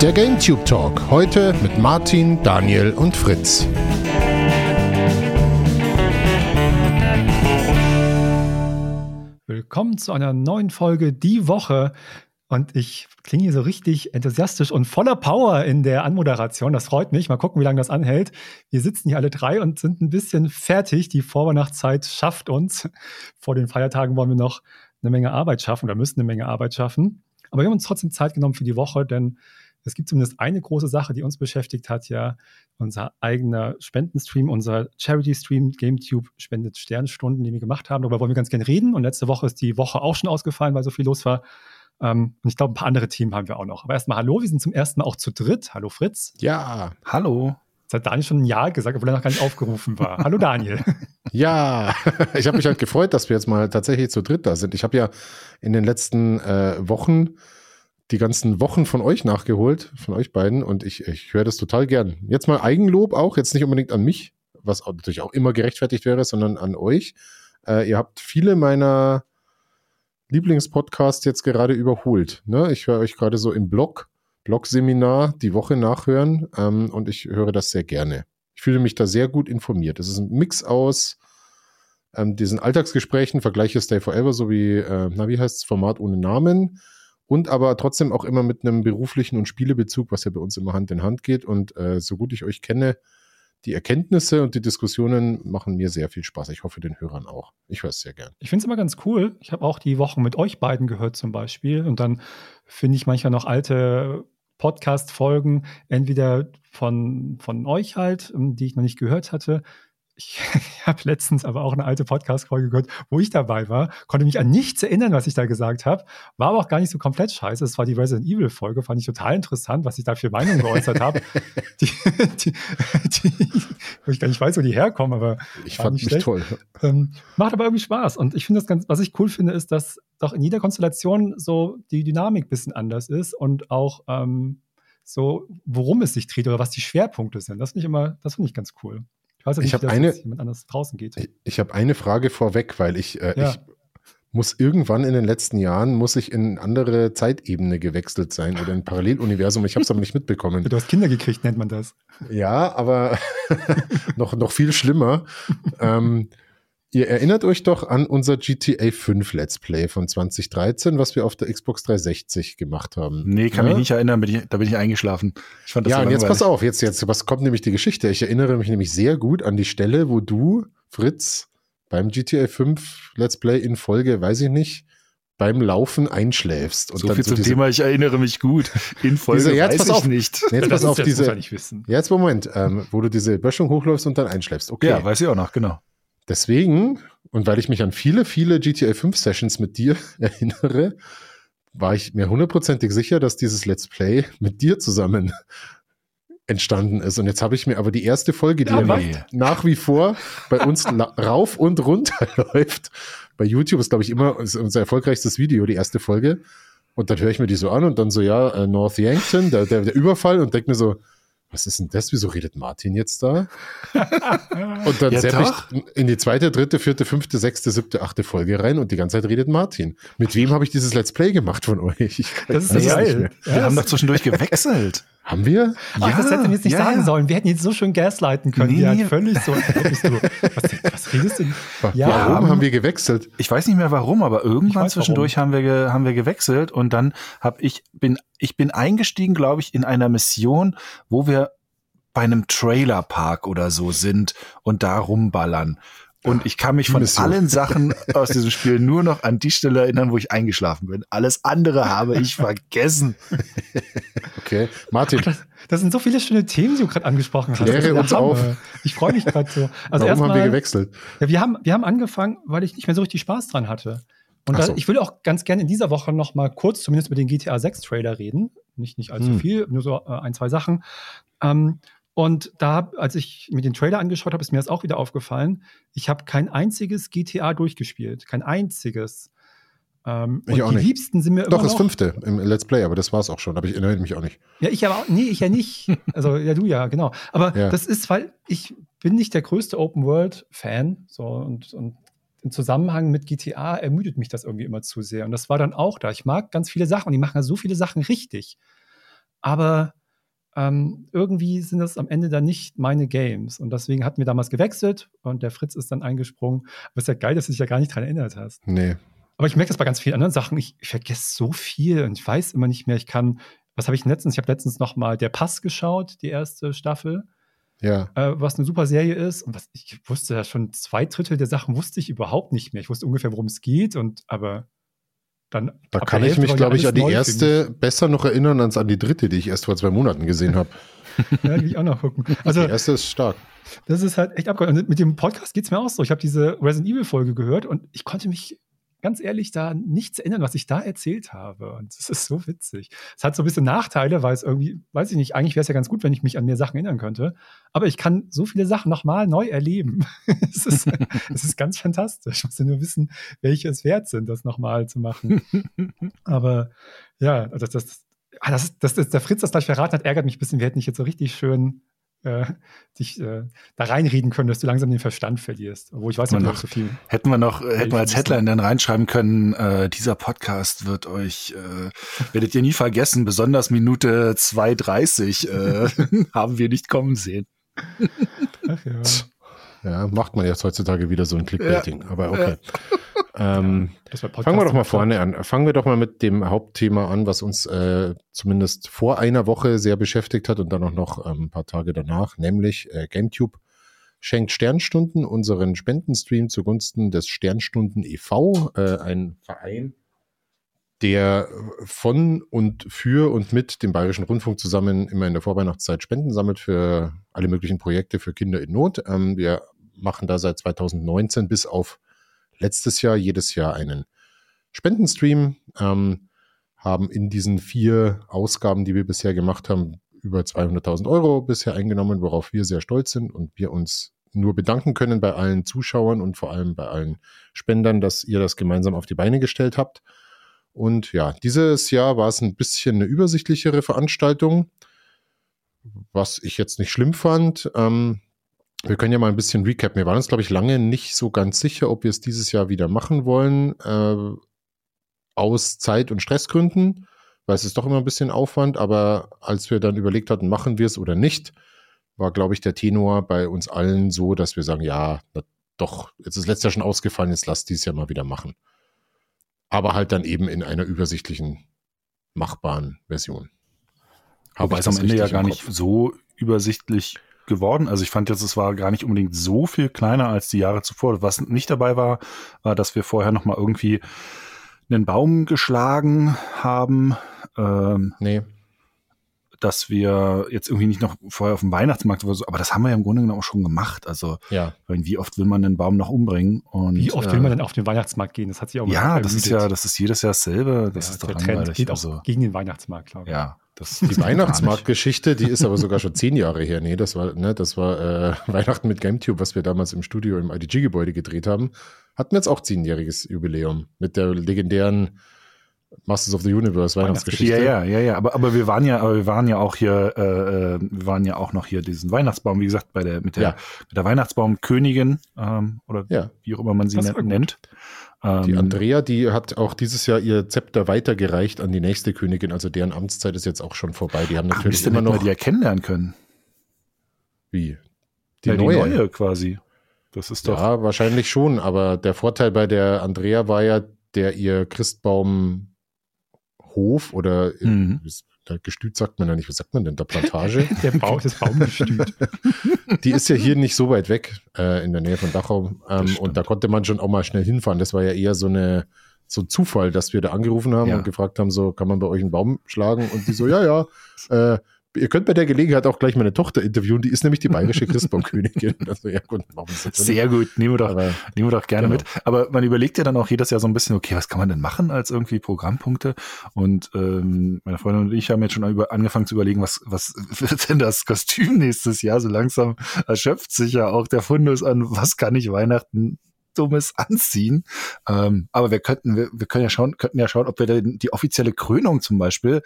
Der GameTube Talk. Heute mit Martin, Daniel und Fritz. Willkommen zu einer neuen Folge Die Woche. Und ich klinge hier so richtig enthusiastisch und voller Power in der Anmoderation. Das freut mich. Mal gucken, wie lange das anhält. Wir sitzen hier alle drei und sind ein bisschen fertig. Die Vorweihnachtszeit schafft uns. Vor den Feiertagen wollen wir noch eine Menge Arbeit schaffen oder müssen eine Menge Arbeit schaffen. Aber wir haben uns trotzdem Zeit genommen für die Woche, denn es gibt zumindest eine große Sache, die uns beschäftigt hat, ja, unser eigener Spendenstream, unser Charity-Stream, GameTube spendet Sternstunden, die wir gemacht haben. Darüber wollen wir ganz gerne reden. Und letzte Woche ist die Woche auch schon ausgefallen, weil so viel los war. Ähm, und ich glaube, ein paar andere Themen haben wir auch noch. Aber erstmal hallo, wir sind zum ersten Mal auch zu dritt. Hallo Fritz. Ja, hallo. Das hat Daniel schon ein Ja gesagt, obwohl er noch gar nicht aufgerufen war. Hallo Daniel. Ja, ich habe mich halt gefreut, dass wir jetzt mal tatsächlich zu dritt da sind. Ich habe ja in den letzten äh, Wochen die ganzen Wochen von euch nachgeholt, von euch beiden, und ich, ich höre das total gern. Jetzt mal Eigenlob auch, jetzt nicht unbedingt an mich, was natürlich auch immer gerechtfertigt wäre, sondern an euch. Äh, ihr habt viele meiner Lieblingspodcasts jetzt gerade überholt. Ne? Ich höre euch gerade so im Blog, Blog-Seminar die Woche nachhören ähm, und ich höre das sehr gerne. Ich fühle mich da sehr gut informiert. Es ist ein Mix aus ähm, diesen Alltagsgesprächen, Vergleiche Stay Forever, so wie, äh, na, wie heißt es, Format ohne Namen und aber trotzdem auch immer mit einem beruflichen und Spielebezug, was ja bei uns immer Hand in Hand geht. Und äh, so gut ich euch kenne, die Erkenntnisse und die Diskussionen machen mir sehr viel Spaß. Ich hoffe, den Hörern auch. Ich höre es sehr gern. Ich finde es immer ganz cool. Ich habe auch die Wochen mit euch beiden gehört zum Beispiel. Und dann finde ich manchmal noch alte Podcast-Folgen, entweder von, von euch halt, ähm, die ich noch nicht gehört hatte, ich, ich habe letztens aber auch eine alte Podcast-Folge gehört, wo ich dabei war, konnte mich an nichts erinnern, was ich da gesagt habe, war aber auch gar nicht so komplett scheiße. Es war die Resident Evil-Folge, fand ich total interessant, was ich da für Meinungen geäußert habe, die, die, die, wo ich gar nicht weiß, wo die herkommen, aber ich fand mich schlecht. toll. Ähm, macht aber irgendwie Spaß und ich finde das ganz, was ich cool finde, ist, dass doch in jeder Konstellation so die Dynamik ein bisschen anders ist und auch ähm, so, worum es sich dreht oder was die Schwerpunkte sind. Das finde ich immer, das finde ich ganz cool. Ich weiß nicht, ich dass eine, jemand anders draußen geht. Ich, ich habe eine Frage vorweg, weil ich, äh, ja. ich muss irgendwann in den letzten Jahren, muss ich in andere Zeitebene gewechselt sein oder in ein Paralleluniversum. Ich habe es aber nicht mitbekommen. Du hast Kinder gekriegt, nennt man das. Ja, aber noch, noch viel schlimmer. ähm, Ihr erinnert euch doch an unser GTA 5 Let's Play von 2013, was wir auf der Xbox 360 gemacht haben. Nee, kann ja? mich nicht erinnern, bin ich, da bin ich eingeschlafen. Ich fand das ja, so und jetzt pass auf, jetzt, jetzt, was kommt nämlich die Geschichte? Ich erinnere mich nämlich sehr gut an die Stelle, wo du, Fritz, beim GTA 5 Let's Play in Folge, weiß ich nicht, beim Laufen einschläfst. Und so viel so zum Thema, ich erinnere mich gut. In Folge diese, jetzt weiß pass auf, nicht. Jetzt pass auf, diese, jetzt Moment, ähm, wo du diese Böschung hochläufst und dann einschläfst. Okay. Ja, weiß ich auch noch, genau. Deswegen, und weil ich mich an viele, viele GTA 5 Sessions mit dir erinnere, war ich mir hundertprozentig sicher, dass dieses Let's Play mit dir zusammen entstanden ist. Und jetzt habe ich mir aber die erste Folge, die ja, nach, nach, wie vor bei uns rauf und runter läuft. Bei YouTube ist, glaube ich, immer unser erfolgreichstes Video, die erste Folge. Und dann höre ich mir die so an und dann so, ja, äh, North Yankton, der, der, der Überfall und denke mir so, was ist denn das? Wieso redet Martin jetzt da? und dann ja, ich in die zweite, dritte, vierte, fünfte, sechste, siebte, achte Folge rein und die ganze Zeit redet Martin. Mit wem habe ich dieses Let's Play gemacht von euch? Das ist geil. Wir haben doch zwischendurch gewechselt. Haben wir? Ach, ja, das hätten wir jetzt nicht ja, sagen sollen. Wir hätten jetzt so schön gaslighten können. Nee. Ja, völlig so. was, redest du? Ja. Warum haben wir gewechselt? Ich weiß nicht mehr warum, aber irgendwann zwischendurch haben wir, haben wir gewechselt und dann habe ich, bin, ich bin eingestiegen, glaube ich, in einer Mission, wo wir bei einem Trailerpark oder so sind und da rumballern. Und ich kann mich von Mission. allen Sachen aus diesem Spiel nur noch an die Stelle erinnern, wo ich eingeschlafen bin. Alles andere habe ich vergessen. Okay, Martin. Das, das, sind so viele schöne Themen, die du gerade angesprochen hast. Kläre uns Hammer. auf. Ich freue mich gerade so. Also Warum haben wir gewechselt? Ja, wir haben, wir haben angefangen, weil ich nicht mehr so richtig Spaß dran hatte. Und so. ich will auch ganz gerne in dieser Woche noch mal kurz zumindest über den GTA 6 Trailer reden. Nicht, nicht allzu hm. viel, nur so äh, ein, zwei Sachen. Ähm, und da, als ich mir den Trailer angeschaut habe, ist mir das auch wieder aufgefallen. Ich habe kein einziges GTA durchgespielt. Kein einziges. Ähm, ich auch die nicht. liebsten sind mir Doch, das fünfte im Let's Play, aber das war es auch schon. Aber ich erinnere mich auch nicht. Ja, ich aber auch, nee, ich ja nicht. Also, ja, du ja, genau. Aber ja. das ist, weil ich bin nicht der größte Open-World-Fan. So, und, und im Zusammenhang mit GTA ermüdet mich das irgendwie immer zu sehr. Und das war dann auch da. Ich mag ganz viele Sachen und die machen ja so viele Sachen richtig. aber ähm, irgendwie sind das am Ende dann nicht meine Games. Und deswegen hatten wir damals gewechselt und der Fritz ist dann eingesprungen. Aber es ist ja geil, dass du dich ja gar nicht dran erinnert hast. Nee. Aber ich merke das bei ganz vielen anderen Sachen. Ich, ich vergesse so viel und ich weiß immer nicht mehr. Ich kann, was habe ich letztens? Ich habe letztens noch mal Der Pass geschaut, die erste Staffel. Ja. Äh, was eine super Serie ist. Und was, ich wusste ja schon zwei Drittel der Sachen wusste ich überhaupt nicht mehr. Ich wusste ungefähr, worum es geht und aber dann. Da kann ich mich, glaube ich, an die erste besser noch erinnern als an die dritte, die ich erst vor zwei Monaten gesehen habe. ja, die will ich auch noch gucken. Also, die erste ist stark. Das ist halt echt abgeholt. Und mit dem Podcast geht es mir auch so. Ich habe diese Resident Evil Folge gehört und ich konnte mich ganz ehrlich da nichts erinnern, was ich da erzählt habe. Und das ist so witzig. Es hat so ein bisschen Nachteile, weil es irgendwie, weiß ich nicht, eigentlich wäre es ja ganz gut, wenn ich mich an mehr Sachen erinnern könnte. Aber ich kann so viele Sachen nochmal neu erleben. es, ist, es ist ganz fantastisch. Ich muss ja nur wissen, welche es wert sind, das nochmal zu machen. Aber ja, das, das, ah, das, das, das, der Fritz das gleich verraten hat, ärgert mich ein bisschen. Wir hätten nicht jetzt so richtig schön äh, dich äh, da reinreden können, dass du langsam den Verstand verlierst. Wo ich weiß nicht, noch, so viel. Hätten wir noch, hätten wir als Headline dann reinschreiben können, äh, dieser Podcast wird euch, äh, werdet ihr nie vergessen, besonders Minute 2.30 äh, haben wir nicht kommen sehen. Ach ja. Ja, macht man jetzt heutzutage wieder so ein Clickbaiting, ja. aber okay. Ja. Ähm, fangen wir doch mal vorne an. Fangen wir doch mal mit dem Hauptthema an, was uns äh, zumindest vor einer Woche sehr beschäftigt hat und dann auch noch ähm, ein paar Tage danach, nämlich äh, GameTube schenkt Sternstunden unseren Spendenstream zugunsten des Sternstunden e.V., äh, ein Verein, der von und für und mit dem Bayerischen Rundfunk zusammen immer in der Vorweihnachtszeit Spenden sammelt für alle möglichen Projekte für Kinder in Not. Ähm, wir machen da seit 2019 bis auf letztes Jahr jedes Jahr einen Spendenstream, ähm, haben in diesen vier Ausgaben, die wir bisher gemacht haben, über 200.000 Euro bisher eingenommen, worauf wir sehr stolz sind und wir uns nur bedanken können bei allen Zuschauern und vor allem bei allen Spendern, dass ihr das gemeinsam auf die Beine gestellt habt. Und ja, dieses Jahr war es ein bisschen eine übersichtlichere Veranstaltung, was ich jetzt nicht schlimm fand. Ähm, wir können ja mal ein bisschen recappen. Wir waren uns, glaube ich, lange nicht so ganz sicher, ob wir es dieses Jahr wieder machen wollen, äh, aus Zeit- und Stressgründen, weil es ist doch immer ein bisschen Aufwand. Aber als wir dann überlegt hatten, machen wir es oder nicht, war, glaube ich, der Tenor bei uns allen so, dass wir sagen, ja, na, doch, jetzt ist letztes Jahr schon ausgefallen, jetzt lass dieses Jahr mal wieder machen aber halt dann eben in einer übersichtlichen, machbaren Version. Wobei es am Ende ja gar nicht so übersichtlich geworden. Also ich fand jetzt, es war gar nicht unbedingt so viel kleiner als die Jahre zuvor. Was nicht dabei war, war, dass wir vorher noch mal irgendwie einen Baum geschlagen haben. Ähm, nee dass wir jetzt irgendwie nicht noch vorher auf dem Weihnachtsmarkt oder so, aber das haben wir ja im Grunde genommen auch schon gemacht. Also, ja. wie oft will man einen Baum noch umbringen? Und, wie oft will man denn auf den Weihnachtsmarkt gehen? Das hat sich auch Ja, das ist ja, das ist jedes Jahr dasselbe. Das ja, ist doch der Trend geht also, auch gegen den Weihnachtsmarkt, glaube ich. Ja. Das, die Weihnachtsmarktgeschichte, die ist aber sogar schon zehn Jahre her. Nee, das war, ne, das war äh, Weihnachten mit GameTube, was wir damals im Studio im IDG-Gebäude gedreht haben. Hatten wir jetzt auch zehnjähriges Jubiläum mit der legendären Masters of the Universe Weihnachtsgeschichte. Ja, ja, ja, ja. Aber, aber wir waren ja, aber wir waren ja auch hier, äh, äh, wir waren ja auch noch hier diesen Weihnachtsbaum, wie gesagt, bei der mit der, ja. mit der Weihnachtsbaumkönigin ähm, oder ja. wie auch immer man sie nennt. Die ähm, Andrea, die hat auch dieses Jahr ihr Zepter weitergereicht an die nächste Königin, also deren Amtszeit ist jetzt auch schon vorbei. Die haben natürlich Ach, immer noch die ja kennenlernen können. Wie? Die, ja, neue. die neue quasi. Das ist doch. Ja, wahrscheinlich schon, aber der Vorteil bei der Andrea war ja, der ihr Christbaum Hof oder mhm. Gestüt sagt man ja nicht, was sagt man denn da, Plantage? der Bau, das Baumgestüt. Die ist ja hier nicht so weit weg, äh, in der Nähe von Dachau. Ähm, und da konnte man schon auch mal schnell hinfahren. Das war ja eher so eine so ein Zufall, dass wir da angerufen haben ja. und gefragt haben, so, kann man bei euch einen Baum schlagen? Und die so, ja, ja, äh, ihr könnt bei der Gelegenheit auch gleich meine Tochter interviewen, die ist nämlich die bayerische Christbaumkönigin. Also, ja, gut, Sehr gut, nehmen wir doch, Aber, nehmen wir doch gerne genau. mit. Aber man überlegt ja dann auch jedes Jahr so ein bisschen, okay, was kann man denn machen als irgendwie Programmpunkte? Und ähm, meine Freundin und ich haben jetzt schon über, angefangen zu überlegen, was, was wird denn das Kostüm nächstes Jahr? So langsam erschöpft sich ja auch der Fundus an, was kann ich Weihnachten Dummes anziehen. Ähm, aber wir könnten, wir, wir können ja schauen, könnten ja schauen, ob wir die, die offizielle Krönung zum Beispiel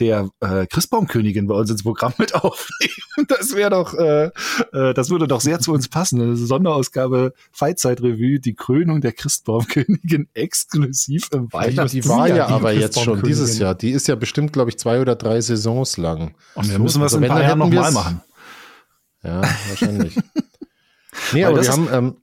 der äh, Christbaumkönigin bei uns ins Programm mit aufnehmen. Das wäre doch, äh, äh, das würde doch sehr zu uns passen. Eine Sonderausgabe Freizeitrevue, die Krönung der Christbaumkönigin exklusiv im Weihnachts. Die war ja, ja aber jetzt schon dieses Jahr. Die ist ja bestimmt, glaube ich, zwei oder drei Saisons lang. Und wir müssen was also in ein paar Jahren nochmal machen. Ja, wahrscheinlich. nee, Weil aber wir haben, ähm,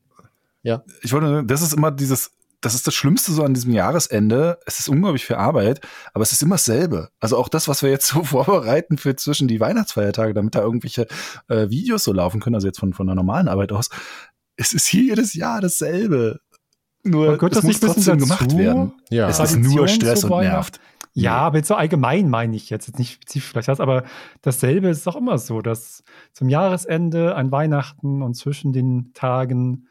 ja. Ich wollte, das ist immer dieses, das ist das Schlimmste so an diesem Jahresende. Es ist unglaublich viel Arbeit, aber es ist immer dasselbe. Also auch das, was wir jetzt so vorbereiten für zwischen die Weihnachtsfeiertage, damit da irgendwelche äh, Videos so laufen können, also jetzt von, von der normalen Arbeit aus. Es ist hier jedes Jahr dasselbe. Nur gehört das muss trotzdem dazu? gemacht werden. Ja. Es ist nur Stress und nervt. Ja, aber jetzt so allgemein meine ich jetzt, jetzt nicht spezifisch vielleicht das, aber dasselbe ist auch immer so, dass zum Jahresende, an Weihnachten und zwischen den Tagen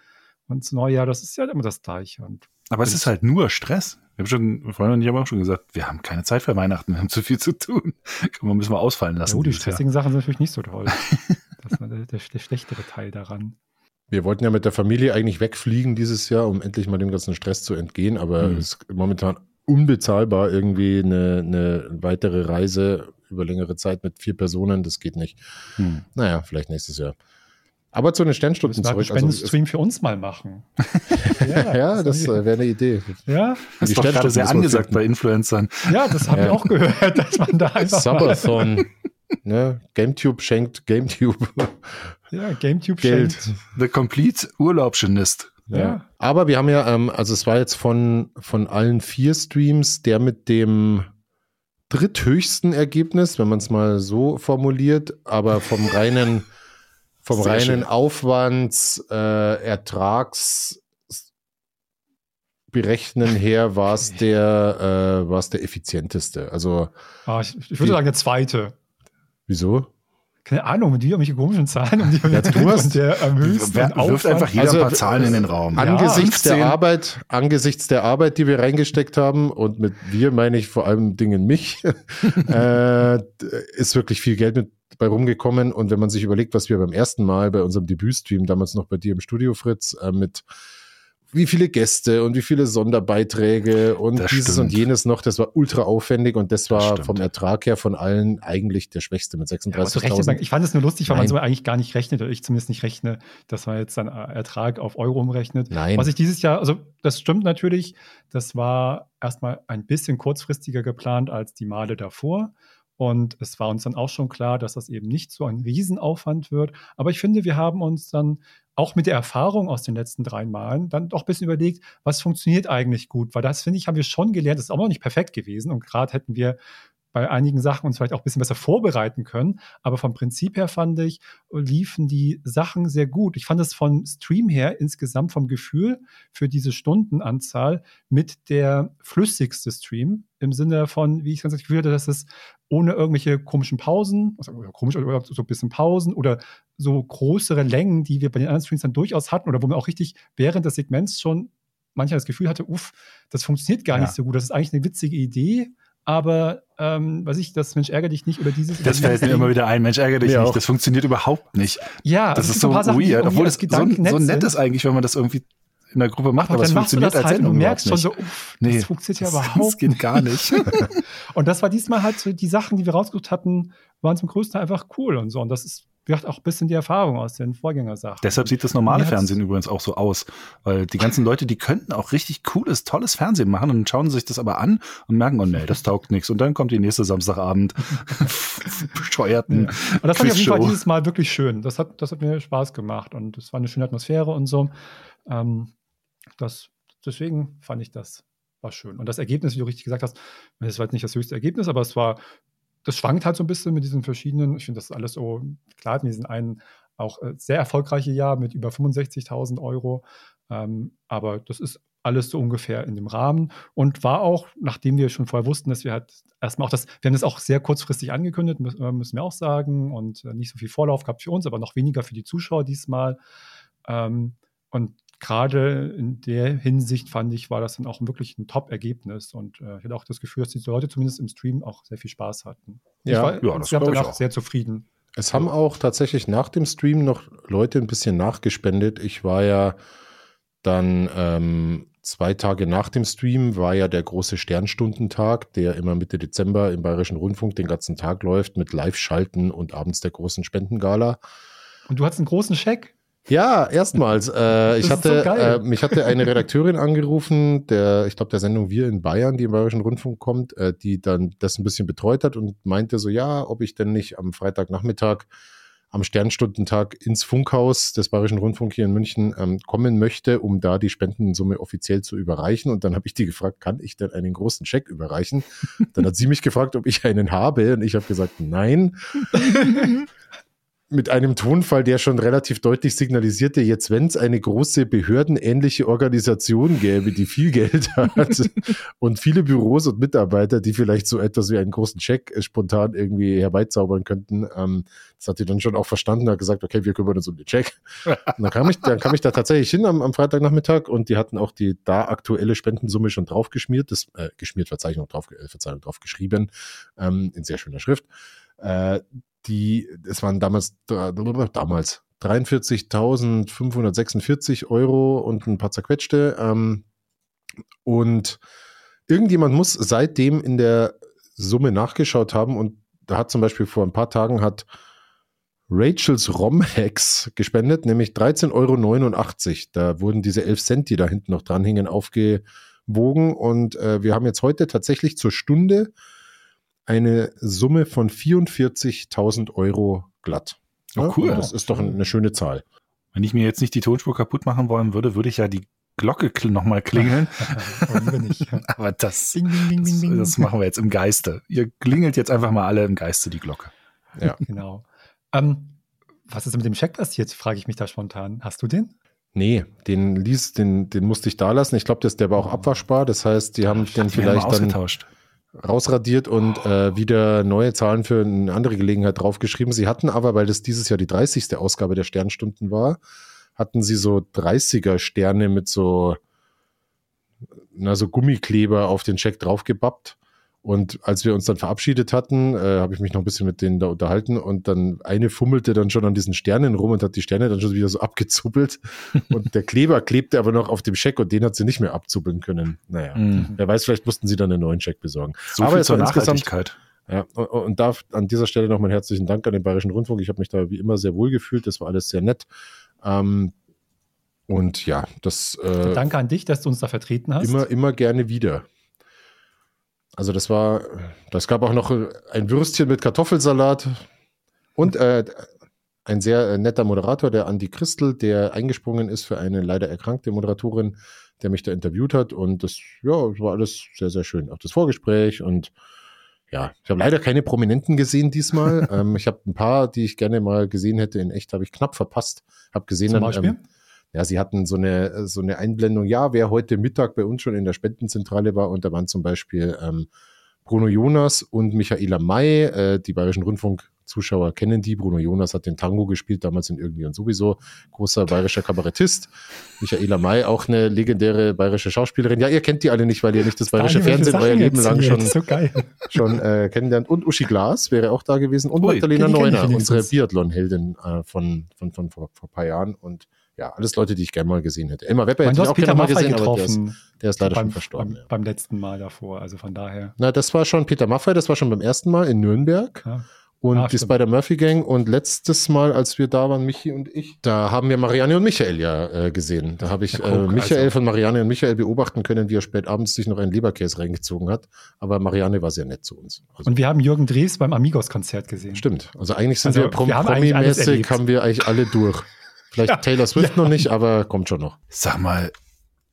und zum Neujahr, das ist ja immer das Gleiche. Und aber es ist halt nur Stress. Wir haben schon, Freunde und ich haben auch schon gesagt, wir haben keine Zeit für Weihnachten, wir haben zu viel zu tun. Man müssen wir ausfallen lassen. Oh, die stressigen Jahr. Sachen sind natürlich nicht so toll. das war der, der, der schlechtere Teil daran. Wir wollten ja mit der Familie eigentlich wegfliegen dieses Jahr, um endlich mal dem ganzen Stress zu entgehen, aber hm. es ist momentan unbezahlbar irgendwie eine, eine weitere Reise über längere Zeit mit vier Personen, das geht nicht. Hm. Naja, vielleicht nächstes Jahr. Aber zu den Sternstunden zurück. Einen also, Stream für uns mal machen. ja, ja, das äh, wäre eine Idee. Ja, das ist doch gerade sehr angesagt bei Influencern. Ja, das haben ja. wir auch gehört, dass man da einfach Subathon. ne? GameTube schenkt GameTube. Ja, GameTube Geld. schenkt. The Complete Urlaubschenist. Ja. ja. Aber wir haben ja, ähm, also es war jetzt von, von allen vier Streams der mit dem dritthöchsten Ergebnis, wenn man es mal so formuliert, aber vom reinen vom Sehr reinen schön. Aufwands, äh, Ertrags berechnen her war es der, äh, war es der effizienteste. Also ah, ich, ich, würde sagen der zweite. Wieso? Keine Ahnung, mit wie irgendwelche komischen Zahlen um die ja, du hast, der am höchsten wirft einfach jeder also, ein paar Zahlen in den Raum. Angesichts ja, der Arbeit, angesichts der Arbeit, die wir reingesteckt haben und mit wir meine ich vor allem Dingen mich, äh, ist wirklich viel Geld mit bei rumgekommen. Und wenn man sich überlegt, was wir beim ersten Mal bei unserem Debütstream, damals noch bei dir im Studio, Fritz, äh, mit wie viele Gäste und wie viele Sonderbeiträge und das dieses stimmt. und jenes noch, das war ultra aufwendig und das war das vom Ertrag her von allen eigentlich der schwächste mit 36.000. Ja, ich fand es nur lustig, weil Nein. man so eigentlich gar nicht rechnet, oder ich zumindest nicht rechne, dass man jetzt dann Ertrag auf Euro umrechnet. Nein. Was ich dieses Jahr, also das stimmt natürlich, das war erstmal ein bisschen kurzfristiger geplant als die Male davor. Und es war uns dann auch schon klar, dass das eben nicht so ein Riesenaufwand wird. Aber ich finde, wir haben uns dann auch mit der Erfahrung aus den letzten drei Malen dann doch ein bisschen überlegt, was funktioniert eigentlich gut. Weil das, finde ich, haben wir schon gelernt. Das ist auch noch nicht perfekt gewesen. Und gerade hätten wir bei einigen Sachen uns vielleicht auch ein bisschen besser vorbereiten können. Aber vom Prinzip her fand ich, liefen die Sachen sehr gut. Ich fand es von Stream her insgesamt vom Gefühl für diese Stundenanzahl mit der flüssigste Stream im Sinne von, wie ich ganz das Gefühl hatte, dass es ohne irgendwelche komischen Pausen, also komisch oder so ein bisschen Pausen oder so größere Längen, die wir bei den anderen Streams dann durchaus hatten oder wo man auch richtig während des Segments schon manchmal das Gefühl hatte, uff, das funktioniert gar ja. nicht so gut. Das ist eigentlich eine witzige Idee, aber ähm, weiß ich, das Mensch ärgere dich nicht oder dieses. Das fällt mir immer wieder ein, Mensch ärgere dich nicht. Das funktioniert überhaupt nicht. Ja, das ist so weird, obwohl es so, so nett ist eigentlich, wenn man das irgendwie in der Gruppe macht, aber, aber es funktioniert als halt Sendung. Du merkst schon so, uff, nee, das funktioniert ja überhaupt nicht. Das geht gar nicht. und das war diesmal halt so, die Sachen, die wir rausgesucht hatten, waren zum größten Teil einfach cool und so. Und das ist wird auch ein bisschen die Erfahrung aus den Vorgängersachen. Deshalb sieht das normale Fernsehen übrigens auch so aus, weil die ganzen Leute, die könnten auch richtig cooles, tolles Fernsehen machen und schauen sich das aber an und merken, oh nee, das taugt nichts. Und dann kommt die nächste Samstagabend bescheuerten. Ja. Und das fand ich auf jeden Fall dieses Mal wirklich schön. Das hat, das hat mir Spaß gemacht und es war eine schöne Atmosphäre und so. Ähm, das, deswegen fand ich das war schön. Und das Ergebnis, wie du richtig gesagt hast, das war jetzt nicht das höchste Ergebnis, aber es war das schwankt halt so ein bisschen mit diesen verschiedenen, ich finde das alles so, klar hatten diesen einen auch äh, sehr erfolgreiche Jahr mit über 65.000 Euro, ähm, aber das ist alles so ungefähr in dem Rahmen und war auch, nachdem wir schon vorher wussten, dass wir halt erstmal auch das, wir haben das auch sehr kurzfristig angekündigt, äh, müssen wir auch sagen, und äh, nicht so viel Vorlauf gehabt für uns, aber noch weniger für die Zuschauer diesmal. Ähm, und gerade in der Hinsicht fand ich, war das dann auch wirklich ein Top-Ergebnis. Und äh, ich hatte auch das Gefühl, dass die Leute zumindest im Stream auch sehr viel Spaß hatten. Ja, ich war, ja das war danach sehr zufrieden. Es haben auch tatsächlich nach dem Stream noch Leute ein bisschen nachgespendet. Ich war ja Dann ähm, zwei Tage nach dem Stream war ja der große Sternstundentag, der immer Mitte Dezember im Bayerischen Rundfunk den ganzen Tag läuft mit Live-Schalten und abends der großen Spendengala. Und du hattest einen großen Scheck? Ja, erstmals. Äh, ich hatte, so äh, mich hatte eine Redakteurin angerufen, der, ich glaube, der Sendung Wir in Bayern, die im Bayerischen Rundfunk kommt, äh, die dann das ein bisschen betreut hat und meinte so, ja, ob ich denn nicht am Freitagnachmittag am Sternstundentag ins Funkhaus des Bayerischen Rundfunk hier in München ähm, kommen möchte, um da die Spendensumme offiziell zu überreichen. Und dann habe ich die gefragt, kann ich denn einen großen Scheck überreichen? Dann hat sie mich gefragt, ob ich einen habe. Und ich habe gesagt, nein. mit einem Tonfall, der schon relativ deutlich signalisierte, jetzt wenn es eine große behördenähnliche Organisation gäbe, die viel Geld hat und viele Büros und Mitarbeiter, die vielleicht so etwas wie einen großen Check äh, spontan irgendwie herbeizaubern könnten, ähm, das hat die dann schon auch verstanden, hat gesagt, okay, wir kümmern uns um den Check. Und dann kam ich, dann kam ich da tatsächlich hin am, am Freitagnachmittag und die hatten auch die da aktuelle Spendensumme schon draufgeschmiert, das äh, geschmiert Verzeichnung drauf, äh, Verzeihung drauf geschrieben, ähm, in sehr schöner Schrift. Äh, die, es waren damals, damals 43.546 Euro und ein paar zerquetschte. Ähm, und irgendjemand muss seitdem in der Summe nachgeschaut haben und da hat zum Beispiel vor ein paar Tagen hat Rachels Romhacks gespendet, nämlich 13,89 Euro. Da wurden diese 11 Cent, die da hinten noch dranhingen, aufgewogen und äh, wir haben jetzt heute tatsächlich zur Stunde eine Summe von 44.000 Euro glatt. Oh, cool. Das ist doch eine schöne Zahl. Wenn ich mir jetzt nicht die Tonspur kaputt machen wollen würde, würde ich ja die Glocke nochmal klingeln. Aber das, das, das, machen wir jetzt im Geiste. Ihr klingelt jetzt einfach mal alle im Geiste die Glocke. Ja, genau. Ähm, was ist mit dem Scheck passiert, frage ich mich da spontan. Hast du den? Nee, den ließ, den, den musste ich da lassen. Ich glaube, der war auch abwaschbar. Das heißt, die haben den vielleicht dann ausgetauscht rausradiert und äh, wieder neue Zahlen für eine andere Gelegenheit draufgeschrieben. Sie hatten aber, weil das dieses Jahr die 30. Ausgabe der Sternstunden war, hatten sie so 30er Sterne mit so, na, so Gummikleber auf den Check draufgebappt. Und als wir uns dann verabschiedet hatten, äh, habe ich mich noch ein bisschen mit denen da unterhalten und dann eine fummelte dann schon an diesen Sternen rum und hat die Sterne dann schon wieder so abgezuppelt. und der Kleber klebte aber noch auf dem Scheck und den hat sie nicht mehr abzuppeln können. Naja, mhm. wer weiß, vielleicht mussten sie dann einen neuen Scheck besorgen. So aber viel zur Nachhaltigkeit. Ja, und darf an dieser Stelle noch meinen herzlichen Dank an den Bayerischen Rundfunk. Ich habe mich da wie immer sehr wohl gefühlt. Das war alles sehr nett. Ähm, und ja, das. Äh, Danke an dich, dass du uns da vertreten hast. Immer, immer gerne wieder. Also das war, das gab auch noch ein Würstchen mit Kartoffelsalat und äh, ein sehr äh, netter Moderator, der Andi Christel, der eingesprungen ist für eine leider erkrankte Moderatorin, der mich da interviewt hat. Und das, ja, war alles sehr, sehr schön. Auch das Vorgespräch und ja, ich habe leider keine Prominenten gesehen diesmal. ähm, ich habe ein paar, die ich gerne mal gesehen hätte in echt, habe ich knapp verpasst. Habe gesehen, Zum dann, ähm, ja, sie hatten so eine, so eine Einblendung, ja, wer heute Mittag bei uns schon in der Spendenzentrale war, und da waren zum Beispiel ähm, Bruno Jonas und Michaela May, äh, die Bayerischen Rundfunk-Zuschauer kennen die. Bruno Jonas hat den Tango gespielt, damals in Irgendwie und sowieso. Großer bayerischer Kabarettist. Michaela May, auch eine legendäre bayerische Schauspielerin. Ja, ihr kennt die alle nicht, weil ihr nicht das bayerische Fernsehen euer Leben lang schon, so schon äh, kennenlernt. Und Uschi Glas wäre auch da gewesen. Und Ui, Magdalena Neuner, unsere Biathlon-Heldin äh, von, von, von vor, vor ein paar Jahren. Und ja, alles Leute, die ich gerne mal gesehen hätte. Elmar Wepper hätte ich auch gerne mal gesehen, aber der ist, der ist leider beim, schon verstorben. Beim, ja. beim, letzten Mal davor, also von daher. Na, das war schon Peter Maffay, das war schon beim ersten Mal in Nürnberg. Ja. Und ah, die Spider-Murphy Gang. Und letztes Mal, als wir da waren, Michi und ich, da haben wir Marianne und Michael ja äh, gesehen. Da habe ich äh, Michael also. von Marianne und Michael beobachten können, wie er spät abends sich noch einen Leberkäse reingezogen hat. Aber Marianne war sehr nett zu uns. Also und wir haben Jürgen Drees beim Amigos-Konzert gesehen. Stimmt. Also eigentlich sind also, wir, prom wir promi-mäßig, haben wir eigentlich alle durch. Vielleicht ja, Taylor Swift ja. noch nicht, aber kommt schon noch. Sag mal,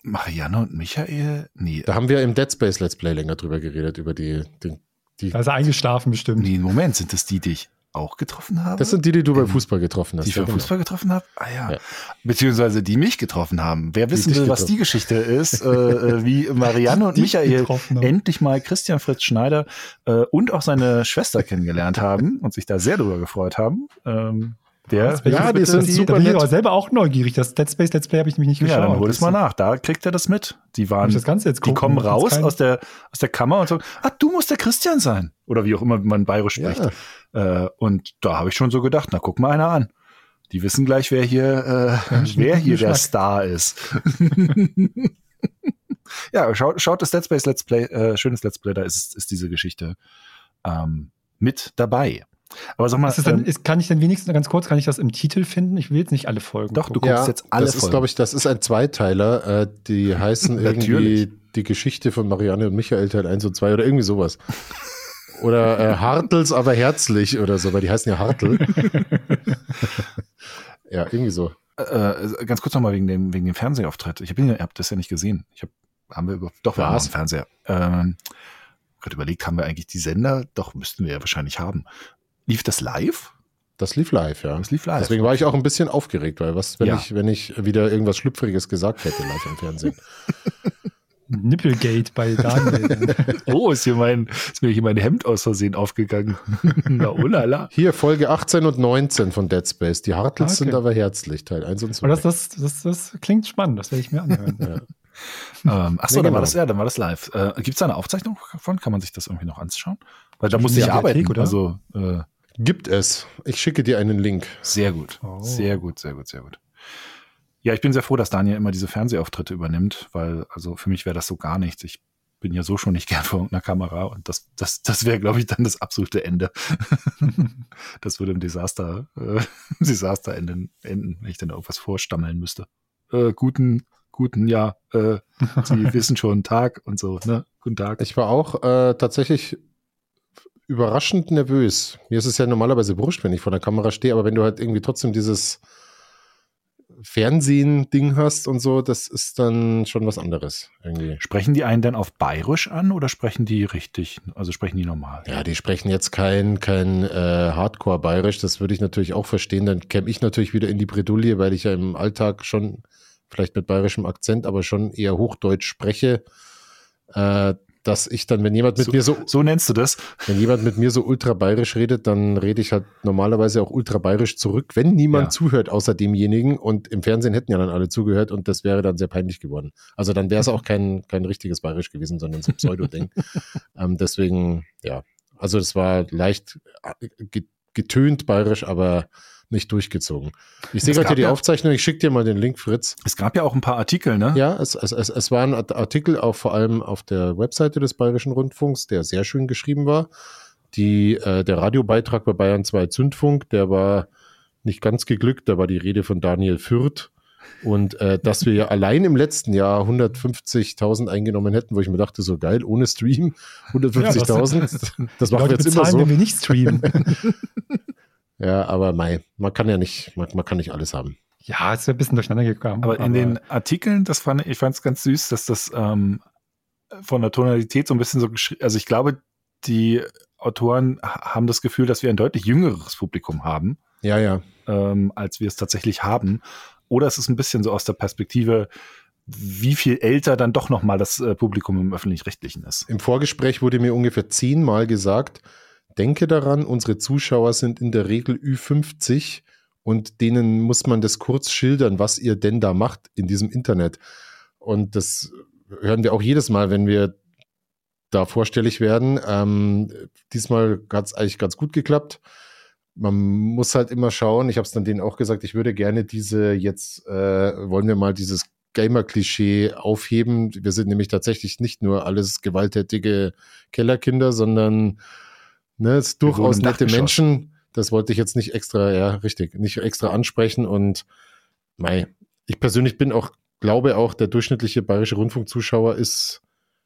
Marianne und Michael? Nee. Da haben wir im Dead Space Let's Play länger drüber geredet, über die. die, die also eingeschlafen bestimmt. Nee, Moment, sind das die, die ich auch getroffen habe? Das sind die, die du beim Fußball getroffen hast. Die ich beim genau. Fußball getroffen habe? Ah ja. ja. Beziehungsweise die mich getroffen haben. Wer wissen will, was die Geschichte ist, äh, äh wie Marianne und Michael endlich mal Christian Fritz Schneider äh, und auch seine Schwester kennengelernt haben und sich da sehr drüber gefreut haben. Ähm, der, ja, die sind super. Da bin ich aber selber auch neugierig. Das Dead Space Let's Play habe ich mich nicht geschaut. Ja, dann hol es mal nach. Da kriegt er das mit. Die waren, das Ganze jetzt gucken, die kommen raus aus der, aus der Kammer und sagen, ah, du musst der Christian sein. Oder wie auch immer man bayerisch spricht. Ja. Äh, und da habe ich schon so gedacht, na, guck mal einer an. Die wissen gleich, wer hier, äh, wer hier der Star ist. ja, schaut, schaut das Dead Space Let's Play, äh, schönes Let's Play, da ist, ist diese Geschichte ähm, mit dabei. Aber sag mal, ist dann, ähm, ist, kann ich denn wenigstens ganz kurz, kann ich das im Titel finden? Ich will jetzt nicht alle Folgen. Doch, gucken. du guckst ja, jetzt alle das Folgen. ist, glaube ich, das ist ein Zweiteiler. Äh, die heißen irgendwie die Geschichte von Marianne und Michael Teil 1 und 2 oder irgendwie sowas. Oder äh, Hartels, aber herzlich oder so, weil die heißen ja Hartel. ja, irgendwie so. Äh, ganz kurz nochmal wegen dem, wegen dem Fernsehauftritt. Ich habe hab das ja nicht gesehen. Ich hab, haben wir über, doch, wir haben einen Fernseher. Ähm, gerade überlegt, haben wir eigentlich die Sender? Doch, müssten wir ja wahrscheinlich haben. Lief das live? Das lief live, ja. Das lief live. Deswegen war ich auch ein bisschen aufgeregt, weil was, wenn ja. ich, wenn ich wieder irgendwas Schlüpfriges gesagt hätte live im Fernsehen. Nippelgate bei Daniel. oh, ist, hier mein, ist mir hier mein Hemd aus Versehen aufgegangen. Na, oh lala. Hier Folge 18 und 19 von Dead Space. Die Hartels okay. sind aber herzlich, Teil 1 und 2. Aber das, das, das, das klingt spannend, das werde ich mir anhören. ja. ähm, achso, nee, dann genau. war das ja, dann war das live. Äh, Gibt es da eine Aufzeichnung davon? Kann man sich das irgendwie noch anschauen? Weil da muss ich arbeiten, oder? Also, äh, Gibt es. Ich schicke dir einen Link. Sehr gut. Oh. Sehr gut, sehr gut, sehr gut. Ja, ich bin sehr froh, dass Daniel immer diese Fernsehauftritte übernimmt, weil also für mich wäre das so gar nichts. Ich bin ja so schon nicht gern vor irgendeiner Kamera und das, das, das wäre, glaube ich, dann das absolute Ende. das würde im Desaster, äh, Desaster enden, enden, wenn ich dann irgendwas vorstammeln müsste. Äh, guten, guten, ja, äh, Sie wissen schon, Tag und so, ne? Guten Tag. Ich war auch äh, tatsächlich überraschend nervös. Mir ist es ja normalerweise wurscht, wenn ich vor der Kamera stehe, aber wenn du halt irgendwie trotzdem dieses Fernsehen-Ding hast und so, das ist dann schon was anderes irgendwie. Sprechen die einen dann auf Bayerisch an oder sprechen die richtig, also sprechen die normal? Ja, die sprechen jetzt kein, kein äh, Hardcore-Bayerisch, das würde ich natürlich auch verstehen. Dann käme ich natürlich wieder in die Bredouille, weil ich ja im Alltag schon, vielleicht mit bayerischem Akzent, aber schon eher Hochdeutsch spreche. Äh, dass ich dann, wenn jemand mit so, mir so. So nennst du das? Wenn jemand mit mir so ultra bayerisch redet, dann rede ich halt normalerweise auch ultra bayerisch zurück, wenn niemand ja. zuhört außer demjenigen. Und im Fernsehen hätten ja dann alle zugehört und das wäre dann sehr peinlich geworden. Also dann wäre es auch kein, kein richtiges bayerisch gewesen, sondern so ein Pseudo-Ding. ähm, deswegen, ja. Also es war leicht äh, getönt bayerisch, aber nicht durchgezogen. Ich sehe gerade hier die ja, Aufzeichnung, ich schicke dir mal den Link, Fritz. Es gab ja auch ein paar Artikel, ne? Ja, es, es, es, es waren Artikel auch vor allem auf der Webseite des Bayerischen Rundfunks, der sehr schön geschrieben war. Die, äh, der Radiobeitrag bei Bayern 2 Zündfunk, der war nicht ganz geglückt, da war die Rede von Daniel Fürth. Und äh, dass wir ja allein im letzten Jahr 150.000 eingenommen hätten, wo ich mir dachte, so geil, ohne Stream, 150.000, ja, das, das machen wir jetzt immer so. wenn wir nicht streamen. Ja, aber mei, man kann ja nicht, man, man kann nicht alles haben. Ja, es ist ein bisschen durcheinander gekommen. Aber, aber in den Artikeln, das fand ich, fand es ganz süß, dass das ähm, von der Tonalität so ein bisschen so geschrieben, also ich glaube, die Autoren haben das Gefühl, dass wir ein deutlich jüngeres Publikum haben. Ja, ja. Ähm, als wir es tatsächlich haben. Oder es ist ein bisschen so aus der Perspektive, wie viel älter dann doch nochmal das äh, Publikum im Öffentlich-Rechtlichen ist. Im Vorgespräch wurde mir ungefähr zehnmal gesagt, denke daran, unsere Zuschauer sind in der Regel Ü50 und denen muss man das kurz schildern, was ihr denn da macht in diesem Internet. Und das hören wir auch jedes Mal, wenn wir da vorstellig werden. Ähm, diesmal hat es eigentlich ganz gut geklappt. Man muss halt immer schauen, ich habe es dann denen auch gesagt, ich würde gerne diese jetzt, äh, wollen wir mal dieses Gamer-Klischee aufheben. Wir sind nämlich tatsächlich nicht nur alles gewalttätige Kellerkinder, sondern Ne, es ist durchaus nette Menschen. Das wollte ich jetzt nicht extra, ja, richtig, nicht extra ansprechen. Und mei, ich persönlich bin auch, glaube auch, der durchschnittliche bayerische Rundfunkzuschauer ist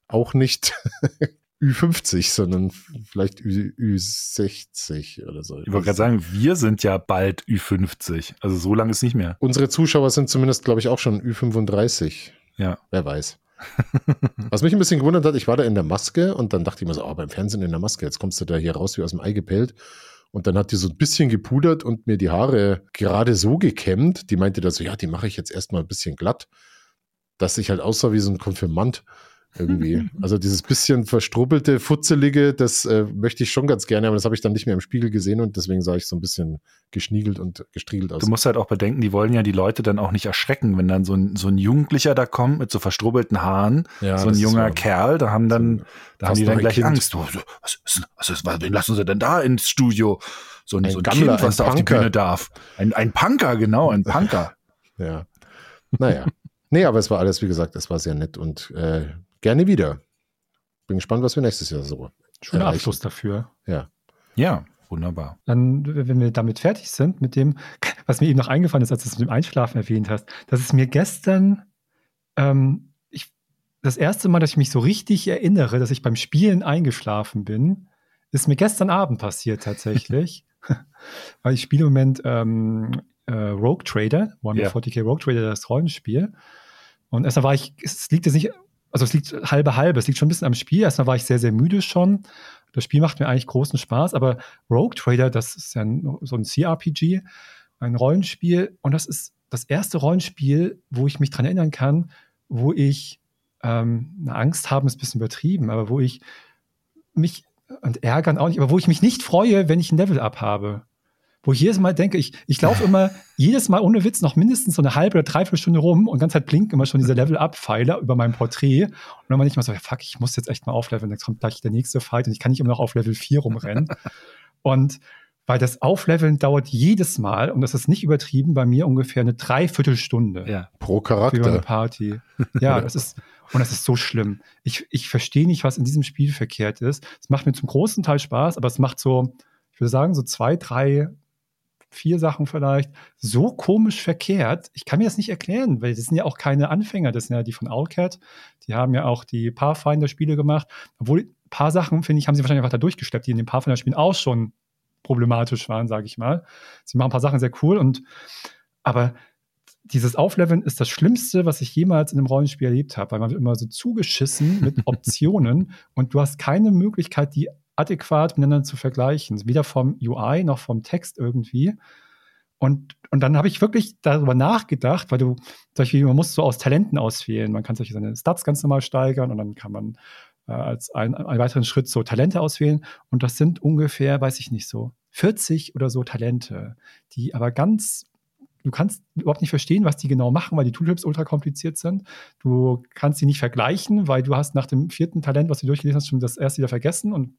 auch nicht Ü50, sondern vielleicht Ü, Ü60 oder so. Ich wollte gerade sagen, wir sind ja bald Ü50. Also so lange ist nicht mehr. Unsere Zuschauer sind zumindest, glaube ich, auch schon Ü35. Ja. Wer weiß. Was mich ein bisschen gewundert hat, ich war da in der Maske und dann dachte ich mir so, oh, beim Fernsehen in der Maske, jetzt kommst du da hier raus wie aus dem Ei gepellt. Und dann hat die so ein bisschen gepudert und mir die Haare gerade so gekämmt. Die meinte da so, ja, die mache ich jetzt erstmal ein bisschen glatt, dass ich halt aussah wie so ein Konfirmand irgendwie. Also dieses bisschen verstrubbelte, futzelige, das äh, möchte ich schon ganz gerne, aber das habe ich dann nicht mehr im Spiegel gesehen und deswegen sah ich so ein bisschen geschniegelt und gestriegelt aus. Du musst halt auch bedenken, die wollen ja die Leute dann auch nicht erschrecken, wenn dann so ein, so ein Jugendlicher da kommt mit so verstrubbelten Haaren, ja, so ein junger so Kerl, da haben dann, so da haben die dann gleich kind. Angst. was, was, was, was, wen lassen sie denn da ins Studio? So ein, ein so ein Gammler, kind, was da auf die Bühne darf. Ein, ein Punker, genau, ein Punker. ja. Naja. nee, aber es war alles, wie gesagt, es war sehr nett und äh, gerne wieder. Bin gespannt, was wir nächstes Jahr so. Schöner Abschluss dafür. Ja. Ja, wunderbar. Dann, wenn wir damit fertig sind, mit dem, was mir eben noch eingefallen ist, als du es mit dem Einschlafen erwähnt hast, dass es mir gestern ähm, ich, das erste Mal, dass ich mich so richtig erinnere, dass ich beim Spielen eingeschlafen bin, ist mir gestern Abend passiert tatsächlich. Weil ich spiele im Moment ähm, äh, Rogue Trader, 140k yeah. Rogue Trader, das Rollenspiel. Und erstmal war ich, es liegt jetzt nicht, also es liegt halbe halbe, es liegt schon ein bisschen am Spiel. Erstmal war ich sehr, sehr müde schon. Das Spiel macht mir eigentlich großen Spaß, aber Rogue Trader, das ist ja so ein CRPG, ein Rollenspiel. Und das ist das erste Rollenspiel, wo ich mich dran erinnern kann, wo ich ähm, eine Angst haben, ist ein bisschen übertrieben, aber wo ich mich und ärgern auch nicht, aber wo ich mich nicht freue, wenn ich ein Level-Up habe. Wo ich jedes Mal denke, ich, ich laufe immer jedes Mal ohne Witz noch mindestens so eine halbe oder dreiviertel Stunde rum und ganz halt blinken immer schon diese Level-Up-Pfeiler über meinem Porträt. Und dann war ich mal so, ja, fuck, ich muss jetzt echt mal aufleveln, dann kommt gleich der nächste Fight und ich kann nicht immer noch auf Level 4 rumrennen. und weil das Aufleveln dauert jedes Mal, und das ist nicht übertrieben, bei mir ungefähr eine Dreiviertelstunde. Ja. Pro Charakter. Für eine Party. Ja, das ist, und das ist so schlimm. Ich, ich verstehe nicht, was in diesem Spiel verkehrt ist. Es macht mir zum großen Teil Spaß, aber es macht so, ich würde sagen, so zwei, drei, vier Sachen vielleicht so komisch verkehrt. Ich kann mir das nicht erklären, weil das sind ja auch keine Anfänger. Das sind ja die von Owlcat. Die haben ja auch die Pathfinder-Spiele gemacht. Obwohl, ein paar Sachen, finde ich, haben sie wahrscheinlich einfach da durchgesteppt, die in den Pathfinder-Spielen auch schon problematisch waren, sage ich mal. Sie machen ein paar Sachen sehr cool und aber dieses Aufleveln ist das Schlimmste, was ich jemals in einem Rollenspiel erlebt habe, weil man wird immer so zugeschissen mit Optionen und du hast keine Möglichkeit, die adäquat miteinander zu vergleichen, weder vom UI noch vom Text irgendwie. Und, und dann habe ich wirklich darüber nachgedacht, weil du, zum Beispiel, man muss so aus Talenten auswählen. Man kann solche seine Stats ganz normal steigern und dann kann man äh, als einen, einen weiteren Schritt so Talente auswählen. Und das sind ungefähr, weiß ich nicht so, 40 oder so Talente, die aber ganz du kannst überhaupt nicht verstehen, was die genau machen, weil die Tooltips ultra kompliziert sind. Du kannst sie nicht vergleichen, weil du hast nach dem vierten Talent, was du durchgelesen hast, schon das erste wieder vergessen und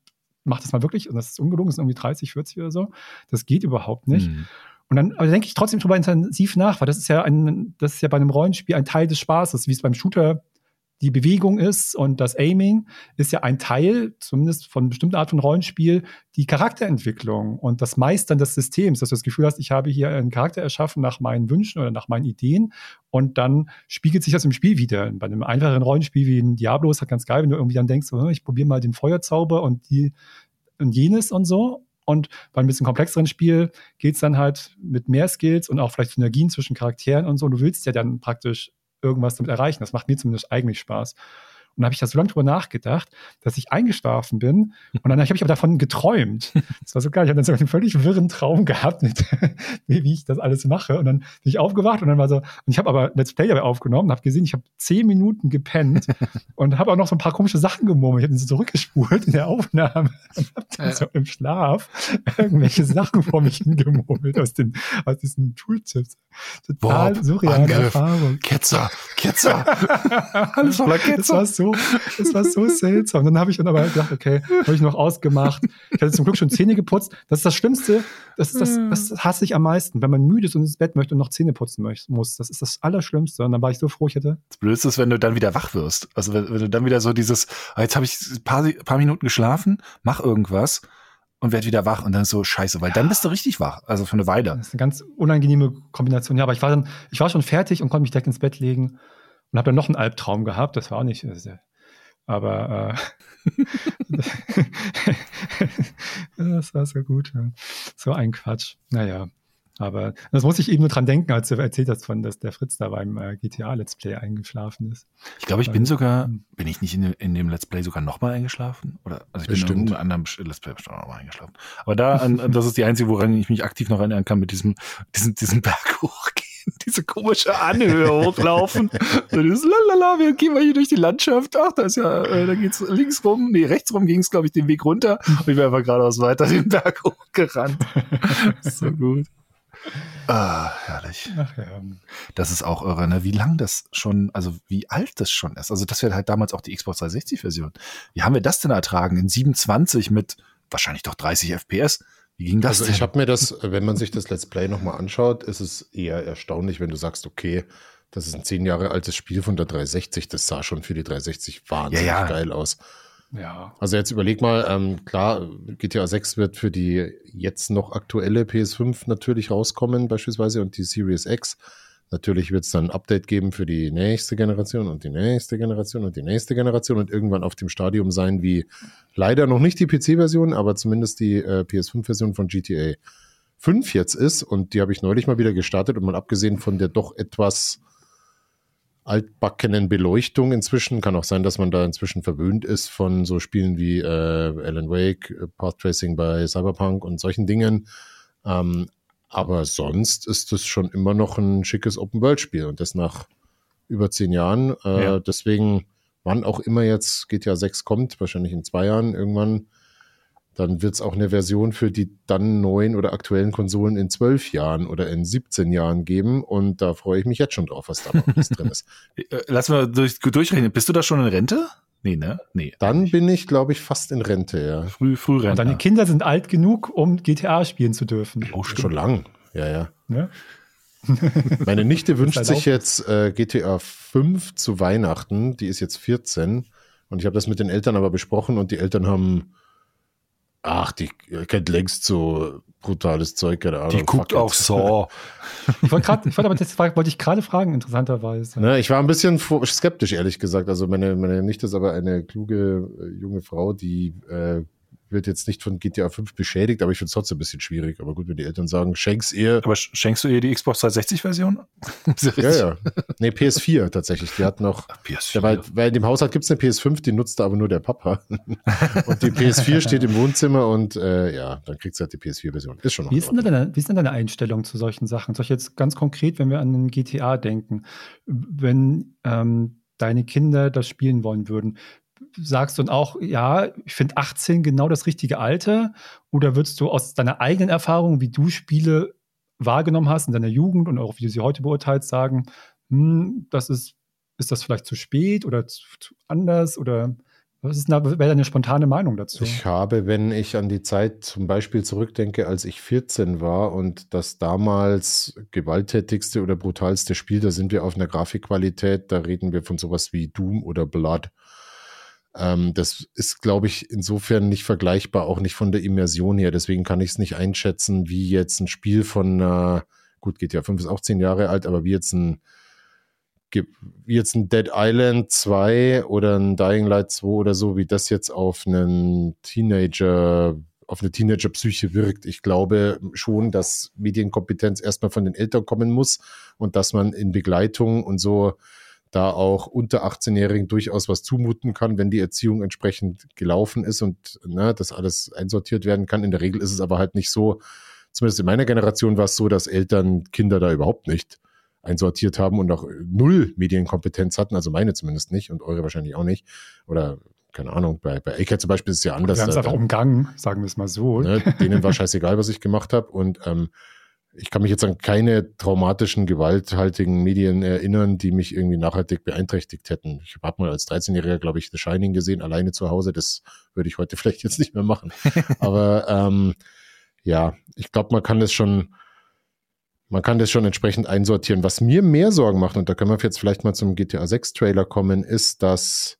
mach das mal wirklich und das ist ungelungen, das sind irgendwie 30, 40 oder so. Das geht überhaupt nicht. Mhm. Und dann aber denke ich trotzdem drüber intensiv nach, weil das ist ja ein, das ist ja bei einem Rollenspiel ein Teil des Spaßes, wie es beim Shooter die Bewegung ist und das Aiming ist ja ein Teil, zumindest von bestimmter Art von Rollenspiel, die Charakterentwicklung und das Meistern des Systems, dass du das Gefühl hast, ich habe hier einen Charakter erschaffen nach meinen Wünschen oder nach meinen Ideen und dann spiegelt sich das im Spiel wieder. Bei einem einfachen Rollenspiel wie ein Diablo ist halt ganz geil, wenn du irgendwie dann denkst, oh, ich probiere mal den Feuerzauber und die und jenes und so. Und bei einem bisschen komplexeren Spiel geht es dann halt mit mehr Skills und auch vielleicht Synergien zwischen Charakteren und so. Du willst ja dann praktisch irgendwas damit erreichen. Das macht mir zumindest eigentlich Spaß. Und dann habe ich da so lange drüber nachgedacht, dass ich eingeschlafen bin. Und dann habe ich aber davon geträumt. Das war so geil. Ich habe dann so einen völlig wirren Traum gehabt, mit, wie ich das alles mache. Und dann bin ich aufgewacht und dann war so, und ich habe aber Let's Play dabei aufgenommen, habe gesehen, ich habe zehn Minuten gepennt und habe auch noch so ein paar komische Sachen gemurmelt. Ich habe so zurückgespult in der Aufnahme und habe dann so im Schlaf irgendwelche Sachen vor mich hingemurmelt aus, den, aus diesen Tooltips. Total Bob, surreale Angriff, Erfahrung. Ketzer, Ketzer. Alles voller Ketzer so, das war so seltsam. Dann habe ich dann aber gedacht, okay, habe ich noch ausgemacht. Ich hatte zum Glück schon Zähne geputzt. Das ist das Schlimmste. Das ist das, das hasse ich am meisten, wenn man müde ist und ins Bett möchte und noch Zähne putzen muss. Das ist das Allerschlimmste. Und dann war ich so froh, ich hätte. Das Blödste ist, wenn du dann wieder wach wirst. Also wenn, wenn du dann wieder so dieses, ah, jetzt habe ich ein paar, paar Minuten geschlafen, mach irgendwas und werd wieder wach und dann so scheiße, weil dann bist du richtig wach, also für eine Weile. Das ist eine ganz unangenehme Kombination. Ja, aber ich war dann, ich war schon fertig und konnte mich direkt ins Bett legen und habe dann noch einen Albtraum gehabt. Das war auch nicht. Äh, aber äh, das war so gut. Ja. So ein Quatsch. Naja. Aber das muss ich eben nur dran denken, als du erzählt hast, von, dass der Fritz da beim äh, GTA Let's Play eingeschlafen ist. Ich glaube, ich bin sogar, hm. bin ich nicht in, in dem Let's Play sogar nochmal eingeschlafen? Oder also ich Bestimmt. bin in einem anderen Let's Play bestimmt nochmal eingeschlafen. Aber da, das ist die einzige, woran ich mich aktiv noch erinnern kann, mit diesem, diesem, diesem Berg hochgehen. diese komische Anhöhe hochlaufen. so dieses Lalala, wir gehen mal hier durch die Landschaft. Ach, da ist ja, äh, da geht's links rum, nee, rechts rum ging es, glaube ich, den Weg runter. Und ich bin einfach geradeaus weiter den Berg hochgerannt. so gut. Ah, herrlich. Ach ja. Das ist auch irre, ne? Wie lang das schon, also wie alt das schon ist. Also das wäre halt damals auch die Xbox 360 Version. Wie haben wir das denn ertragen? In 27 mit wahrscheinlich doch 30 FPS. Wie ging das? Also denn? ich habe mir das, wenn man sich das Let's Play nochmal anschaut, ist es eher erstaunlich, wenn du sagst, okay, das ist ein zehn Jahre altes Spiel von der 360, das sah schon für die 360 wahnsinnig ja, ja. geil aus. Ja. Also jetzt überleg mal, ähm, klar, GTA 6 wird für die jetzt noch aktuelle PS5 natürlich rauskommen, beispielsweise, und die Series X. Natürlich wird es dann ein Update geben für die nächste Generation und die nächste Generation und die nächste Generation und irgendwann auf dem Stadium sein wie leider noch nicht die PC-Version, aber zumindest die äh, PS5-Version von GTA 5 jetzt ist. Und die habe ich neulich mal wieder gestartet und mal abgesehen von der doch etwas altbackenen Beleuchtung inzwischen. Kann auch sein, dass man da inzwischen verwöhnt ist von so Spielen wie äh, Alan Wake, äh, Path Tracing bei Cyberpunk und solchen Dingen. Ähm, aber sonst ist es schon immer noch ein schickes Open-World-Spiel und das nach über zehn Jahren. Äh, ja. Deswegen, wann auch immer jetzt GTA 6 kommt, wahrscheinlich in zwei Jahren irgendwann, dann wird es auch eine Version für die dann neuen oder aktuellen Konsolen in zwölf Jahren oder in 17 Jahren geben. Und da freue ich mich jetzt schon drauf, was da drin ist. Äh, lass mal durch, durchrechnen. Bist du da schon in Rente? Nee, ne? Nee. Dann bin ich, glaube ich, fast in Rente, ja. Früh, früh Rente. Und deine Kinder sind alt genug, um GTA spielen zu dürfen. Oh, stimmt. Schon lang. Ja, ja. ja? Meine Nichte wünscht halt sich jetzt äh, GTA 5 zu Weihnachten. Die ist jetzt 14. Und ich habe das mit den Eltern aber besprochen und die Eltern haben Ach, die kennt längst so brutales Zeug, keine Ahnung. Die guckt auch so. ich wollte gerade, ich wollte aber das wollte ich gerade fragen, interessanterweise. Ne, ich war ein bisschen skeptisch, ehrlich gesagt. Also meine, meine Nichte ist aber eine kluge äh, junge Frau, die äh, wird jetzt nicht von GTA 5 beschädigt, aber ich finde es trotzdem ein bisschen schwierig. Aber gut, wenn die Eltern sagen, schenk's ihr. Aber schenkst du ihr die Xbox 360-Version? ja, ja. Nee, PS4 tatsächlich. Die hat noch. Ach, PS4. weil, weil in dem Haushalt gibt es eine PS5, die nutzt aber nur der Papa. und die PS4 steht im Wohnzimmer und äh, ja, dann kriegt sie halt die PS4-Version. Ist schon noch wie ist, denn deine, wie ist denn deine Einstellung zu solchen Sachen? Soll ich jetzt ganz konkret, wenn wir an den GTA denken, wenn ähm, deine Kinder das spielen wollen würden, sagst du dann auch, ja, ich finde 18 genau das richtige Alter? Oder würdest du aus deiner eigenen Erfahrung, wie du Spiele wahrgenommen hast in deiner Jugend und auch wie du sie heute beurteilst, sagen, hm, das ist, ist das vielleicht zu spät oder zu, zu anders oder was wäre deine spontane Meinung dazu? Ich habe, wenn ich an die Zeit zum Beispiel zurückdenke, als ich 14 war und das damals gewalttätigste oder brutalste Spiel, da sind wir auf einer Grafikqualität, da reden wir von sowas wie Doom oder Blood. Ähm, das ist, glaube ich, insofern nicht vergleichbar, auch nicht von der Immersion her. Deswegen kann ich es nicht einschätzen, wie jetzt ein Spiel von, äh, gut, geht ja fünf bis auch zehn Jahre alt, aber wie jetzt ein wie jetzt ein Dead Island 2 oder ein Dying Light 2 oder so, wie das jetzt auf einen Teenager, auf eine Teenager-Psyche wirkt. Ich glaube schon, dass Medienkompetenz erstmal von den Eltern kommen muss und dass man in Begleitung und so da auch unter 18-Jährigen durchaus was zumuten kann, wenn die Erziehung entsprechend gelaufen ist und ne, das alles einsortiert werden kann. In der Regel ist es aber halt nicht so, zumindest in meiner Generation war es so, dass Eltern Kinder da überhaupt nicht einsortiert haben und auch null Medienkompetenz hatten, also meine zumindest nicht und eure wahrscheinlich auch nicht. Oder keine Ahnung, bei, bei AK zum Beispiel ist es ja anders. Wir haben es einfach umgangen, sagen wir es mal so. Ne, denen war scheißegal, was ich gemacht habe. Und ähm, ich kann mich jetzt an keine traumatischen, gewalthaltigen Medien erinnern, die mich irgendwie nachhaltig beeinträchtigt hätten. Ich habe mal als 13-Jähriger, glaube ich, The Shining gesehen, alleine zu Hause. Das würde ich heute vielleicht jetzt nicht mehr machen. Aber ähm, ja, ich glaube, man kann das schon, man kann das schon entsprechend einsortieren. Was mir mehr Sorgen macht, und da können wir jetzt vielleicht mal zum GTA 6 Trailer kommen, ist, dass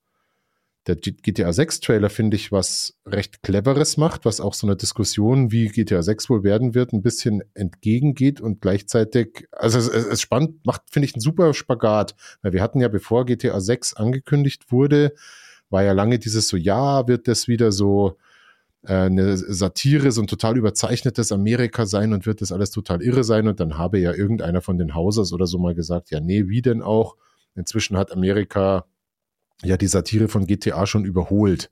der GTA 6 Trailer, finde ich, was recht Cleveres macht, was auch so einer Diskussion, wie GTA 6 wohl werden wird, ein bisschen entgegengeht und gleichzeitig, also es, es spannend, macht, finde ich, einen super Spagat, weil wir hatten ja, bevor GTA 6 angekündigt wurde, war ja lange dieses so, ja, wird das wieder so äh, eine Satire, so ein total überzeichnetes Amerika sein und wird das alles total irre sein und dann habe ja irgendeiner von den Hausers oder so mal gesagt, ja, nee, wie denn auch? Inzwischen hat Amerika ja die Satire von GTA schon überholt.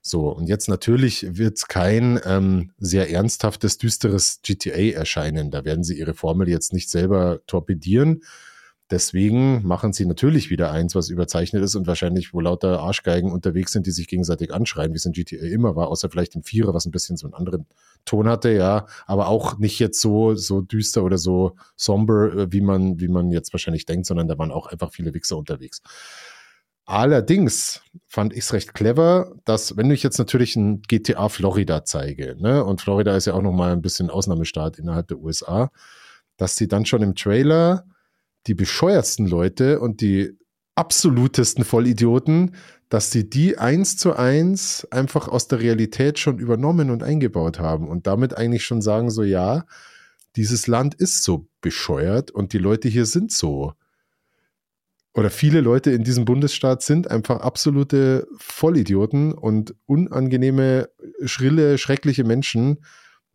So, und jetzt natürlich wird kein ähm, sehr ernsthaftes, düsteres GTA erscheinen. Da werden sie ihre Formel jetzt nicht selber torpedieren. Deswegen machen sie natürlich wieder eins, was überzeichnet ist und wahrscheinlich, wo lauter Arschgeigen unterwegs sind, die sich gegenseitig anschreien, wie es in GTA immer war, außer vielleicht im Vierer, was ein bisschen so einen anderen Ton hatte, ja, aber auch nicht jetzt so, so düster oder so somber, äh, wie man, wie man jetzt wahrscheinlich denkt, sondern da waren auch einfach viele Wichser unterwegs. Allerdings fand ich es recht clever, dass, wenn ich jetzt natürlich ein GTA Florida zeige, ne, und Florida ist ja auch nochmal ein bisschen Ausnahmestaat innerhalb der USA, dass sie dann schon im Trailer die bescheuertsten Leute und die absolutesten Vollidioten, dass sie die eins zu eins einfach aus der Realität schon übernommen und eingebaut haben und damit eigentlich schon sagen, so ja, dieses Land ist so bescheuert und die Leute hier sind so. Oder viele Leute in diesem Bundesstaat sind einfach absolute Vollidioten und unangenehme, schrille, schreckliche Menschen,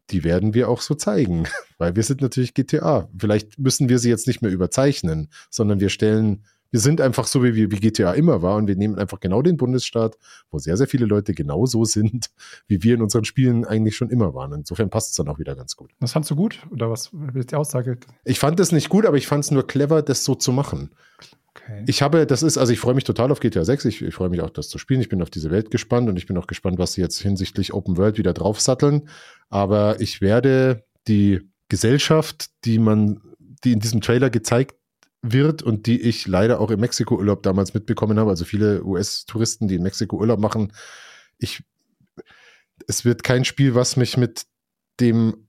die werden wir auch so zeigen, weil wir sind natürlich GTA. Vielleicht müssen wir sie jetzt nicht mehr überzeichnen, sondern wir stellen wir sind einfach so, wie, wie GTA immer war und wir nehmen einfach genau den Bundesstaat, wo sehr, sehr viele Leute genauso sind, wie wir in unseren Spielen eigentlich schon immer waren. Insofern passt es dann auch wieder ganz gut. Das fandst du gut? Oder was ist die Aussage? Ich fand es nicht gut, aber ich fand es nur clever, das so zu machen. Okay. Ich habe, das ist, also ich freue mich total auf GTA 6. Ich, ich freue mich auch, das zu spielen. Ich bin auf diese Welt gespannt und ich bin auch gespannt, was sie jetzt hinsichtlich Open World wieder draufsatteln. Aber ich werde die Gesellschaft, die man, die in diesem Trailer gezeigt wird und die ich leider auch im Mexiko-Urlaub damals mitbekommen habe. Also viele US-Touristen, die in Mexiko Urlaub machen. Ich, es wird kein Spiel, was mich mit dem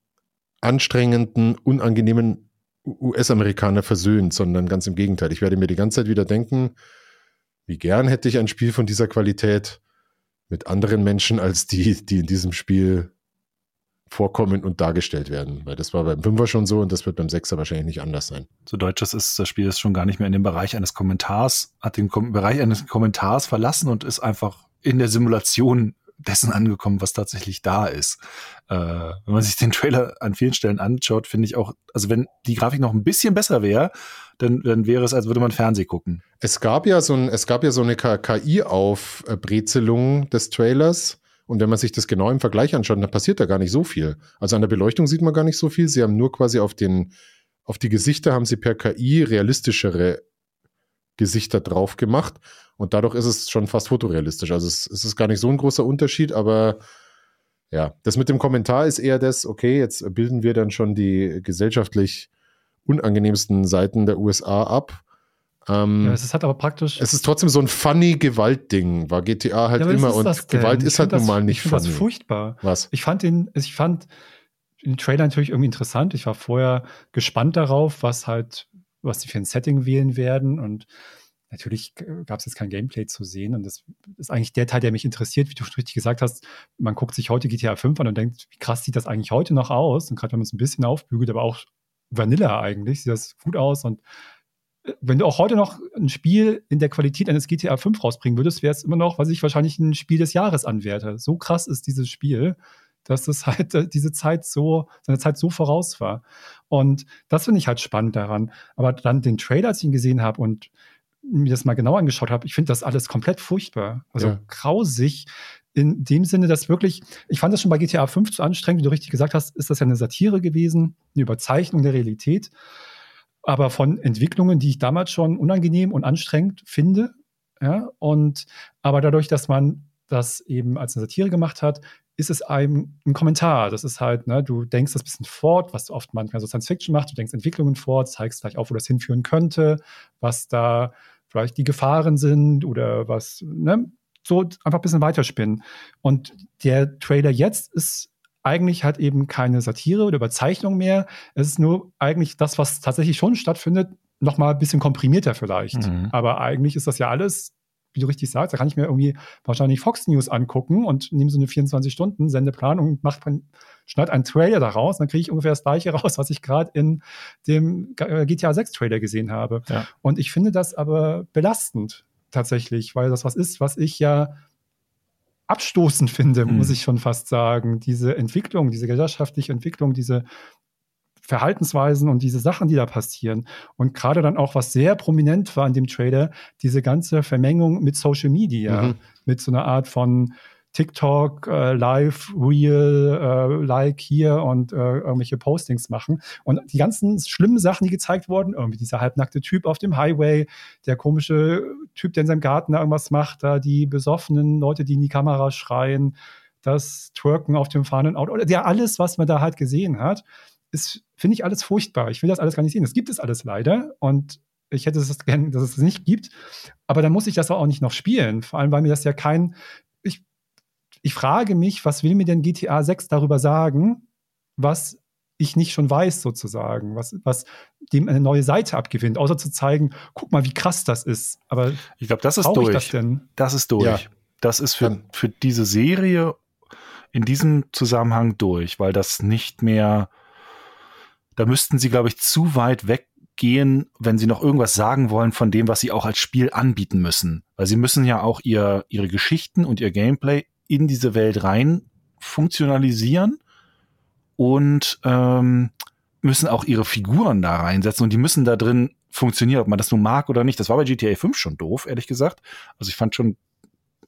anstrengenden, unangenehmen US-Amerikaner versöhnt, sondern ganz im Gegenteil. Ich werde mir die ganze Zeit wieder denken, wie gern hätte ich ein Spiel von dieser Qualität mit anderen Menschen als die, die in diesem Spiel vorkommen und dargestellt werden. Weil das war beim Fünfer schon so und das wird beim Sechser wahrscheinlich nicht anders sein. So deutsch das ist, das Spiel ist schon gar nicht mehr in dem Bereich eines Kommentars, hat den Kom Bereich eines Kommentars verlassen und ist einfach in der Simulation dessen angekommen, was tatsächlich da ist. Äh, wenn man sich den Trailer an vielen Stellen anschaut, finde ich auch, also wenn die Grafik noch ein bisschen besser wäre, dann, dann wäre es, als würde man Fernseh gucken. Es gab ja so ein, es gab ja so eine KI-Aufbrezelung des Trailers und wenn man sich das genau im Vergleich anschaut, dann passiert da gar nicht so viel. Also an der Beleuchtung sieht man gar nicht so viel. Sie haben nur quasi auf den, auf die Gesichter haben sie per KI realistischere Gesichter drauf gemacht. Und dadurch ist es schon fast fotorealistisch. Also es, es ist gar nicht so ein großer Unterschied, aber ja, das mit dem Kommentar ist eher das, okay, jetzt bilden wir dann schon die gesellschaftlich unangenehmsten Seiten der USA ab ähm, ja, es ist halt aber praktisch. Es ist trotzdem so ein funny Gewaltding, war GTA halt ja, immer und Gewalt ist halt nun mal nicht ich funny. Das furchtbar. Was? Ich fand den, ich fand den Trailer natürlich irgendwie interessant. Ich war vorher gespannt darauf, was halt, was die für ein Setting wählen werden und Natürlich gab es jetzt kein Gameplay zu sehen und das ist eigentlich der Teil, der mich interessiert, wie du richtig gesagt hast. Man guckt sich heute GTA 5 an und denkt, wie krass sieht das eigentlich heute noch aus? Und gerade wenn man es ein bisschen aufbügelt, aber auch Vanilla eigentlich, sieht das gut aus und wenn du auch heute noch ein Spiel in der Qualität eines GTA 5 rausbringen würdest, wäre es immer noch, was ich wahrscheinlich ein Spiel des Jahres anwerte. So krass ist dieses Spiel, dass es halt äh, diese Zeit so, seine Zeit so voraus war. Und das finde ich halt spannend daran. Aber dann den Trailer, als ich ihn gesehen habe und mir das mal genau angeschaut habe, ich finde das alles komplett furchtbar. Also ja. grausig. In dem Sinne, dass wirklich, ich fand das schon bei GTA 5 zu anstrengend, wie du richtig gesagt hast, ist das ja eine Satire gewesen, eine Überzeichnung der Realität aber von Entwicklungen, die ich damals schon unangenehm und anstrengend finde. Ja, und aber dadurch, dass man das eben als eine Satire gemacht hat, ist es einem ein Kommentar. Das ist halt, ne, du denkst das bisschen fort, was du oft manchmal so Science Fiction macht, du denkst Entwicklungen fort, zeigst gleich auf, wo das hinführen könnte, was da vielleicht die Gefahren sind oder was, ne, so einfach ein bisschen weiterspinnen. Und der Trailer jetzt ist eigentlich halt eben keine Satire oder Überzeichnung mehr. Es ist nur eigentlich das, was tatsächlich schon stattfindet, noch mal ein bisschen komprimierter vielleicht. Mhm. Aber eigentlich ist das ja alles, wie du richtig sagst, da kann ich mir irgendwie wahrscheinlich Fox News angucken und nehme so eine 24-Stunden-Sendeplan und mache schneid einen Trailer daraus, dann kriege ich ungefähr das gleiche raus, was ich gerade in dem GTA 6 Trailer gesehen habe. Ja. Und ich finde das aber belastend tatsächlich, weil das was ist, was ich ja abstoßend finde, mhm. muss ich schon fast sagen. Diese Entwicklung, diese gesellschaftliche Entwicklung, diese Verhaltensweisen und diese Sachen, die da passieren. Und gerade dann auch, was sehr prominent war in dem Trailer, diese ganze Vermengung mit Social Media, mhm. mit so einer Art von TikTok, äh, Live, Real, äh, Like hier und äh, irgendwelche Postings machen. Und die ganzen schlimmen Sachen, die gezeigt wurden, irgendwie dieser halbnackte Typ auf dem Highway, der komische Typ, der in seinem Garten da irgendwas macht, da die besoffenen Leute, die in die Kamera schreien, das Twerken auf dem fahrenden Auto, oder ja, alles, was man da halt gesehen hat, ist, finde ich alles furchtbar. Ich will das alles gar nicht sehen. Das gibt es alles leider und ich hätte es gern, dass es nicht gibt. Aber dann muss ich das auch nicht noch spielen. Vor allem, weil mir das ja kein, ich, ich frage mich, was will mir denn GTA 6 darüber sagen, was ich nicht schon weiß, sozusagen, was, was dem eine neue Seite abgewinnt, außer zu zeigen, guck mal, wie krass das ist. Aber ich glaube, das ist durch. Das, denn? das ist durch. Ja. Das ist für, für diese Serie in diesem Zusammenhang durch, weil das nicht mehr, da müssten sie, glaube ich, zu weit weggehen, wenn sie noch irgendwas sagen wollen von dem, was sie auch als Spiel anbieten müssen. Weil sie müssen ja auch ihr, ihre Geschichten und ihr Gameplay in diese Welt rein funktionalisieren und ähm, müssen auch ihre Figuren da reinsetzen und die müssen da drin funktionieren, ob man das nun mag oder nicht. Das war bei GTA 5 schon doof, ehrlich gesagt. Also ich fand schon,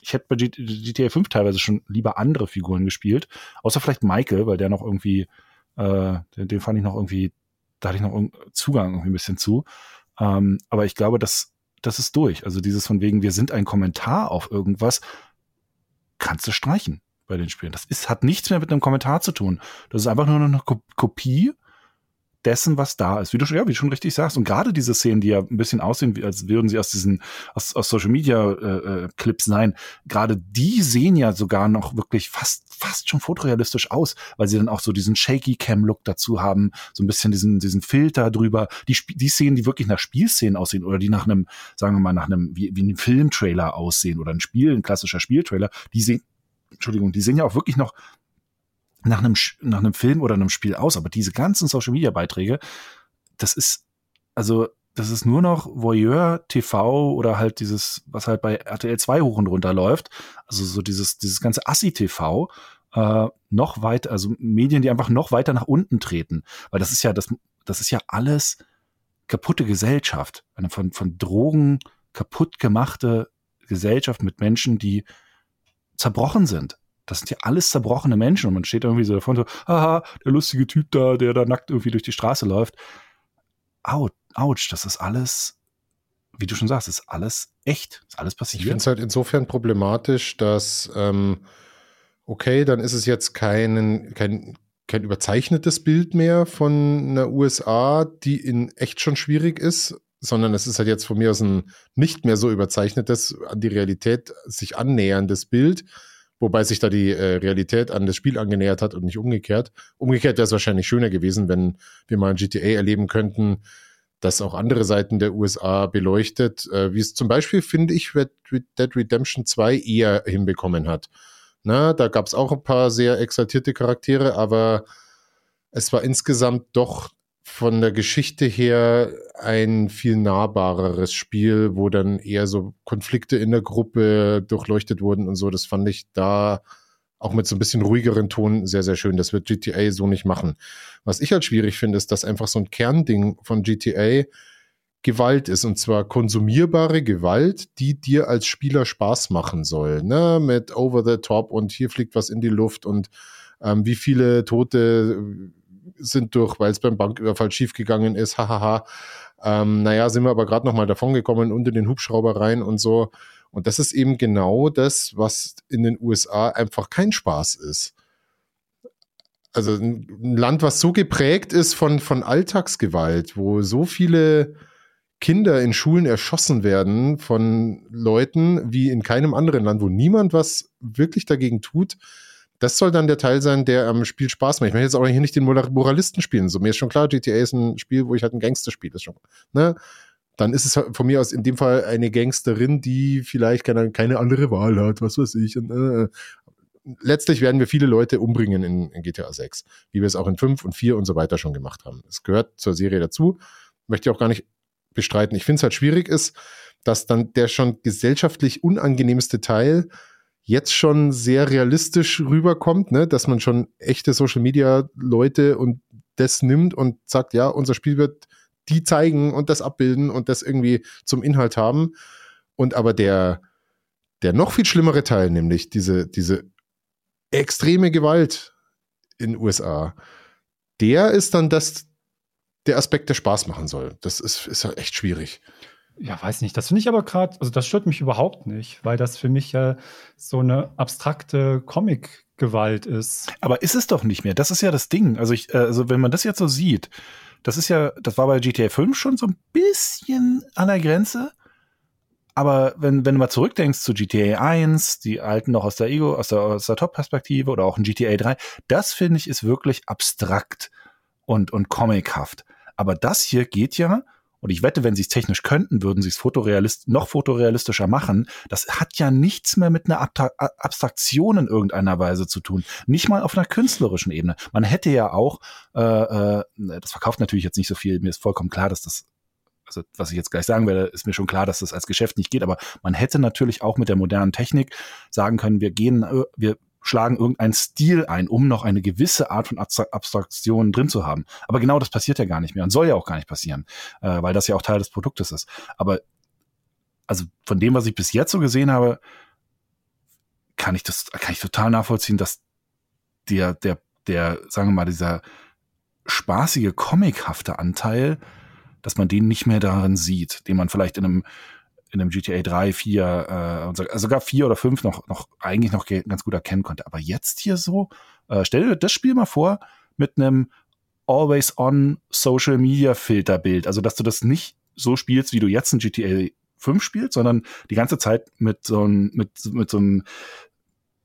ich hätte bei GTA 5 teilweise schon lieber andere Figuren gespielt, außer vielleicht Michael, weil der noch irgendwie, äh, den, den fand ich noch irgendwie, da hatte ich noch Zugang irgendwie ein bisschen zu. Ähm, aber ich glaube, das, das ist durch. Also dieses von wegen, wir sind ein Kommentar auf irgendwas, kannst du streichen bei den Spielen. Das ist, hat nichts mehr mit einem Kommentar zu tun. Das ist einfach nur eine Kopie dessen, was da ist. Wie du, ja, wie du schon richtig sagst. Und gerade diese Szenen, die ja ein bisschen aussehen, als würden sie aus diesen, aus, aus Social Media äh, äh, Clips sein, gerade die sehen ja sogar noch wirklich fast, fast schon fotorealistisch aus, weil sie dann auch so diesen Shaky Cam Look dazu haben, so ein bisschen diesen, diesen Filter drüber. Die, die Szenen, die wirklich nach Spielszenen aussehen oder die nach einem, sagen wir mal, nach einem, wie, wie einem Filmtrailer aussehen oder ein Spiel, ein klassischer Spieltrailer, die sehen Entschuldigung, die sehen ja auch wirklich noch nach einem, nach einem Film oder einem Spiel aus, aber diese ganzen Social Media Beiträge, das ist, also, das ist nur noch Voyeur TV oder halt dieses, was halt bei RTL 2 hoch und runter läuft. Also so dieses, dieses ganze Assi TV, äh, noch weiter, also Medien, die einfach noch weiter nach unten treten. Weil das ist ja, das, das ist ja alles kaputte Gesellschaft. Eine von, von Drogen kaputt gemachte Gesellschaft mit Menschen, die zerbrochen sind. Das sind ja alles zerbrochene Menschen und man steht irgendwie so davon so, haha, der lustige Typ da, der da nackt irgendwie durch die Straße läuft. Out, ouch, das ist alles, wie du schon sagst, ist alles echt, ist alles passiert. Ich finde es halt insofern problematisch, dass, ähm, okay, dann ist es jetzt kein, kein, kein überzeichnetes Bild mehr von einer USA, die in echt schon schwierig ist, sondern es ist halt jetzt von mir aus ein nicht mehr so überzeichnetes, an die Realität sich annäherndes Bild, wobei sich da die äh, Realität an das Spiel angenähert hat und nicht umgekehrt. Umgekehrt wäre es wahrscheinlich schöner gewesen, wenn wir mal ein GTA erleben könnten, das auch andere Seiten der USA beleuchtet, äh, wie es zum Beispiel, finde ich, Dead Redemption 2 eher hinbekommen hat. Na, da gab es auch ein paar sehr exaltierte Charaktere, aber es war insgesamt doch von der Geschichte her ein viel nahbareres Spiel, wo dann eher so Konflikte in der Gruppe durchleuchtet wurden und so. Das fand ich da auch mit so ein bisschen ruhigeren Ton sehr, sehr schön. Das wird GTA so nicht machen. Was ich halt schwierig finde, ist, dass einfach so ein Kernding von GTA Gewalt ist und zwar konsumierbare Gewalt, die dir als Spieler Spaß machen soll. Ne? Mit Over the Top und hier fliegt was in die Luft und ähm, wie viele Tote sind durch, weil es beim Banküberfall schiefgegangen ist, hahaha. Ähm, naja, sind wir aber gerade nochmal davongekommen unter den Hubschrauber rein und so. Und das ist eben genau das, was in den USA einfach kein Spaß ist. Also ein Land, was so geprägt ist von, von Alltagsgewalt, wo so viele Kinder in Schulen erschossen werden von Leuten wie in keinem anderen Land, wo niemand was wirklich dagegen tut, das soll dann der Teil sein, der am Spiel Spaß macht. Ich möchte jetzt auch hier nicht den Moralisten spielen. So, mir ist schon klar, GTA ist ein Spiel, wo ich halt ein Gangster spiele. Ne? Dann ist es halt von mir aus in dem Fall eine Gangsterin, die vielleicht keine, keine andere Wahl hat, was weiß ich. Und, äh, letztlich werden wir viele Leute umbringen in, in, GTA 6, wie wir es auch in 5 und 4 und so weiter schon gemacht haben. Es gehört zur Serie dazu. Möchte ich auch gar nicht bestreiten. Ich finde es halt schwierig ist, dass dann der schon gesellschaftlich unangenehmste Teil jetzt schon sehr realistisch rüberkommt, ne? dass man schon echte Social Media Leute und das nimmt und sagt, ja, unser Spiel wird die zeigen und das abbilden und das irgendwie zum Inhalt haben. Und aber der, der noch viel schlimmere Teil, nämlich diese, diese extreme Gewalt in den USA, der ist dann das, der Aspekt, der Spaß machen soll. Das ist, ist halt echt schwierig. Ja, weiß nicht. Das finde ich aber gerade, also das stört mich überhaupt nicht, weil das für mich ja so eine abstrakte Comic-Gewalt ist. Aber ist es doch nicht mehr. Das ist ja das Ding. Also, ich, äh, also wenn man das jetzt so sieht, das ist ja, das war bei GTA 5 schon so ein bisschen an der Grenze. Aber wenn, wenn du mal zurückdenkst zu GTA 1, die alten noch aus der Ego, aus der, aus der Top-Perspektive oder auch in GTA 3, das finde ich ist wirklich abstrakt und, und comichaft. Aber das hier geht ja, und ich wette, wenn sie es technisch könnten, würden sie es fotorealist noch fotorealistischer machen. Das hat ja nichts mehr mit einer Abstraktion in irgendeiner Weise zu tun. Nicht mal auf einer künstlerischen Ebene. Man hätte ja auch, äh, äh, das verkauft natürlich jetzt nicht so viel, mir ist vollkommen klar, dass das also was ich jetzt gleich sagen werde, ist mir schon klar, dass das als Geschäft nicht geht, aber man hätte natürlich auch mit der modernen Technik sagen können, wir gehen, äh, wir schlagen irgendeinen Stil ein, um noch eine gewisse Art von Abstraktion drin zu haben. Aber genau das passiert ja gar nicht mehr und soll ja auch gar nicht passieren, äh, weil das ja auch Teil des Produktes ist. Aber also von dem, was ich bis jetzt so gesehen habe, kann ich das, kann ich total nachvollziehen, dass der, der, der, sagen wir mal, dieser spaßige, comichafte Anteil, dass man den nicht mehr darin sieht, den man vielleicht in einem in einem GTA 3, 4 äh, also sogar 4 oder 5 noch, noch eigentlich noch ganz gut erkennen konnte. Aber jetzt hier so, äh, stell dir das Spiel mal vor mit einem Always on Social Media Filterbild. Also, dass du das nicht so spielst, wie du jetzt in GTA 5 spielst, sondern die ganze Zeit mit so einem, mit, mit so einem,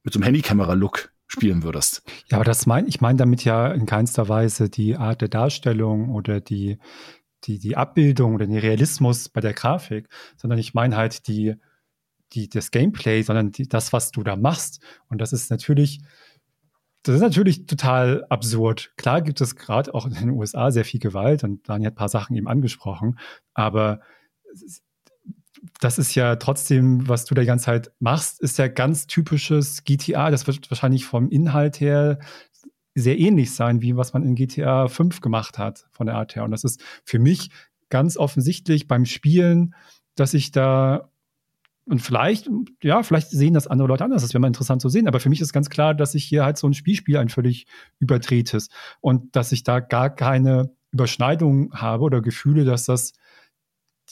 mit so einem Handykamera-Look spielen würdest. Ja, aber das meine ich meine damit ja in keinster Weise die Art der Darstellung oder die die, die Abbildung oder den Realismus bei der Grafik, sondern ich meine halt die, die, das Gameplay, sondern die, das, was du da machst. Und das ist natürlich, das ist natürlich total absurd. Klar gibt es gerade auch in den USA sehr viel Gewalt und Daniel hat ein paar Sachen eben angesprochen, aber das ist ja trotzdem, was du da die ganze Zeit machst, ist ja ganz typisches GTA. Das wird wahrscheinlich vom Inhalt her sehr ähnlich sein, wie was man in GTA 5 gemacht hat von der Art her. Und das ist für mich ganz offensichtlich beim Spielen, dass ich da und vielleicht, ja, vielleicht sehen das andere Leute anders. Das wäre mal interessant zu sehen. Aber für mich ist ganz klar, dass ich hier halt so ein Spiel spiele, ein völlig überdrehtes. Und dass ich da gar keine Überschneidung habe oder Gefühle, dass das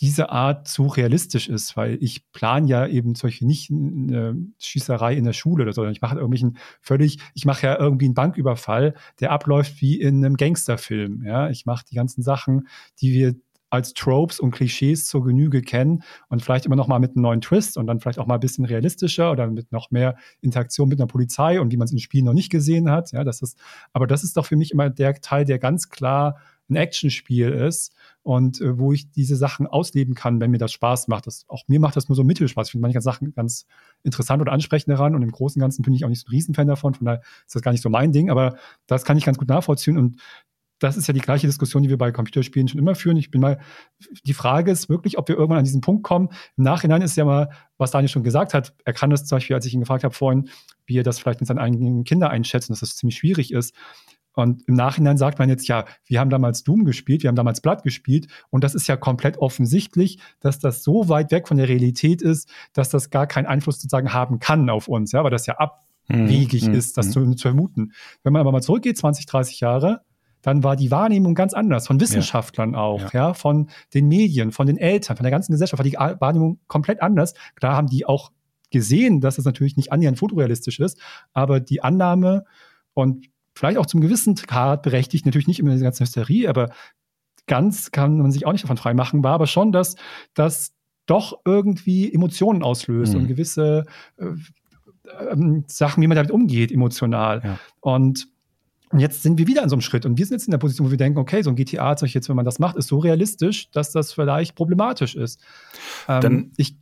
diese Art zu realistisch ist, weil ich plane ja eben solche nicht eine Schießerei in der Schule oder so, sondern ich mache irgendwelchen völlig, ich mache ja irgendwie einen Banküberfall, der abläuft wie in einem Gangsterfilm. Ja, ich mache die ganzen Sachen, die wir als Tropes und Klischees zur Genüge kennen und vielleicht immer noch mal mit einem neuen Twist und dann vielleicht auch mal ein bisschen realistischer oder mit noch mehr Interaktion mit einer Polizei und wie man es in Spielen noch nicht gesehen hat. Ja, das ist, aber das ist doch für mich immer der Teil, der ganz klar ein Actionspiel ist und äh, wo ich diese Sachen ausleben kann, wenn mir das Spaß macht. Das, auch mir macht das nur so Mittelspaß. Ich finde manche Sachen ganz interessant und ansprechend daran und im Großen und Ganzen bin ich auch nicht so ein Riesenfan davon, von daher ist das gar nicht so mein Ding, aber das kann ich ganz gut nachvollziehen und das ist ja die gleiche Diskussion, die wir bei Computerspielen schon immer führen. Ich bin mal, die Frage ist wirklich, ob wir irgendwann an diesen Punkt kommen. Im Nachhinein ist ja mal, was Daniel schon gesagt hat, er kann das zum Beispiel, als ich ihn gefragt habe vorhin, wie er das vielleicht mit seinen eigenen Kindern einschätzt, dass das ziemlich schwierig ist. Und im Nachhinein sagt man jetzt, ja, wir haben damals Doom gespielt, wir haben damals Blood gespielt und das ist ja komplett offensichtlich, dass das so weit weg von der Realität ist, dass das gar keinen Einfluss sozusagen haben kann auf uns, ja, weil das ja abwegig mhm. ist, das mhm. zu, zu vermuten. Wenn man aber mal zurückgeht, 20, 30 Jahre, dann war die Wahrnehmung ganz anders, von Wissenschaftlern ja. auch, ja. ja. von den Medien, von den Eltern, von der ganzen Gesellschaft war die Wahrnehmung komplett anders. Klar haben die auch gesehen, dass es natürlich nicht annähernd fotorealistisch ist, aber die Annahme und vielleicht auch zum gewissen Grad berechtigt, natürlich nicht immer diese ganze Hysterie, aber ganz kann man sich auch nicht davon freimachen, war aber schon, dass das doch irgendwie Emotionen auslöst mhm. und gewisse äh, äh, Sachen, wie man damit umgeht, emotional. Ja. Und und jetzt sind wir wieder an so einem Schritt und wir sind jetzt in der Position, wo wir denken, okay, so ein GTA, jetzt, wenn man das macht, ist so realistisch, dass das vielleicht problematisch ist. Ähm, Dann ich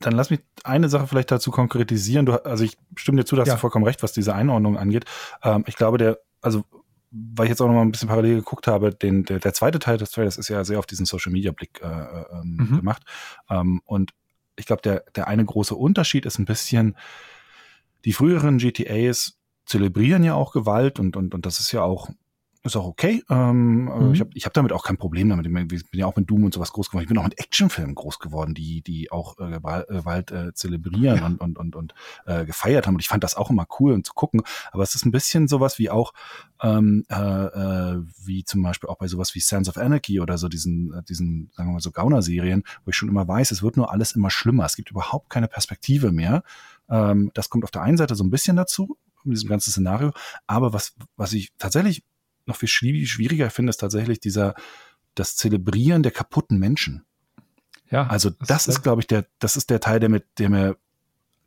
dann lass mich eine Sache vielleicht dazu konkretisieren. Du, also ich stimme dir zu, dass ja. du vollkommen recht, was diese Einordnung angeht. Ähm, ich glaube, der, also weil ich jetzt auch noch mal ein bisschen parallel geguckt habe, den, der, der zweite Teil des Trailers ist ja sehr auf diesen Social Media Blick äh, ähm, mhm. gemacht. Ähm, und ich glaube, der, der eine große Unterschied ist ein bisschen, die früheren GTAs zelebrieren ja auch Gewalt und, und, und das ist ja auch ist auch okay. Ähm, mhm. Ich habe ich hab damit auch kein Problem damit. Ich bin ja auch mit Doom und sowas groß geworden. Ich bin auch mit Actionfilmen groß geworden, die, die auch äh, Gewalt äh, zelebrieren ja. und, und, und, und äh, gefeiert haben. Und ich fand das auch immer cool um zu gucken. Aber es ist ein bisschen sowas wie auch, ähm, äh, äh, wie zum Beispiel auch bei sowas wie Sands of Anarchy oder so diesen, äh, diesen, sagen wir mal so Gauner-Serien, wo ich schon immer weiß, es wird nur alles immer schlimmer. Es gibt überhaupt keine Perspektive mehr. Ähm, das kommt auf der einen Seite so ein bisschen dazu, mit diesem ganzen Szenario. Aber was, was ich tatsächlich noch viel schwieriger finde, ist tatsächlich dieser, das Zelebrieren der kaputten Menschen. Ja. Also das, das ist, glaube ich, der, das ist der Teil, der mit, der mir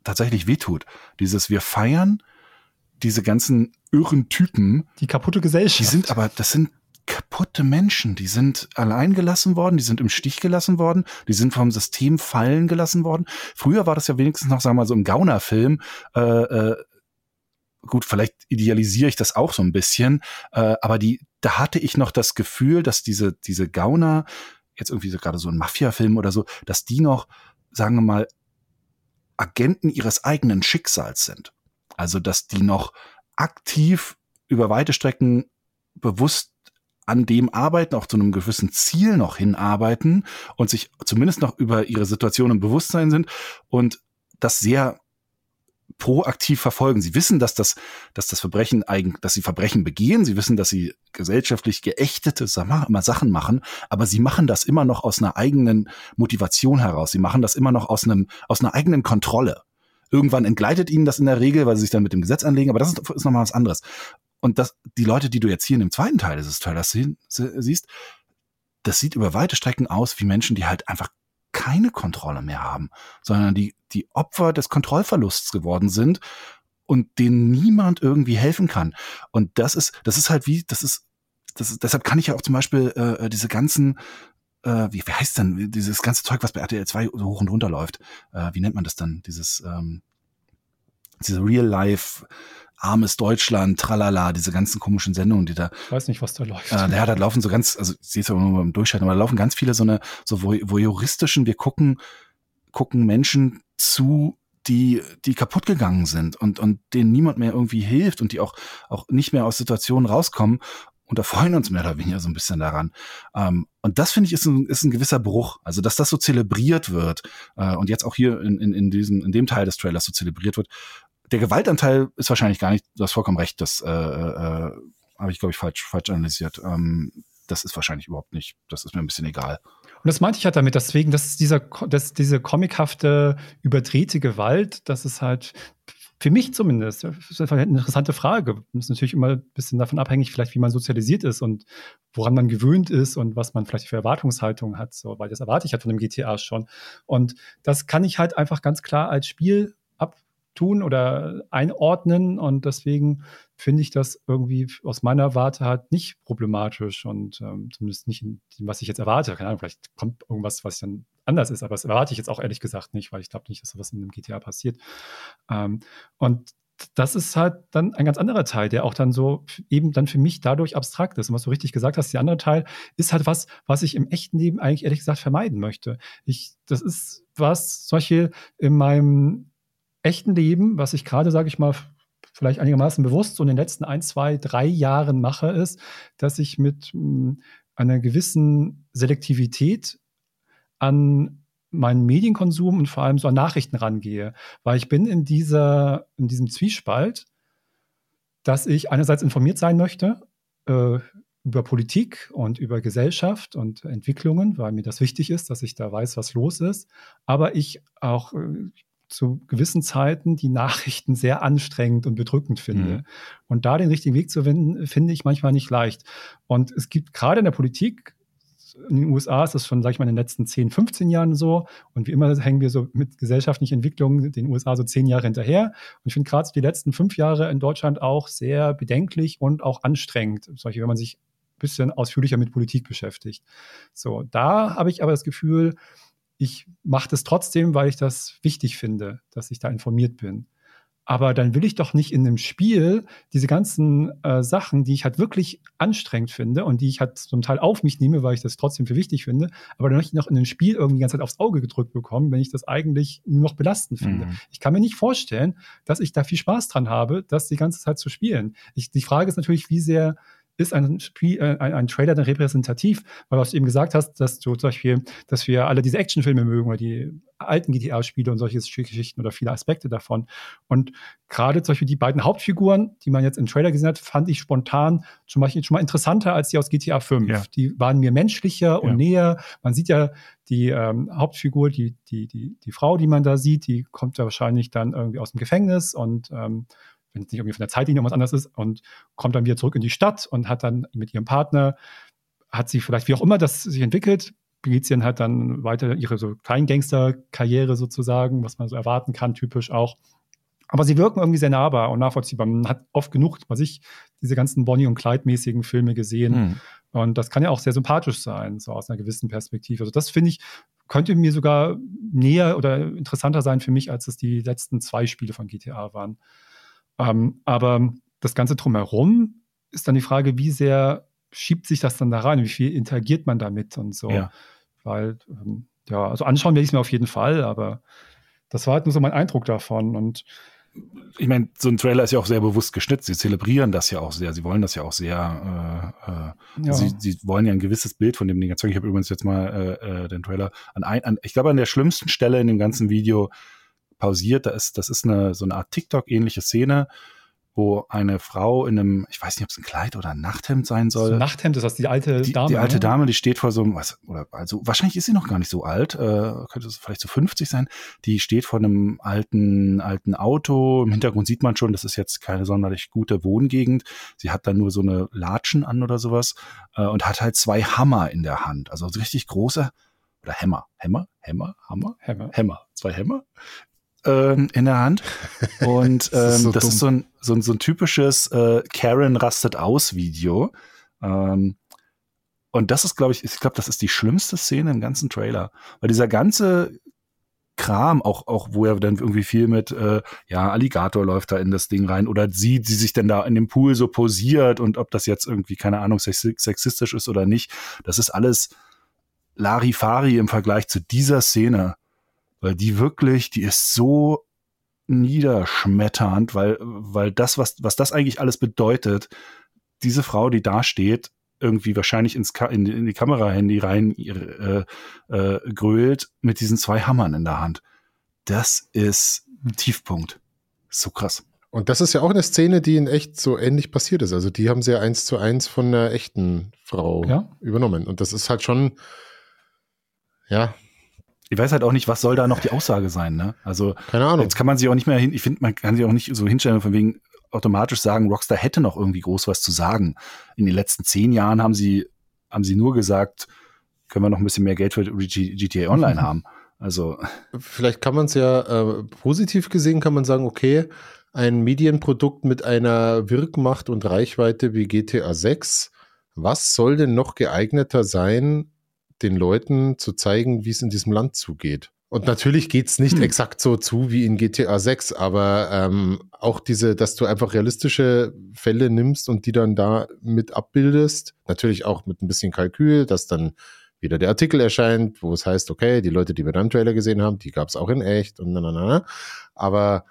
tatsächlich wehtut. Dieses, wir feiern diese ganzen irren Typen. Die kaputte Gesellschaft. Die sind aber, das sind kaputte Menschen. Die sind allein gelassen worden, die sind im Stich gelassen worden, die sind vom System fallen gelassen worden. Früher war das ja wenigstens noch, sagen wir mal, so im Gaunerfilm, äh, äh, gut, vielleicht idealisiere ich das auch so ein bisschen, äh, aber die, da hatte ich noch das Gefühl, dass diese, diese Gauner, jetzt irgendwie so gerade so ein Mafia-Film oder so, dass die noch, sagen wir mal, Agenten ihres eigenen Schicksals sind. Also, dass die noch aktiv über weite Strecken bewusst an dem arbeiten, auch zu einem gewissen Ziel noch hinarbeiten und sich zumindest noch über ihre Situation im Bewusstsein sind und das sehr proaktiv verfolgen. Sie wissen, dass das, dass das Verbrechen eigen, dass sie Verbrechen begehen. Sie wissen, dass sie gesellschaftlich geächtete Sachen machen, aber sie machen das immer noch aus einer eigenen Motivation heraus. Sie machen das immer noch aus einem, aus einer eigenen Kontrolle. Irgendwann entgleitet ihnen das in der Regel, weil sie sich dann mit dem Gesetz anlegen, aber das ist, ist nochmal was anderes. Und das, die Leute, die du jetzt hier in dem zweiten Teil dieses Trailers siehst, das sieht über weite Strecken aus wie Menschen, die halt einfach keine Kontrolle mehr haben, sondern die, die Opfer des Kontrollverlusts geworden sind und denen niemand irgendwie helfen kann. Und das ist, das ist halt wie, das ist, das ist, deshalb kann ich ja auch zum Beispiel äh, diese ganzen, äh, wie, wie heißt denn, dieses ganze Zeug, was bei RTL 2 so hoch und runter läuft, äh, wie nennt man das dann? Dieses, ähm, diese Real-Life armes Deutschland, tralala, diese ganzen komischen Sendungen, die da. Ich weiß nicht, was da läuft. Äh, ja, da laufen so ganz, also ich sehe es ja nur beim Durchschalten, aber da laufen ganz viele so eine, so voyeuristischen, wir gucken, gucken Menschen zu, die, die kaputt gegangen sind und, und denen niemand mehr irgendwie hilft und die auch, auch nicht mehr aus Situationen rauskommen und da freuen uns mehr oder weniger so ein bisschen daran. Ähm, und das finde ich ist ein, ist ein gewisser Bruch. Also, dass das so zelebriert wird äh, und jetzt auch hier in, in, in, diesem, in dem Teil des Trailers so zelebriert wird, der Gewaltanteil ist wahrscheinlich gar nicht, du hast vollkommen recht, das äh, äh, habe ich, glaube ich, falsch, falsch analysiert. Ähm, das ist wahrscheinlich überhaupt nicht, das ist mir ein bisschen egal. Und das meinte ich halt damit, deswegen, dass dieser, dass diese comichafte, überdrehte Gewalt, das ist halt für mich zumindest, eine interessante Frage. Das ist natürlich immer ein bisschen davon abhängig, vielleicht wie man sozialisiert ist und woran man gewöhnt ist und was man vielleicht für Erwartungshaltung hat, so, weil das erwarte ich halt von dem GTA schon. Und das kann ich halt einfach ganz klar als Spiel tun oder einordnen. Und deswegen finde ich das irgendwie aus meiner Warte halt nicht problematisch und ähm, zumindest nicht in dem, was ich jetzt erwarte. Keine Ahnung, vielleicht kommt irgendwas, was dann anders ist, aber das erwarte ich jetzt auch ehrlich gesagt nicht, weil ich glaube nicht, dass sowas in einem GTA passiert. Ähm, und das ist halt dann ein ganz anderer Teil, der auch dann so eben dann für mich dadurch abstrakt ist. Und was du richtig gesagt hast, der andere Teil ist halt was, was ich im echten Leben eigentlich ehrlich gesagt vermeiden möchte. Ich, das ist was, solche in meinem echten Leben, was ich gerade, sage ich mal, vielleicht einigermaßen bewusst so in den letzten ein, zwei, drei Jahren mache, ist, dass ich mit hm, einer gewissen Selektivität an meinen Medienkonsum und vor allem so an Nachrichten rangehe. Weil ich bin in dieser, in diesem Zwiespalt, dass ich einerseits informiert sein möchte, äh, über Politik und über Gesellschaft und Entwicklungen, weil mir das wichtig ist, dass ich da weiß, was los ist. Aber ich auch, äh, zu gewissen Zeiten die Nachrichten sehr anstrengend und bedrückend finde. Mhm. Und da den richtigen Weg zu finden, finde ich manchmal nicht leicht. Und es gibt gerade in der Politik, in den USA ist das schon, sag ich mal, in den letzten 10, 15 Jahren so. Und wie immer hängen wir so mit gesellschaftlichen Entwicklungen den USA so zehn Jahre hinterher. Und ich finde gerade die letzten fünf Jahre in Deutschland auch sehr bedenklich und auch anstrengend. Solche, wenn man sich ein bisschen ausführlicher mit Politik beschäftigt. So, da habe ich aber das Gefühl, ich mache das trotzdem, weil ich das wichtig finde, dass ich da informiert bin. Aber dann will ich doch nicht in einem Spiel diese ganzen äh, Sachen, die ich halt wirklich anstrengend finde und die ich halt zum Teil auf mich nehme, weil ich das trotzdem für wichtig finde, aber dann nicht noch in einem Spiel irgendwie die ganze Zeit aufs Auge gedrückt bekommen, wenn ich das eigentlich nur noch belastend finde. Mhm. Ich kann mir nicht vorstellen, dass ich da viel Spaß dran habe, das die ganze Zeit zu spielen. Ich, die Frage ist natürlich, wie sehr ist ein, Spiel, äh, ein, ein Trailer dann repräsentativ? Weil was du eben gesagt hast, dass du zum Beispiel, dass wir alle diese Actionfilme mögen oder die alten GTA-Spiele und solche Geschichten oder viele Aspekte davon. Und gerade zum Beispiel die beiden Hauptfiguren, die man jetzt im Trailer gesehen hat, fand ich spontan zum Beispiel schon mal interessanter als die aus GTA 5. Ja. Die waren mir menschlicher und ja. näher. Man sieht ja die ähm, Hauptfigur, die, die, die, die Frau, die man da sieht, die kommt ja wahrscheinlich dann irgendwie aus dem Gefängnis und ähm, wenn es nicht irgendwie von der Zeitlinie was anderes ist, und kommt dann wieder zurück in die Stadt und hat dann mit ihrem Partner, hat sie vielleicht, wie auch immer das sich entwickelt, begeht sie dann dann weiter ihre so Kleingangster-Karriere sozusagen, was man so erwarten kann, typisch auch. Aber sie wirken irgendwie sehr nahbar und nachvollziehbar. Man hat oft genug, was ich, diese ganzen Bonnie- und Clyde-mäßigen Filme gesehen. Mhm. Und das kann ja auch sehr sympathisch sein, so aus einer gewissen Perspektive. Also das finde ich, könnte mir sogar näher oder interessanter sein für mich, als es die letzten zwei Spiele von GTA waren. Ähm, aber das Ganze drumherum ist dann die Frage, wie sehr schiebt sich das dann da rein? Wie viel interagiert man damit und so? Ja. Weil, ähm, ja, also anschauen werde ich es mir auf jeden Fall, aber das war halt nur so mein Eindruck davon. Und ich meine, so ein Trailer ist ja auch sehr bewusst geschnitten. Sie zelebrieren das ja auch sehr. Sie wollen das ja auch sehr. Äh, äh, ja. sie, sie wollen ja ein gewisses Bild von dem Ding erzeugen. Ich habe übrigens jetzt mal äh, äh, den Trailer an, ein, an, ich glaube, an der schlimmsten Stelle in dem ganzen Video pausiert. Da ist, das ist eine so eine Art TikTok-ähnliche Szene wo eine Frau in einem, ich weiß nicht, ob es ein Kleid oder ein Nachthemd sein soll. So Nachthemd ist das die alte die, Dame. Die alte ne? Dame, die steht vor so einem, was, oder also wahrscheinlich ist sie noch gar nicht so alt, äh, könnte es vielleicht so 50 sein. Die steht vor einem alten, alten Auto. Im Hintergrund sieht man schon, das ist jetzt keine sonderlich gute Wohngegend. Sie hat dann nur so eine Latschen an oder sowas äh, und hat halt zwei Hammer in der Hand. Also richtig große oder Hämmer. Hämmer? Hämmer? Hammer? Hämmer. Hämmer. Zwei Hämmer ähm, in der Hand. Und ähm, das, ist, so, das ist so, ein, so, ein, so ein typisches äh, Karen rastet aus Video. Ähm, und das ist, glaube ich, ich glaube, das ist die schlimmste Szene im ganzen Trailer. Weil dieser ganze Kram, auch, auch wo er dann irgendwie viel mit, äh, ja, Alligator läuft da in das Ding rein oder sieht, sie sich denn da in dem Pool so posiert und ob das jetzt irgendwie, keine Ahnung, sexistisch ist oder nicht. Das ist alles Larifari im Vergleich zu dieser Szene weil die wirklich, die ist so niederschmetternd, weil, weil das, was, was das eigentlich alles bedeutet, diese Frau, die da steht, irgendwie wahrscheinlich ins Ka in, in die Kamera-Handy rein äh, äh, grölt mit diesen zwei Hammern in der Hand. Das ist ein Tiefpunkt. So krass. Und das ist ja auch eine Szene, die in echt so ähnlich passiert ist. Also die haben sie ja eins zu eins von einer echten Frau ja? übernommen. Und das ist halt schon, ja, ich weiß halt auch nicht, was soll da noch die Aussage sein, ne? Also, keine Ahnung. Jetzt kann man sich auch nicht mehr hin, ich finde, man kann sich auch nicht so hinstellen, von wegen automatisch sagen, Rockstar hätte noch irgendwie groß was zu sagen. In den letzten zehn Jahren haben sie, haben sie nur gesagt, können wir noch ein bisschen mehr Geld für GTA Online haben. Also. Vielleicht kann man es ja äh, positiv gesehen, kann man sagen, okay, ein Medienprodukt mit einer Wirkmacht und Reichweite wie GTA 6, was soll denn noch geeigneter sein, den Leuten zu zeigen, wie es in diesem Land zugeht. Und natürlich geht's nicht hm. exakt so zu wie in GTA 6, aber ähm, auch diese, dass du einfach realistische Fälle nimmst und die dann da mit abbildest, natürlich auch mit ein bisschen Kalkül, dass dann wieder der Artikel erscheint, wo es heißt, okay, die Leute, die wir da im Trailer gesehen haben, die gab's auch in echt und na, na, na. Aber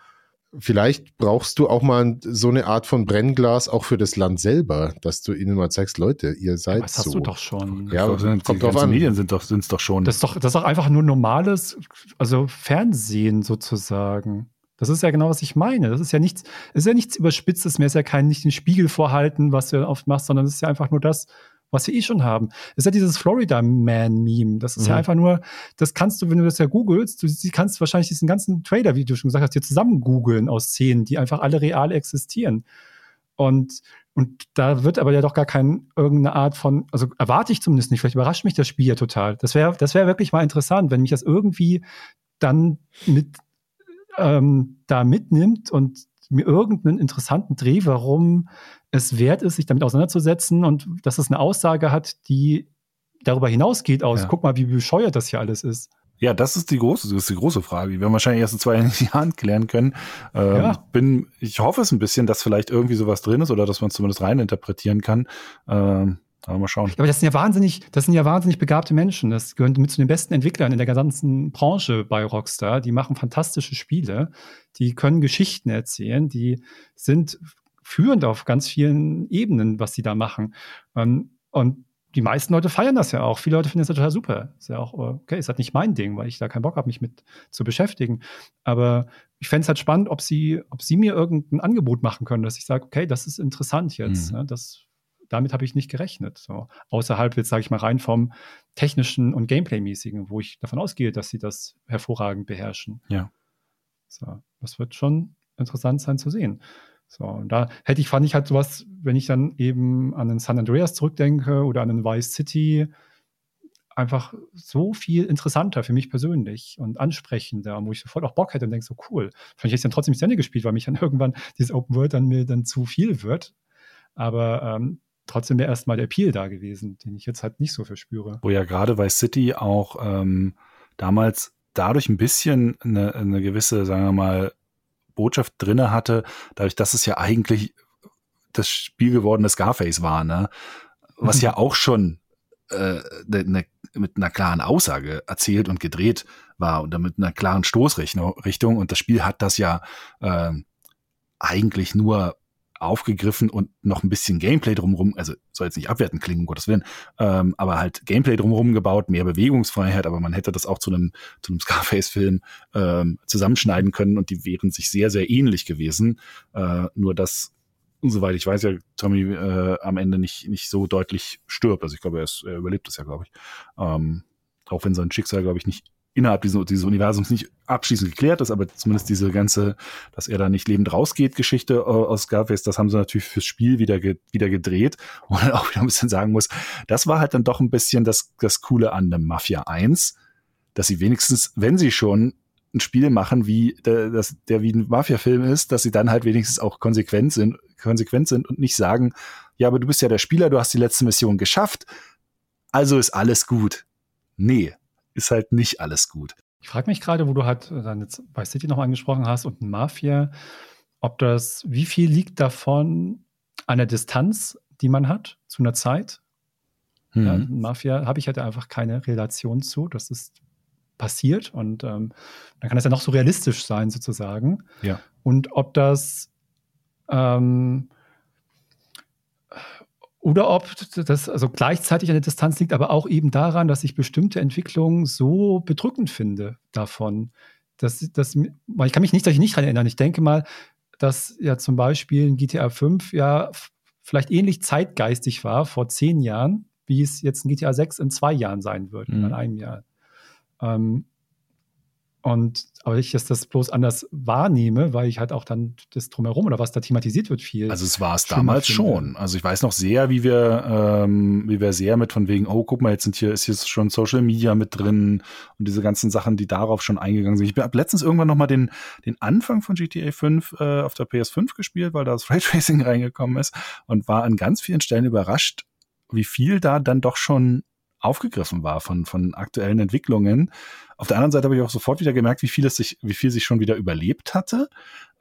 vielleicht brauchst du auch mal so eine Art von Brennglas auch für das Land selber, dass du ihnen mal zeigst, Leute, ihr seid das so. Das hast du doch schon. Ja, aber sind, kommt drauf an. Medien sind doch, sind's doch schon. Das ist doch, das ist doch einfach nur normales, also Fernsehen sozusagen. Das ist ja genau, was ich meine. Das ist ja nichts, ist ja nichts Überspitztes mehr, ist ja kein, nicht den Spiegel vorhalten, was du oft machst, sondern es ist ja einfach nur das, was wir eh schon haben. Das ist ja dieses Florida Man-Meme. Das ist mhm. ja einfach nur, das kannst du, wenn du das ja googelst, du kannst wahrscheinlich diesen ganzen Trailer, wie du schon gesagt hast, dir zusammen googeln aus Szenen, die einfach alle real existieren. Und, und da wird aber ja doch gar keine irgendeine Art von, also erwarte ich zumindest nicht, vielleicht überrascht mich das Spiel ja total. Das wäre das wäre wirklich mal interessant, wenn mich das irgendwie dann mit ähm, da mitnimmt und mir irgendeinen interessanten Dreh, warum es wert ist, sich damit auseinanderzusetzen und dass es eine Aussage hat, die darüber hinausgeht aus, ja. guck mal, wie bescheuert das hier alles ist. Ja, das ist die große, das ist die große Frage. Die werden wahrscheinlich erst in zwei Jahren klären können. Ähm, ja. bin, ich hoffe es ein bisschen, dass vielleicht irgendwie sowas drin ist oder dass man es zumindest reininterpretieren kann. Ähm, aber mal schauen. Aber das sind ja wahnsinnig, das sind ja wahnsinnig begabte Menschen. Das gehören mit zu den besten Entwicklern in der ganzen Branche bei Rockstar. Die machen fantastische Spiele. Die können Geschichten erzählen. Die sind führend auf ganz vielen Ebenen, was sie da machen. Ähm, und die meisten Leute feiern das ja auch. Viele Leute finden das total super. Ist ja auch, okay, ist halt nicht mein Ding, weil ich da keinen Bock habe, mich mit zu beschäftigen. Aber ich fände es halt spannend, ob sie, ob sie mir irgendein Angebot machen können, dass ich sage, okay, das ist interessant jetzt. Mhm. Ne? Das damit habe ich nicht gerechnet. So. Außerhalb jetzt, sage ich mal, rein vom technischen und Gameplay-mäßigen, wo ich davon ausgehe, dass sie das hervorragend beherrschen. Ja. So. Das wird schon interessant sein zu sehen. So, und da hätte ich, fand ich halt sowas, wenn ich dann eben an den San Andreas zurückdenke oder an den Vice City, einfach so viel interessanter für mich persönlich und ansprechender, wo ich sofort auch Bock hätte und denke so, cool. Vielleicht hätte ich dann trotzdem nicht Ende gespielt, weil mich dann irgendwann dieses Open World dann mir dann zu viel wird. Aber ähm, trotzdem wäre erstmal der Appeal da gewesen, den ich jetzt halt nicht so verspüre. Wo ja gerade Vice City auch ähm, damals dadurch ein bisschen eine, eine gewisse, sagen wir mal, Botschaft drinne hatte, dadurch, dass es ja eigentlich das Spiel gewordene Scarface war, ne? Was mhm. ja auch schon äh, ne, ne, mit einer klaren Aussage erzählt und gedreht war und damit einer klaren Stoßrichtung. Und das Spiel hat das ja äh, eigentlich nur aufgegriffen und noch ein bisschen Gameplay drumherum, also soll jetzt nicht abwerten klingen, um Gottes Willen, ähm, aber halt Gameplay drumherum gebaut, mehr Bewegungsfreiheit, aber man hätte das auch zu einem, zu einem Scarface-Film ähm, zusammenschneiden können und die wären sich sehr, sehr ähnlich gewesen. Äh, nur dass, soweit ich weiß, ja Tommy äh, am Ende nicht, nicht so deutlich stirbt. Also ich glaube, er, ist, er überlebt es ja, glaube ich. Ähm, auch wenn sein Schicksal, glaube ich, nicht innerhalb dieses, dieses Universums nicht abschließend geklärt ist, aber zumindest diese ganze, dass er da nicht lebend rausgeht, Geschichte äh, aus Scarface, das haben sie natürlich fürs Spiel wieder, ge, wieder gedreht, wo man auch wieder ein bisschen sagen muss, das war halt dann doch ein bisschen das, das Coole an dem Mafia 1, dass sie wenigstens, wenn sie schon ein Spiel machen, wie der, das, der wie ein Mafia-Film ist, dass sie dann halt wenigstens auch konsequent sind, konsequent sind und nicht sagen, ja, aber du bist ja der Spieler, du hast die letzte Mission geschafft, also ist alles gut. Nee, ist halt nicht alles gut. Ich frage mich gerade, wo du halt äh, dann jetzt bei City noch angesprochen hast und Mafia, ob das, wie viel liegt davon an der Distanz, die man hat zu einer Zeit? Mhm. Ja, Mafia habe ich halt einfach keine Relation zu. Das ist passiert und ähm, dann kann das ja noch so realistisch sein, sozusagen. Ja. Und ob das ähm, oder ob das also gleichzeitig an der Distanz liegt, aber auch eben daran, dass ich bestimmte Entwicklungen so bedrückend finde davon. Dass, dass, ich kann mich nicht, dass ich nicht daran erinnern. Ich denke mal, dass ja zum Beispiel in GTA 5 ja vielleicht ähnlich zeitgeistig war vor zehn Jahren, wie es jetzt in GTA 6 in zwei Jahren sein wird, mhm. in einem Jahr. Ähm, und aber ich dass das bloß anders wahrnehme, weil ich halt auch dann das drumherum oder was da thematisiert wird viel. Also es war es damals finde. schon. Also ich weiß noch sehr, wie wir, ähm, wie wir sehr mit von wegen, oh, guck mal, jetzt sind hier, ist hier schon Social Media mit drin und diese ganzen Sachen, die darauf schon eingegangen sind. Ich habe letztens irgendwann noch mal den, den Anfang von GTA 5 äh, auf der PS5 gespielt, weil da das Raytracing reingekommen ist und war an ganz vielen Stellen überrascht, wie viel da dann doch schon aufgegriffen war von, von aktuellen Entwicklungen. Auf der anderen Seite habe ich auch sofort wieder gemerkt, wie viel es sich, wie viel sich schon wieder überlebt hatte.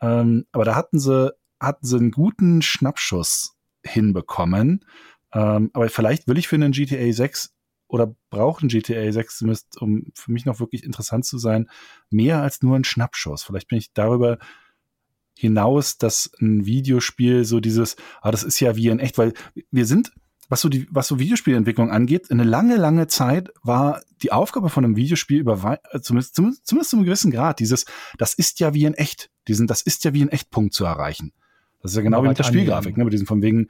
Ähm, aber da hatten sie, hatten sie einen guten Schnappschuss hinbekommen. Ähm, aber vielleicht will ich für einen GTA 6 oder braucht ein GTA 6 zumindest, um für mich noch wirklich interessant zu sein, mehr als nur ein Schnappschuss. Vielleicht bin ich darüber hinaus, dass ein Videospiel so dieses, ah, das ist ja wie in echt, weil wir sind, was so die, was so Videospielentwicklung angeht, eine lange, lange Zeit war die Aufgabe von einem Videospiel über, äh, zumindest, zumindest, zumindest zu einem gewissen Grad, dieses, das ist ja wie in echt, diesen, das ist ja wie in Echtpunkt zu erreichen. Das ist ja genau wie mit der Spielgrafik, ne, mit diesem von wegen,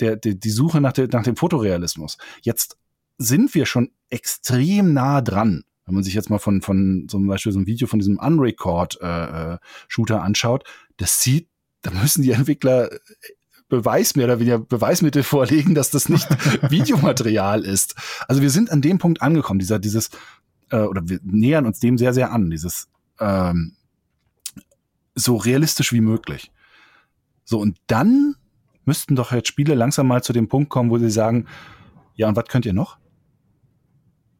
der, der, die Suche nach, der, nach dem Fotorealismus. Jetzt sind wir schon extrem nah dran. Wenn man sich jetzt mal von, von zum Beispiel so ein Video von diesem Unrecord-Shooter äh, äh anschaut, das sieht, da müssen die Entwickler Beweis mehr oder weniger Beweismittel vorlegen, dass das nicht Videomaterial ist. Also wir sind an dem Punkt angekommen, dieser, dieses, äh, oder wir nähern uns dem sehr, sehr an, dieses ähm, so realistisch wie möglich. So, und dann müssten doch jetzt Spiele langsam mal zu dem Punkt kommen, wo sie sagen, ja, und was könnt ihr noch?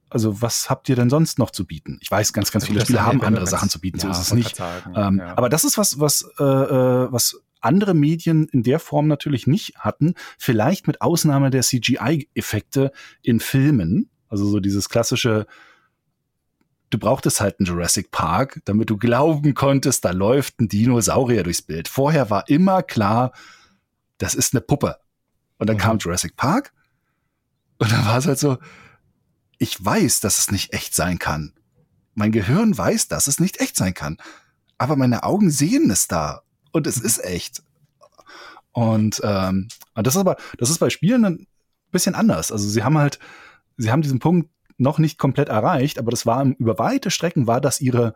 Also was habt ihr denn sonst noch zu bieten? Ich weiß, ganz, ganz viele Spiele haben andere Sachen zu bieten, so ist es nicht. ähm, ja. Aber das ist was, was, äh, äh was andere Medien in der Form natürlich nicht hatten. Vielleicht mit Ausnahme der CGI-Effekte in Filmen. Also so dieses klassische, du brauchtest halt einen Jurassic Park, damit du glauben konntest, da läuft ein Dinosaurier durchs Bild. Vorher war immer klar, das ist eine Puppe. Und dann mhm. kam Jurassic Park und dann war es halt so, ich weiß, dass es nicht echt sein kann. Mein Gehirn weiß, dass es nicht echt sein kann. Aber meine Augen sehen es da und es ist echt. Und ähm, das ist aber, das ist bei Spielen ein bisschen anders. Also sie haben halt, sie haben diesen Punkt noch nicht komplett erreicht, aber das war über weite Strecken war das ihre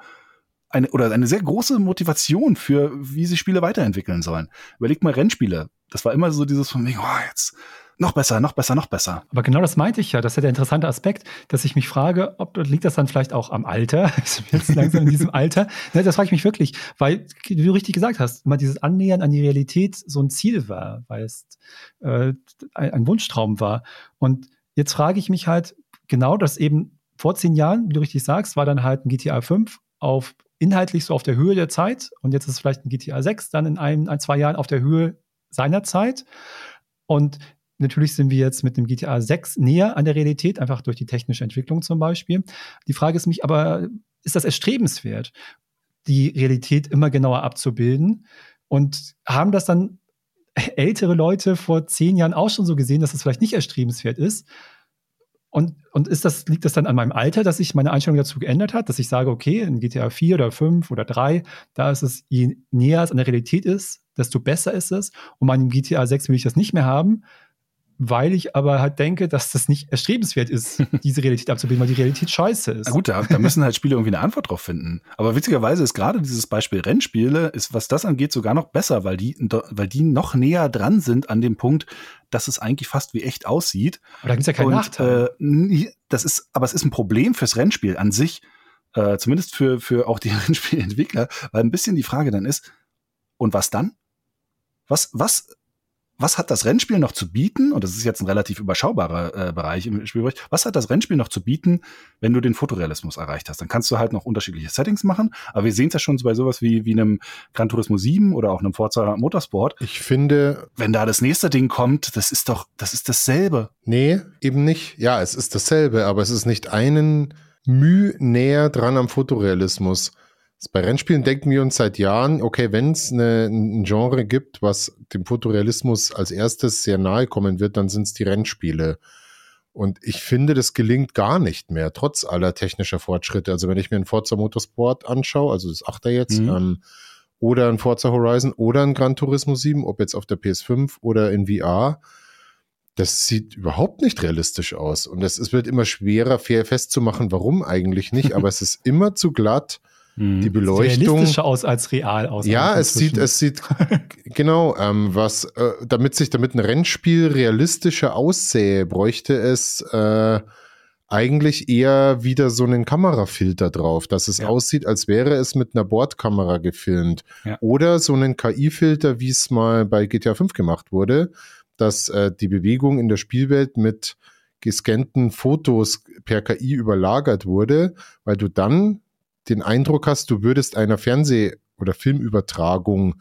eine oder eine sehr große Motivation für, wie sich Spiele weiterentwickeln sollen. Überlegt mal Rennspiele. Das war immer so dieses von mir, oh, jetzt noch besser, noch besser, noch besser. Aber genau das meinte ich ja. Das ist ja der interessante Aspekt, dass ich mich frage, ob liegt das dann vielleicht auch am Alter? Ich bin jetzt langsam in diesem Alter. Ne, das frage ich mich wirklich, weil, wie du richtig gesagt hast, immer dieses Annähern an die Realität so ein Ziel war, weil es äh, ein, Wunschtraum war. Und jetzt frage ich mich halt genau, dass eben vor zehn Jahren, wie du richtig sagst, war dann halt ein GTA 5 auf inhaltlich so auf der Höhe der Zeit und jetzt ist es vielleicht ein GTA 6 dann in ein, ein zwei Jahren auf der Höhe seiner Zeit. Und Natürlich sind wir jetzt mit dem GTA 6 näher an der Realität, einfach durch die technische Entwicklung zum Beispiel. Die Frage ist mich aber, ist das erstrebenswert, die Realität immer genauer abzubilden? Und haben das dann ältere Leute vor zehn Jahren auch schon so gesehen, dass das vielleicht nicht erstrebenswert ist? Und, und ist das, liegt das dann an meinem Alter, dass sich meine Einstellung dazu geändert hat, dass ich sage, okay, in GTA 4 oder 5 oder 3, da ist es, je näher es an der Realität ist, desto besser ist es. Und meinem GTA 6 will ich das nicht mehr haben weil ich aber halt denke, dass das nicht erstrebenswert ist, diese Realität abzubilden, weil die Realität scheiße ist. Na gut, da, da müssen halt Spiele irgendwie eine Antwort drauf finden. Aber witzigerweise ist gerade dieses Beispiel Rennspiele, ist, was das angeht, sogar noch besser, weil die, weil die noch näher dran sind an dem Punkt, dass es eigentlich fast wie echt aussieht. Aber da gibt es ja keinen Und, Nachteil. Äh, das ist, aber es ist ein Problem fürs Rennspiel an sich, äh, zumindest für, für auch die Rennspielentwickler, weil ein bisschen die Frage dann ist, und was dann? Was, was was hat das Rennspiel noch zu bieten? Und das ist jetzt ein relativ überschaubarer äh, Bereich im Spielbereich. Was hat das Rennspiel noch zu bieten, wenn du den Fotorealismus erreicht hast? Dann kannst du halt noch unterschiedliche Settings machen. Aber wir sehen es ja schon so bei sowas wie, wie einem Gran Turismo 7 oder auch einem Forza Motorsport. Ich finde. Wenn da das nächste Ding kommt, das ist doch, das ist dasselbe. Nee, eben nicht. Ja, es ist dasselbe, aber es ist nicht einen Mühe näher dran am Fotorealismus. Bei Rennspielen denken wir uns seit Jahren, okay, wenn es ein Genre gibt, was dem Fotorealismus als erstes sehr nahe kommen wird, dann sind es die Rennspiele. Und ich finde, das gelingt gar nicht mehr, trotz aller technischer Fortschritte. Also wenn ich mir einen Forza Motorsport anschaue, also das Achter jetzt, mhm. ähm, oder ein Forza Horizon oder ein Gran Turismo 7, ob jetzt auf der PS5 oder in VR, das sieht überhaupt nicht realistisch aus. Und es, es wird immer schwerer, fair festzumachen, warum eigentlich nicht, aber es ist immer zu glatt die hm. Beleuchtung. Realistischer aus als real aus. Ja, es sieht, es sieht, genau, ähm, was, äh, damit sich damit ein Rennspiel realistischer aussähe, bräuchte es äh, eigentlich eher wieder so einen Kamerafilter drauf, dass es ja. aussieht, als wäre es mit einer Bordkamera gefilmt. Ja. Oder so einen KI-Filter, wie es mal bei GTA 5 gemacht wurde, dass äh, die Bewegung in der Spielwelt mit gescannten Fotos per KI überlagert wurde, weil du dann den Eindruck hast, du würdest einer Fernseh- oder Filmübertragung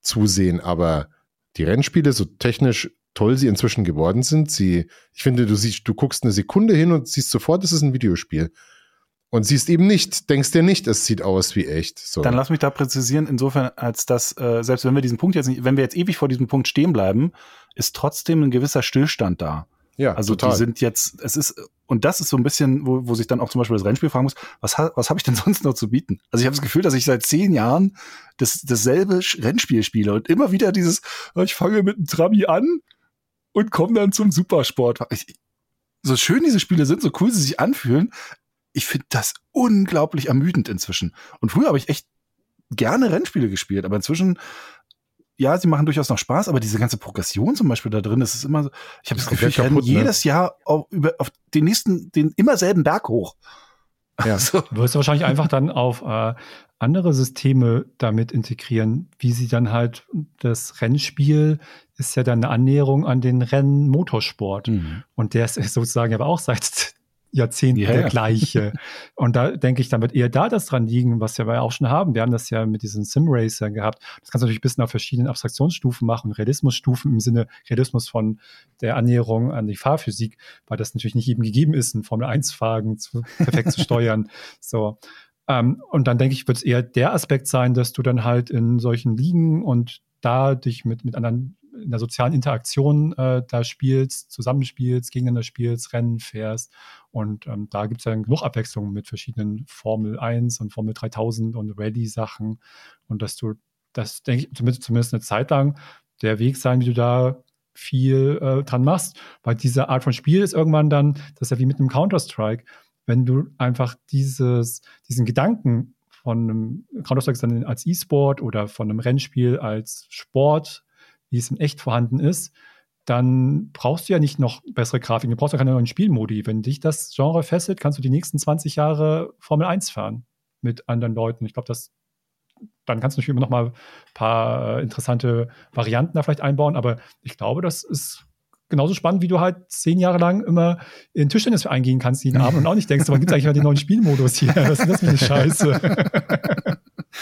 zusehen, aber die Rennspiele, so technisch toll sie inzwischen geworden sind, sie, ich finde, du siehst, du guckst eine Sekunde hin und siehst sofort, es ist ein Videospiel. Und siehst eben nicht, denkst dir nicht, es sieht aus wie echt. So. Dann lass mich da präzisieren, insofern, als dass, äh, selbst wenn wir diesen Punkt jetzt nicht, wenn wir jetzt ewig vor diesem Punkt stehen bleiben, ist trotzdem ein gewisser Stillstand da. Ja, also total. die sind jetzt, es ist, und das ist so ein bisschen, wo, wo sich dann auch zum Beispiel das Rennspiel fragen muss, was, was habe ich denn sonst noch zu bieten? Also ich habe das Gefühl, dass ich seit zehn Jahren das, dasselbe Rennspiel spiele und immer wieder dieses, ich fange mit einem Trabi an und komme dann zum Supersport. Ich, so schön diese Spiele sind, so cool sie sich anfühlen, ich finde das unglaublich ermüdend inzwischen. Und früher habe ich echt gerne Rennspiele gespielt, aber inzwischen ja, sie machen durchaus noch Spaß, aber diese ganze Progression zum Beispiel da drin, das ist immer so, ich habe das, das Gefühl, ich renne ne? jedes Jahr auf, über, auf den nächsten, den immer selben Berg hoch. Ja. Also. Du wirst wahrscheinlich einfach dann auf äh, andere Systeme damit integrieren, wie sie dann halt das Rennspiel ist ja dann eine Annäherung an den Rennmotorsport. Mhm. Und der ist sozusagen aber auch seit Jahrzehnten yeah. der gleiche. Und da denke ich, dann wird eher da das dran liegen, was wir ja auch schon haben. Wir haben das ja mit diesen Sim-Racern gehabt. Das kannst du natürlich ein bisschen auf verschiedenen Abstraktionsstufen machen, Realismusstufen im Sinne Realismus von der Annäherung an die Fahrphysik, weil das natürlich nicht eben gegeben ist, einen Formel-1-Wagen perfekt zu steuern. So. Ähm, und dann denke ich, wird es eher der Aspekt sein, dass du dann halt in solchen Ligen und da dich mit, mit anderen in der sozialen Interaktion äh, da spielst, zusammenspielst, gegeneinander spielst, Rennen fährst. Und ähm, da gibt es ja genug Abwechslung mit verschiedenen Formel 1 und Formel 3000 und Rallye-Sachen. Und dass du, das denke ich, zumindest, zumindest eine Zeit lang der Weg sein, wie du da viel äh, dran machst. Weil diese Art von Spiel ist irgendwann dann, das ist ja wie mit einem Counter-Strike, wenn du einfach dieses, diesen Gedanken von einem Counter-Strike als E-Sport oder von einem Rennspiel als Sport, wie es in echt vorhanden ist, dann brauchst du ja nicht noch bessere Grafiken, du brauchst ja keine neuen Spielmodi. Wenn dich das Genre fesselt, kannst du die nächsten 20 Jahre Formel 1 fahren mit anderen Leuten. Ich glaube, das dann kannst du natürlich immer noch mal ein paar äh, interessante Varianten da vielleicht einbauen, aber ich glaube, das ist genauso spannend, wie du halt zehn Jahre lang immer in Tischtennis eingehen kannst jeden Abend und auch nicht denkst, wann gibt es eigentlich mal den neuen Spielmodus hier? Was ist das für eine Scheiße?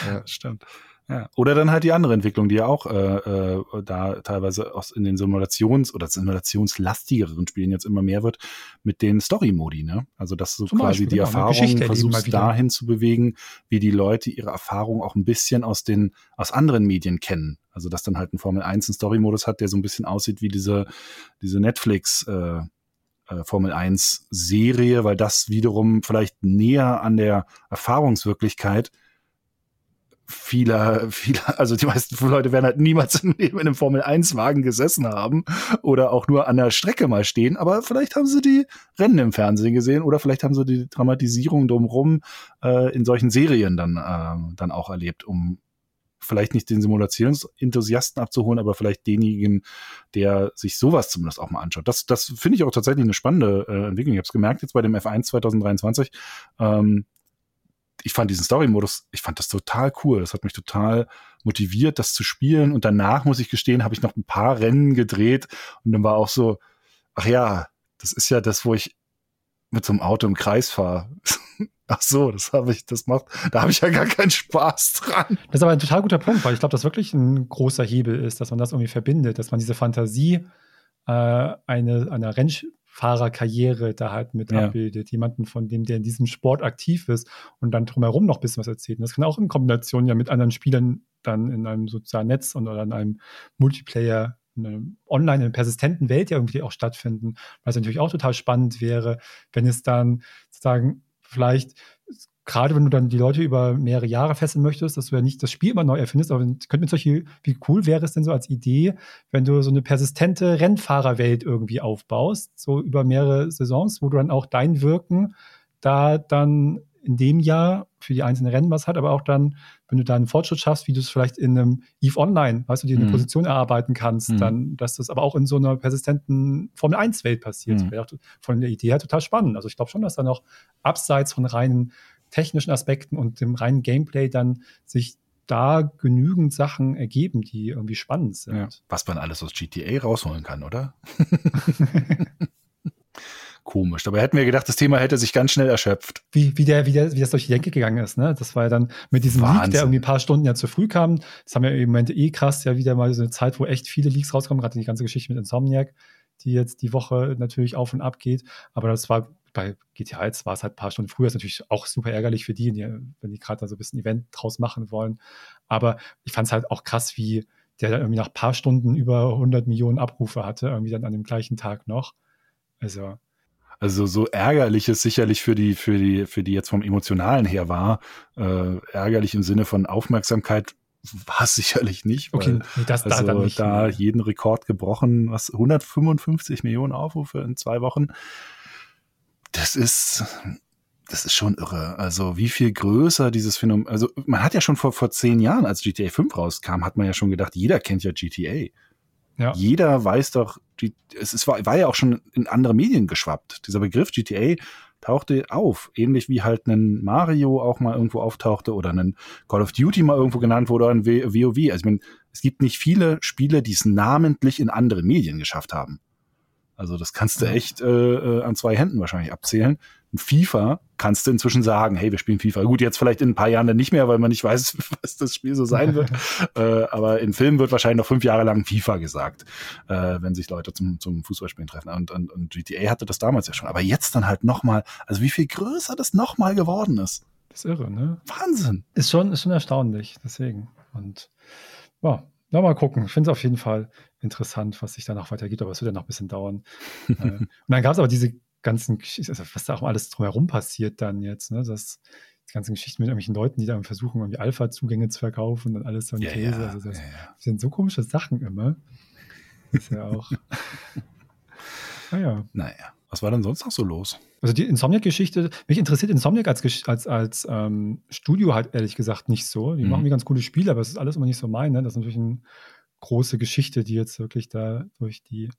ja, stimmt. Ja. Oder dann halt die andere Entwicklung, die ja auch äh, äh, da teilweise aus in den Simulations- oder simulationslastigeren Spielen jetzt immer mehr wird, mit den Story-Modi, ne? Also dass du Zum quasi Beispiel, die genau, Erfahrung versuchst dahin zu bewegen, wie die Leute ihre Erfahrung auch ein bisschen aus den, aus anderen Medien kennen. Also dass dann halt ein Formel 1 einen Story-Modus hat, der so ein bisschen aussieht wie diese, diese Netflix äh, äh, Formel 1 Serie, weil das wiederum vielleicht näher an der Erfahrungswirklichkeit vieler, vieler, also die meisten Leute werden halt niemals in einem Formel-1-Wagen gesessen haben oder auch nur an der Strecke mal stehen, aber vielleicht haben sie die Rennen im Fernsehen gesehen oder vielleicht haben sie die Dramatisierung drumherum äh, in solchen Serien dann, äh, dann auch erlebt, um vielleicht nicht den Simulationsenthusiasten abzuholen, aber vielleicht denjenigen, der sich sowas zumindest auch mal anschaut. Das, das finde ich auch tatsächlich eine spannende äh, Entwicklung. Ich habe es gemerkt jetzt bei dem F1 2023. Ähm, ich fand diesen Story-Modus, ich fand das total cool. Das hat mich total motiviert, das zu spielen. Und danach, muss ich gestehen, habe ich noch ein paar Rennen gedreht. Und dann war auch so, ach ja, das ist ja das, wo ich mit so einem Auto im Kreis fahre. Ach so, das habe ich, das macht, da habe ich ja gar keinen Spaß dran. Das ist aber ein total guter Punkt, weil ich glaube, das wirklich ein großer Hebel ist, dass man das irgendwie verbindet, dass man diese Fantasie äh, eine, einer Renn, Fahrerkarriere da halt mit ja. abbildet. Jemanden von dem, der in diesem Sport aktiv ist und dann drumherum noch ein bisschen was erzählt. Und das kann auch in Kombination ja mit anderen Spielern dann in einem sozialen Netz oder in einem Multiplayer in einem online, in einer persistenten Welt ja irgendwie auch stattfinden. Was natürlich auch total spannend wäre, wenn es dann sozusagen vielleicht gerade wenn du dann die Leute über mehrere Jahre fesseln möchtest, dass du ja nicht das Spiel immer neu erfindest, aber könnte mir solche, wie cool wäre es denn so als Idee, wenn du so eine persistente Rennfahrerwelt irgendwie aufbaust, so über mehrere Saisons, wo du dann auch dein Wirken da dann in dem Jahr für die einzelnen Rennen was hat, aber auch dann, wenn du da einen Fortschritt schaffst, wie du es vielleicht in einem EVE Online, weißt du, dir eine mhm. Position erarbeiten kannst, mhm. dann, dass das aber auch in so einer persistenten Formel 1 Welt passiert. Mhm. Wäre von der Idee her total spannend. Also ich glaube schon, dass da noch abseits von reinen technischen Aspekten und dem reinen Gameplay dann sich da genügend Sachen ergeben, die irgendwie spannend sind. Ja, was man alles aus GTA rausholen kann, oder? Komisch. Dabei hätten wir gedacht, das Thema hätte sich ganz schnell erschöpft. Wie, wie, der, wie, der, wie das durch die Denke gegangen ist, ne? Das war ja dann mit diesem Wahnsinn. Leak, der irgendwie ein paar Stunden ja zu früh kam. Das haben wir im Moment eh krass, ja wieder mal so eine Zeit, wo echt viele Leaks rauskommen, gerade die ganze Geschichte mit Insomniac, die jetzt die Woche natürlich auf und ab geht. Aber das war bei GTA jetzt war es halt ein paar Stunden früher, ist natürlich auch super ärgerlich für die, wenn die gerade da so ein bisschen Event draus machen wollen. Aber ich fand es halt auch krass, wie der dann irgendwie nach ein paar Stunden über 100 Millionen Abrufe hatte, irgendwie dann an dem gleichen Tag noch. Also. Also so ärgerlich es sicherlich für die, für die, für die jetzt vom Emotionalen her war, äh, ärgerlich im Sinne von Aufmerksamkeit war es sicherlich nicht. Weil, okay, das also da, nicht, da jeden Rekord gebrochen, was 155 Millionen Aufrufe in zwei Wochen das ist, das ist schon irre. Also wie viel größer dieses Phänomen, also man hat ja schon vor, vor zehn Jahren, als GTA 5 rauskam, hat man ja schon gedacht, jeder kennt ja GTA. Ja. Jeder weiß doch, es ist, war, war ja auch schon in andere Medien geschwappt. Dieser Begriff GTA tauchte auf, ähnlich wie halt ein Mario auch mal irgendwo auftauchte oder ein Call of Duty mal irgendwo genannt wurde oder ein WoW. Also ich meine, es gibt nicht viele Spiele, die es namentlich in andere Medien geschafft haben. Also das kannst du echt äh, äh, an zwei Händen wahrscheinlich abzählen. In FIFA kannst du inzwischen sagen, hey, wir spielen FIFA. Gut, jetzt vielleicht in ein paar Jahren dann nicht mehr, weil man nicht weiß, was das Spiel so sein wird. äh, aber in Filmen wird wahrscheinlich noch fünf Jahre lang FIFA gesagt, äh, wenn sich Leute zum, zum Fußballspielen treffen. Und, und, und GTA hatte das damals ja schon. Aber jetzt dann halt nochmal, also wie viel größer das nochmal geworden ist. Das ist irre, ne? Wahnsinn. Ist schon, ist schon erstaunlich, deswegen. Und ja, na, mal gucken. Ich finde es auf jeden Fall interessant, was sich danach weitergeht, aber es wird ja noch ein bisschen dauern. äh, und dann gab es aber diese ganzen Geschichten, also was da auch alles drumherum passiert dann jetzt, ne? Das, die ganzen Geschichten mit irgendwelchen Leuten, die dann versuchen, irgendwie Alpha-Zugänge zu verkaufen und alles so ein ja, Käse. Ja, also das, ja, sind so komische Sachen immer. Das ist ja auch. naja. Naja. Was war denn sonst noch so los? Also die Insomniac-Geschichte, mich interessiert Insomniac als, als, als ähm, Studio halt ehrlich gesagt nicht so. Die mhm. machen mir ganz coole Spiele, aber es ist alles immer nicht so mein. Ne? Das ist natürlich eine große Geschichte, die jetzt wirklich da durch die,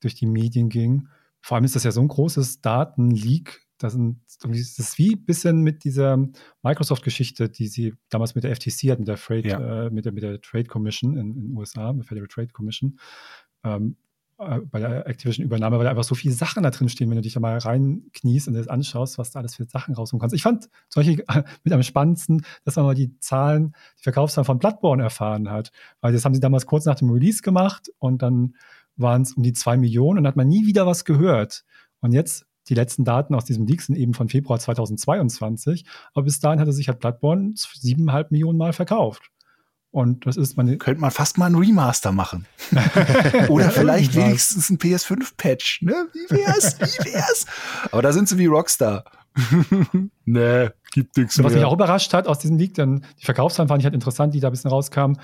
durch die Medien ging. Vor allem ist das ja so ein großes Datenleak. Das, sind, das ist wie ein bisschen mit dieser Microsoft-Geschichte, die sie damals mit der FTC hat, mit der, Freight, ja. äh, mit der, mit der Trade Commission in den USA, mit der Federal Trade Commission. Ähm, äh, bei der Activision-Übernahme, weil da einfach so viele Sachen da drin stehen, wenn du dich da mal reinkniest und das anschaust, was da alles für Sachen rauskommen kannst. Ich fand zum Beispiel mit am spannendsten, dass man mal die Zahlen, die Verkaufszahlen von Bloodborne erfahren hat, weil das haben sie damals kurz nach dem Release gemacht und dann waren es um die zwei Millionen und hat man nie wieder was gehört. Und jetzt die letzten Daten aus diesem Leak sind eben von Februar 2022, aber bis dahin hatte sich halt Bloodborne siebeneinhalb Millionen Mal verkauft. Und das ist meine. Könnte man fast mal ein Remaster machen. Oder vielleicht wenigstens ein PS5-Patch, ne? Wie wär's? Wie wär's? Aber da sind sie wie Rockstar. nee, gibt nichts mehr. Was mich auch überrascht hat aus diesem Leak, denn die Verkaufszahlen fand ich halt interessant, die da ein bisschen rauskamen,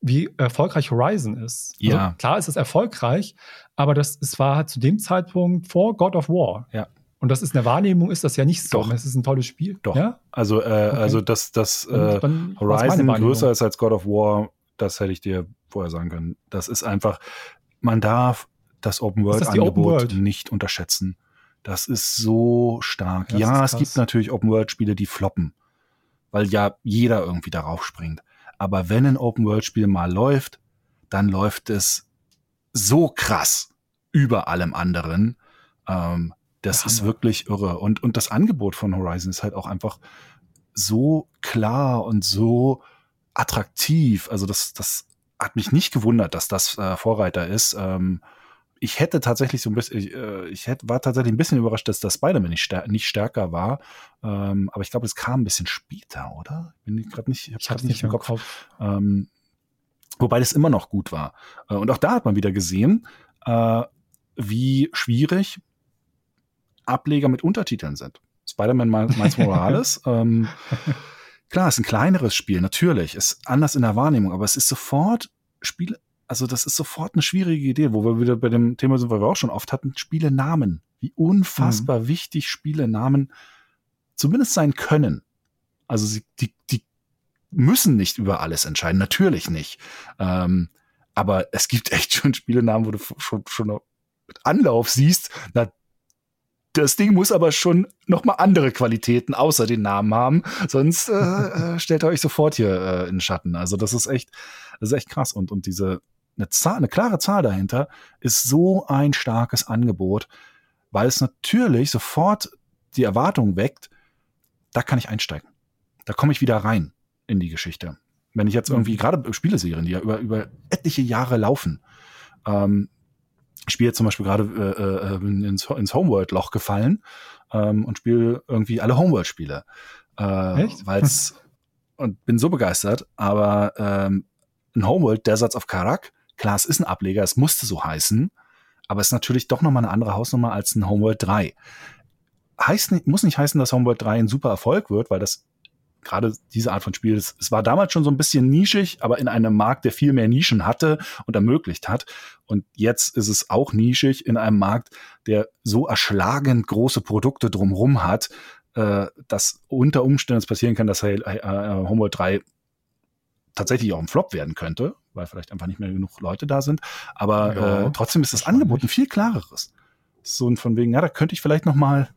wie erfolgreich Horizon ist. Also ja. klar ist es erfolgreich, aber das, es war halt zu dem Zeitpunkt vor God of War. Ja. Und das ist eine Wahrnehmung, ist das ja nicht so. Doch. Es ist ein tolles Spiel. Doch. Ja? Also, äh, okay. also dass das äh, Horizon größer ist als God of War, das hätte ich dir vorher sagen können. Das ist einfach, man darf das Open World Angebot nicht unterschätzen. Das ist so stark. Das ja, es gibt natürlich Open World Spiele, die floppen, weil ja jeder irgendwie darauf springt. Aber wenn ein Open World Spiel mal läuft, dann läuft es so krass über allem anderen. Ähm, das ja, ist wirklich irre. Und, und das Angebot von Horizon ist halt auch einfach so klar und so attraktiv. Also das, das hat mich nicht gewundert, dass das äh, Vorreiter ist. Ähm, ich hätte tatsächlich so ein bisschen, ich, äh, ich hätte, war tatsächlich ein bisschen überrascht, dass das Spider-Man nicht, stär nicht stärker war. Ähm, aber ich glaube, es kam ein bisschen später, oder? Bin ich gerade nicht, ich habe gerade nicht im Kopf. Kopf. Ähm, wobei das immer noch gut war. Äh, und auch da hat man wieder gesehen, äh, wie schwierig Ableger mit Untertiteln sind. Spider-Man Miles Morales. ähm, klar, ist ein kleineres Spiel, natürlich. Ist anders in der Wahrnehmung, aber es ist sofort Spiel, also das ist sofort eine schwierige Idee, wo wir wieder bei dem Thema sind, weil wir auch schon oft hatten, Spielenamen. Wie unfassbar mhm. wichtig Spielenamen zumindest sein können. Also sie, die, die müssen nicht über alles entscheiden, natürlich nicht. Ähm, aber es gibt echt schon Spielenamen, wo du schon, schon mit Anlauf siehst, na, das Ding muss aber schon noch mal andere Qualitäten außer den Namen haben, sonst äh, äh, stellt er euch sofort hier äh, in den Schatten. Also das ist echt, das ist echt krass und und diese eine Zahl, eine klare Zahl dahinter ist so ein starkes Angebot, weil es natürlich sofort die Erwartung weckt, da kann ich einsteigen, da komme ich wieder rein in die Geschichte. Wenn ich jetzt irgendwie mhm. gerade Spieleserien, die ja über über etliche Jahre laufen, ähm, spiele zum Beispiel gerade äh, äh, ins, ins Homeworld-Loch gefallen ähm, und spiele irgendwie alle Homeworld-Spiele. Äh, Echt? Weil's, und bin so begeistert, aber ähm, ein Homeworld Deserts of Karak, klar, es ist ein Ableger, es musste so heißen, aber es ist natürlich doch nochmal eine andere Hausnummer als ein Homeworld 3. Heißt, muss nicht heißen, dass Homeworld 3 ein super Erfolg wird, weil das gerade diese Art von Spiel, es, es war damals schon so ein bisschen nischig, aber in einem Markt, der viel mehr Nischen hatte und ermöglicht hat. Und jetzt ist es auch nischig in einem Markt, der so erschlagend große Produkte drumherum hat, äh, dass unter Umständen es passieren kann, dass äh, äh, Homeworld 3 tatsächlich auch ein Flop werden könnte, weil vielleicht einfach nicht mehr genug Leute da sind. Aber ja, äh, trotzdem ist das Angebot ein viel klareres. So von wegen, ja, da könnte ich vielleicht noch mal,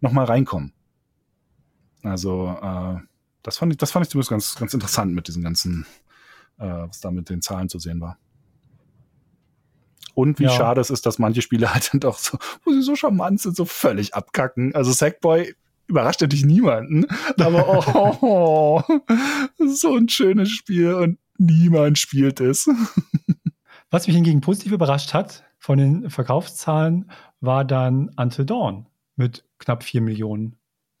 noch mal reinkommen. Also äh, das fand ich, das fand ich zumindest ganz, ganz interessant mit diesen ganzen, äh, was da mit den Zahlen zu sehen war. Und wie ja. schade es ist, dass manche Spiele halt dann doch so, wo sie so charmant sind, so völlig abkacken. Also Sackboy überrascht natürlich niemanden, aber oh, so ein schönes Spiel und niemand spielt es. Was mich hingegen positiv überrascht hat von den Verkaufszahlen, war dann Until Dawn mit knapp 4 Millionen.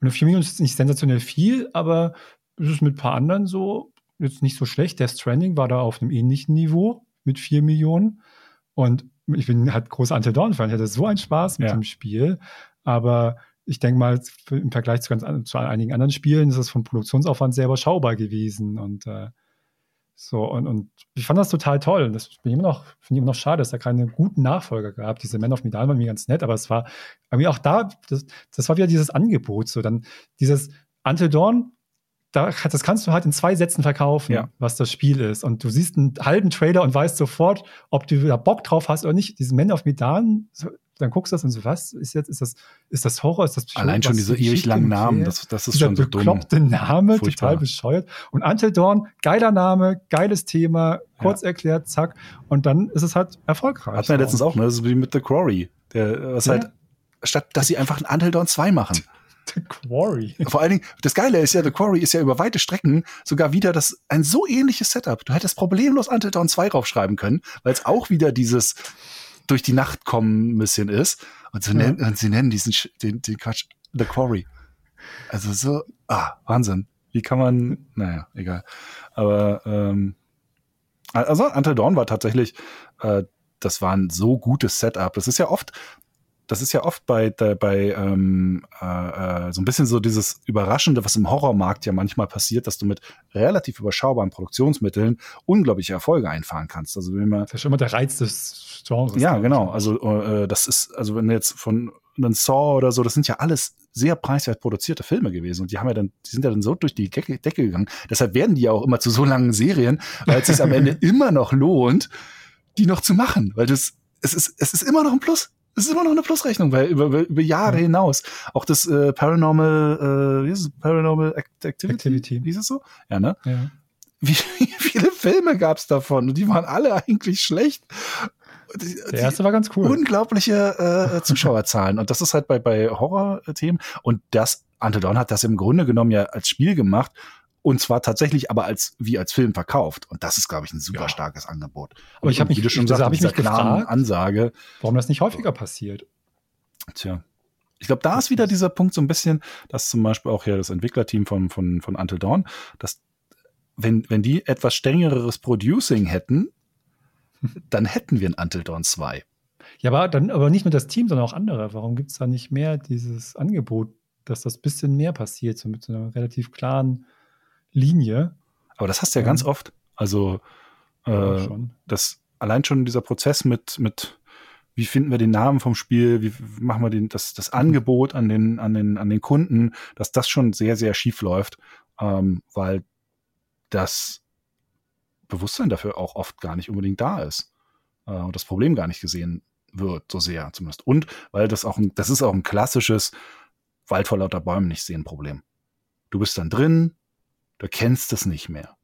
Und 4 Millionen ist nicht sensationell viel, aber es ist mit ein paar anderen so jetzt nicht so schlecht. Der Stranding war da auf einem ähnlichen Niveau mit 4 Millionen. Und ich bin halt großer Until Dawn-Fan. Ich hatte so einen Spaß mit ja. dem Spiel. Aber ich denke mal, im Vergleich zu, ganz, zu einigen anderen Spielen ist es vom Produktionsaufwand sehr überschaubar gewesen. Und äh, So, und, und ich fand das total toll. Das bin ich immer noch, finde ich immer noch schade, dass da keine guten Nachfolger gab. Diese Men of Medan waren mir ganz nett, aber es war irgendwie auch da, das, das war wieder dieses Angebot. So, dann dieses Until Dawn, da, das kannst du halt in zwei Sätzen verkaufen, ja. was das Spiel ist. Und du siehst einen halben Trailer und weißt sofort, ob du da Bock drauf hast oder nicht. Diesen Men of Medan, dann guckst du das und so, was ist jetzt, ist das, ist das Horror, ist das Psycho, Allein schon diese ewig langen Namen, das, das ist schon so dumm. bekloppte Name, Furchtbar. total bescheuert. Und Until Dawn, geiler Name, geiles Thema, kurz ja. erklärt, zack. Und dann ist es halt erfolgreich. Hatten wir letztens auch, ne? Das ist wie mit The Quarry. Der, was ja. halt, statt, dass sie einfach ein Until Dawn 2 machen. The Quarry. Vor allen Dingen, das Geile ist ja, The Quarry ist ja über weite Strecken sogar wieder das, ein so ähnliches Setup. Du hättest problemlos Until Dawn 2 draufschreiben können, weil es auch wieder dieses, durch die Nacht kommen ein bisschen ist. Und, so ja. nennen, und sie nennen diesen den, den Quatsch The Quarry. Also so, ah, Wahnsinn. Wie kann man, naja, egal. Aber ähm, also Until Dawn war tatsächlich, äh, das war ein so gutes Setup. Das ist ja oft, das ist ja oft bei, bei ähm, äh, äh, so ein bisschen so dieses Überraschende, was im Horrormarkt ja manchmal passiert, dass du mit relativ überschaubaren Produktionsmitteln unglaubliche Erfolge einfahren kannst. Also wenn man, das ist schon immer der Reiz des Genres. Ja, genau. Also äh, das ist, also wenn jetzt von einem Saw oder so, das sind ja alles sehr preiswert produzierte Filme gewesen und die haben ja dann, die sind ja dann so durch die Decke, Decke gegangen. Deshalb werden die ja auch immer zu so langen Serien, weil es sich am Ende immer noch lohnt, die noch zu machen, weil das es ist, es ist immer noch ein Plus. Es ist immer noch eine Plusrechnung, weil über, über Jahre hinaus. Auch das äh, Paranormal, äh, wie ist es? Paranormal Activity? Activity. Wie ist es so? Ja, ne? Ja. Wie, wie viele Filme gab es davon? Und die waren alle eigentlich schlecht. Die, Der erste war ganz cool. Unglaubliche äh, Zuschauerzahlen. Und das ist halt bei, bei Horror-Themen. Und das, Ante Dawn hat das im Grunde genommen ja als Spiel gemacht und zwar tatsächlich aber als wie als Film verkauft und das ist glaube ich ein super ja. starkes Angebot. Aber ich habe mich, schon gesagt, hab ich mich gefragt, Ansage, warum das nicht häufiger passiert. Tja. Ich glaube, da ist wieder dieser Punkt so ein bisschen, dass zum Beispiel auch hier das Entwicklerteam von, von, von Until Dawn, dass wenn, wenn die etwas strengeres Producing hätten, dann hätten wir ein Until Dawn 2. Ja, aber dann aber nicht nur das Team, sondern auch andere. Warum gibt es da nicht mehr dieses Angebot, dass das bisschen mehr passiert, so mit so einer relativ klaren Linie. Aber das hast du ja ähm, ganz oft. Also äh, das allein schon dieser Prozess mit, mit wie finden wir den Namen vom Spiel, wie machen wir den, das, das Angebot an den, an den, an den Kunden, dass das schon sehr, sehr schief läuft, ähm, weil das Bewusstsein dafür auch oft gar nicht unbedingt da ist äh, und das Problem gar nicht gesehen wird, so sehr zumindest. Und weil das auch ein, das ist auch ein klassisches Wald vor lauter Bäumen nicht sehen Problem. Du bist dann drin, du kennst es nicht mehr.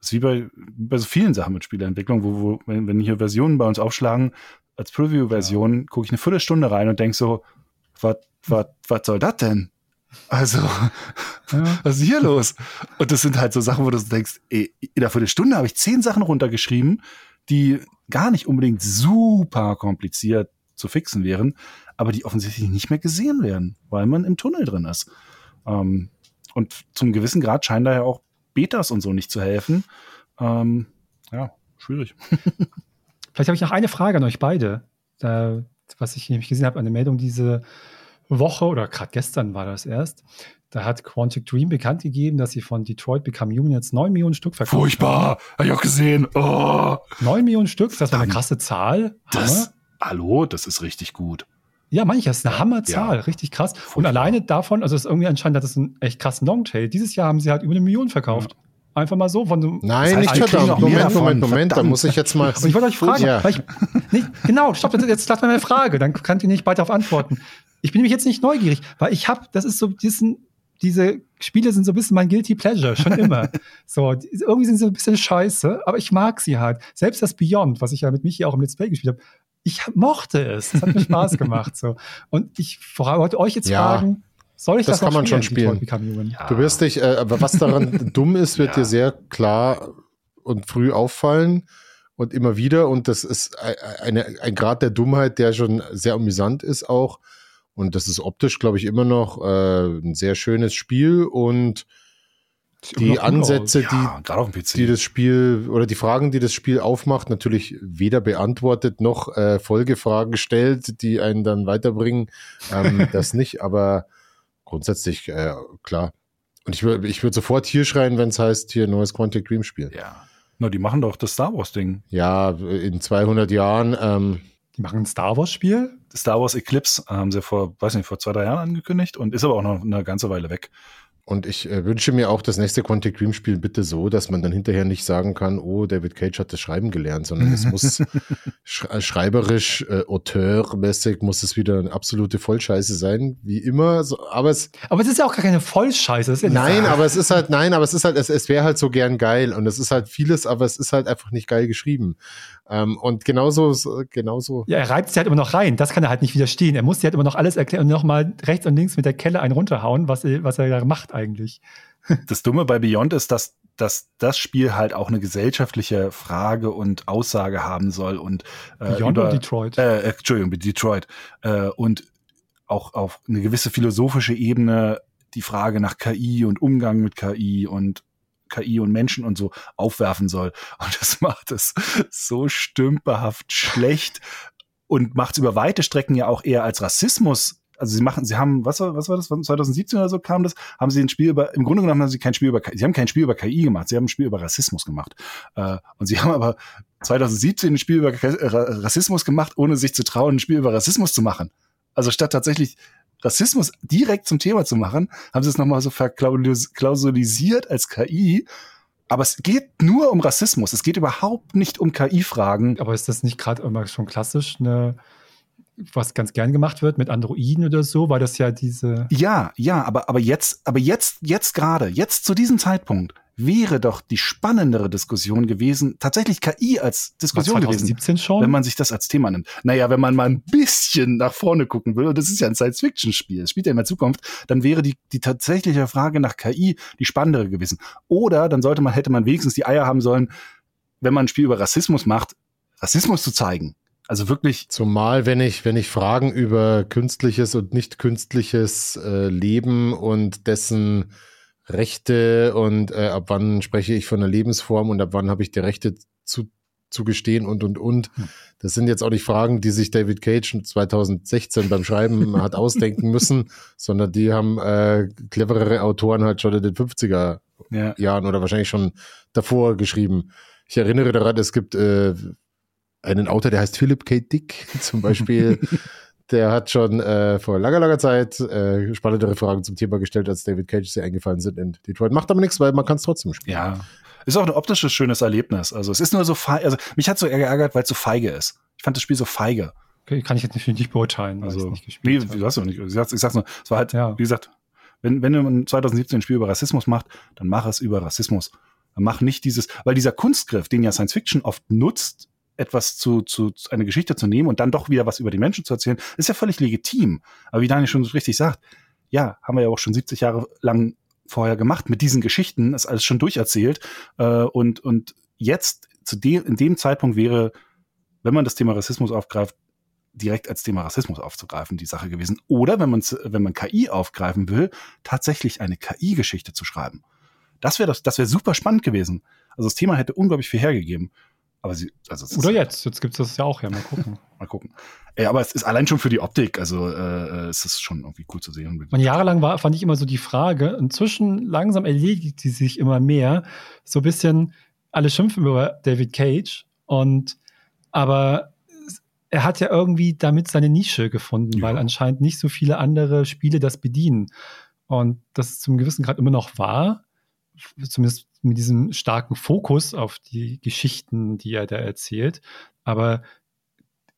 Das ist wie bei, bei so vielen Sachen mit Spieleentwicklung, wo, wo wenn, wenn hier Versionen bei uns aufschlagen, als Preview-Version, ja. gucke ich eine Viertelstunde rein und denke so, was was soll das denn? Also, ja. was ist hier los? Und das sind halt so Sachen, wo du denkst, ey, in der Viertelstunde habe ich zehn Sachen runtergeschrieben, die gar nicht unbedingt super kompliziert zu fixen wären, aber die offensichtlich nicht mehr gesehen werden, weil man im Tunnel drin ist. Ähm, und zum gewissen Grad scheinen da ja auch Betas und so nicht zu helfen. Ähm, ja, schwierig. Vielleicht habe ich noch eine Frage an euch beide. Da, was ich nämlich gesehen habe, eine Meldung diese Woche oder gerade gestern war das erst. Da hat Quantic Dream bekannt gegeben, dass sie von Detroit Become Human jetzt 9 Millionen Stück verkauft Furchtbar! Habe ich auch gesehen. Oh. 9 Millionen Stück, das war eine krasse Zahl. Das, hallo, das ist richtig gut. Ja, manche, das ist eine Hammerzahl, ja. richtig krass. Furchtbar. Und alleine davon, also es ist irgendwie anscheinend, das ist ein echt krassen Longtail. Dieses Jahr haben sie halt über eine Million verkauft. Ja. Einfach mal so von so Nein, nicht verdammt. Moment, Moment, Moment, da muss ich jetzt mal. Und ich wollte euch fragen, ja. ich, nee, genau, stopp, jetzt lasst mal meine Frage, dann könnt ihr nicht bald darauf antworten. Ich bin nämlich jetzt nicht neugierig, weil ich habe, das ist so diesen, diese Spiele sind so ein bisschen mein Guilty Pleasure, schon immer. so, irgendwie sind sie ein bisschen scheiße, aber ich mag sie halt. Selbst das Beyond, was ich ja mit Michi auch im Let's Play gespielt habe, ich mochte es. Es hat mir Spaß gemacht. So. Und ich wollte euch jetzt ja. fragen, soll ich das? Das kann man schon spielen. Ja. Du wirst dich, äh, aber was daran dumm ist, wird ja. dir sehr klar und früh auffallen und immer wieder. Und das ist eine, ein Grad der Dummheit, der schon sehr amüsant ist auch. Und das ist optisch, glaube ich, immer noch äh, ein sehr schönes Spiel und die Ansätze, ja, die, die das Spiel oder die Fragen, die das Spiel aufmacht, natürlich weder beantwortet noch äh, Folgefragen stellt, die einen dann weiterbringen. Ähm, das nicht, aber grundsätzlich äh, klar. Und ich würde ich würd sofort hier schreien, wenn es heißt, hier neues Quantic Dream Spiel. Ja. Na, die machen doch das Star Wars-Ding. Ja, in 200 Jahren. Ähm, die machen ein Star Wars-Spiel? Star Wars Eclipse haben sie vor, weiß nicht, vor zwei, drei Jahren angekündigt und ist aber auch noch eine ganze Weile weg. Und ich äh, wünsche mir auch das nächste Quantic Dream Spiel bitte so, dass man dann hinterher nicht sagen kann, oh, David Cage hat das Schreiben gelernt, sondern es muss sch äh, schreiberisch, äh, auteurmäßig muss es wieder eine absolute Vollscheiße sein, wie immer. So, aber es, aber es ist ja auch gar keine Vollscheiße. Ja nein, aber es ist halt, nein, aber es ist halt, es, es wäre halt so gern geil und es ist halt vieles, aber es ist halt einfach nicht geil geschrieben. Ähm, und genauso, genauso. Ja, er reibt sie halt immer noch rein. Das kann er halt nicht widerstehen. Er muss sie halt immer noch alles erklären und nochmal rechts und links mit der Kelle einen runterhauen, was, was er da macht eigentlich. Das Dumme bei Beyond ist, dass, dass das Spiel halt auch eine gesellschaftliche Frage und Aussage haben soll und äh, Beyond über, oder Detroit? Äh, Entschuldigung, Detroit. Äh, und auch auf eine gewisse philosophische Ebene die Frage nach KI und Umgang mit KI und KI und Menschen und so aufwerfen soll. Und das macht es so stümperhaft schlecht und macht es über weite Strecken ja auch eher als Rassismus also sie machen, sie haben, was war, was war das, 2017 oder so kam das, haben sie ein Spiel über, im Grunde genommen haben sie kein Spiel über, sie haben kein Spiel über KI gemacht, sie haben ein Spiel über Rassismus gemacht. Äh, und sie haben aber 2017 ein Spiel über Rassismus gemacht, ohne sich zu trauen, ein Spiel über Rassismus zu machen. Also statt tatsächlich Rassismus direkt zum Thema zu machen, haben sie es nochmal so verklausulisiert als KI. Aber es geht nur um Rassismus. Es geht überhaupt nicht um KI-Fragen. Aber ist das nicht gerade immer schon klassisch eine was ganz gern gemacht wird mit Androiden oder so, weil das ja diese. Ja, ja, aber, aber jetzt, aber jetzt, jetzt gerade, jetzt zu diesem Zeitpunkt wäre doch die spannendere Diskussion gewesen, tatsächlich KI als Diskussion 2017 gewesen, schon? wenn man sich das als Thema nimmt. Naja, wenn man mal ein bisschen nach vorne gucken will, und das ist ja ein Science-Fiction-Spiel, es spielt ja in der Zukunft, dann wäre die, die tatsächliche Frage nach KI die spannendere gewesen. Oder dann sollte man, hätte man wenigstens die Eier haben sollen, wenn man ein Spiel über Rassismus macht, Rassismus zu zeigen. Also wirklich. Zumal, wenn ich, wenn ich Fragen über künstliches und nicht künstliches äh, Leben und dessen Rechte und äh, ab wann spreche ich von einer Lebensform und ab wann habe ich die Rechte zu, zu gestehen und und und. Hm. Das sind jetzt auch nicht Fragen, die sich David Cage 2016 beim Schreiben hat ausdenken müssen, sondern die haben äh, cleverere Autoren halt schon in den 50er ja. Jahren oder wahrscheinlich schon davor geschrieben. Ich erinnere daran, es gibt äh, einen Autor, der heißt Philip K. Dick zum Beispiel. der hat schon äh, vor langer, langer Zeit äh, spannendere Fragen zum Thema gestellt, als David Cage sie eingefallen sind in Detroit. Macht aber nichts, weil man kann es trotzdem spielen. Ja. Ist auch ein optisches schönes Erlebnis. Also es ist nur so feige, also mich hat so geärgert, weil es so feige ist. Ich fand das Spiel so feige. Okay, kann ich jetzt nicht, nicht beurteilen, also, nicht gespielt nee, habe. du hast ja nicht. Ich sag's, ich sag's nur, es war halt, ja. wie gesagt, wenn, wenn du 2017 ein Spiel über Rassismus macht, dann mach es über Rassismus. Dann mach nicht dieses, weil dieser Kunstgriff, den ja Science Fiction oft nutzt, etwas zu, zu, eine Geschichte zu nehmen und dann doch wieder was über die Menschen zu erzählen, ist ja völlig legitim. Aber wie Daniel schon richtig sagt, ja, haben wir ja auch schon 70 Jahre lang vorher gemacht mit diesen Geschichten, ist alles schon durcherzählt. Äh, und, und jetzt, zu de in dem Zeitpunkt wäre, wenn man das Thema Rassismus aufgreift, direkt als Thema Rassismus aufzugreifen, die Sache gewesen. Oder wenn man wenn man KI aufgreifen will, tatsächlich eine KI-Geschichte zu schreiben. Das wäre das, das wäre super spannend gewesen. Also das Thema hätte unglaublich viel hergegeben. Aber sie, also Oder jetzt, jetzt gibt es das ja auch, ja, mal gucken. mal gucken. Ey, aber es ist allein schon für die Optik, also äh, es ist schon irgendwie cool zu sehen. Man jahrelang war, fand ich immer so die Frage, inzwischen langsam erledigt sie sich immer mehr. So ein bisschen, alle schimpfen über David Cage und aber er hat ja irgendwie damit seine Nische gefunden, ja. weil anscheinend nicht so viele andere Spiele das bedienen. Und das ist zum gewissen Grad immer noch wahr, zumindest mit diesem starken Fokus auf die Geschichten, die er da erzählt. Aber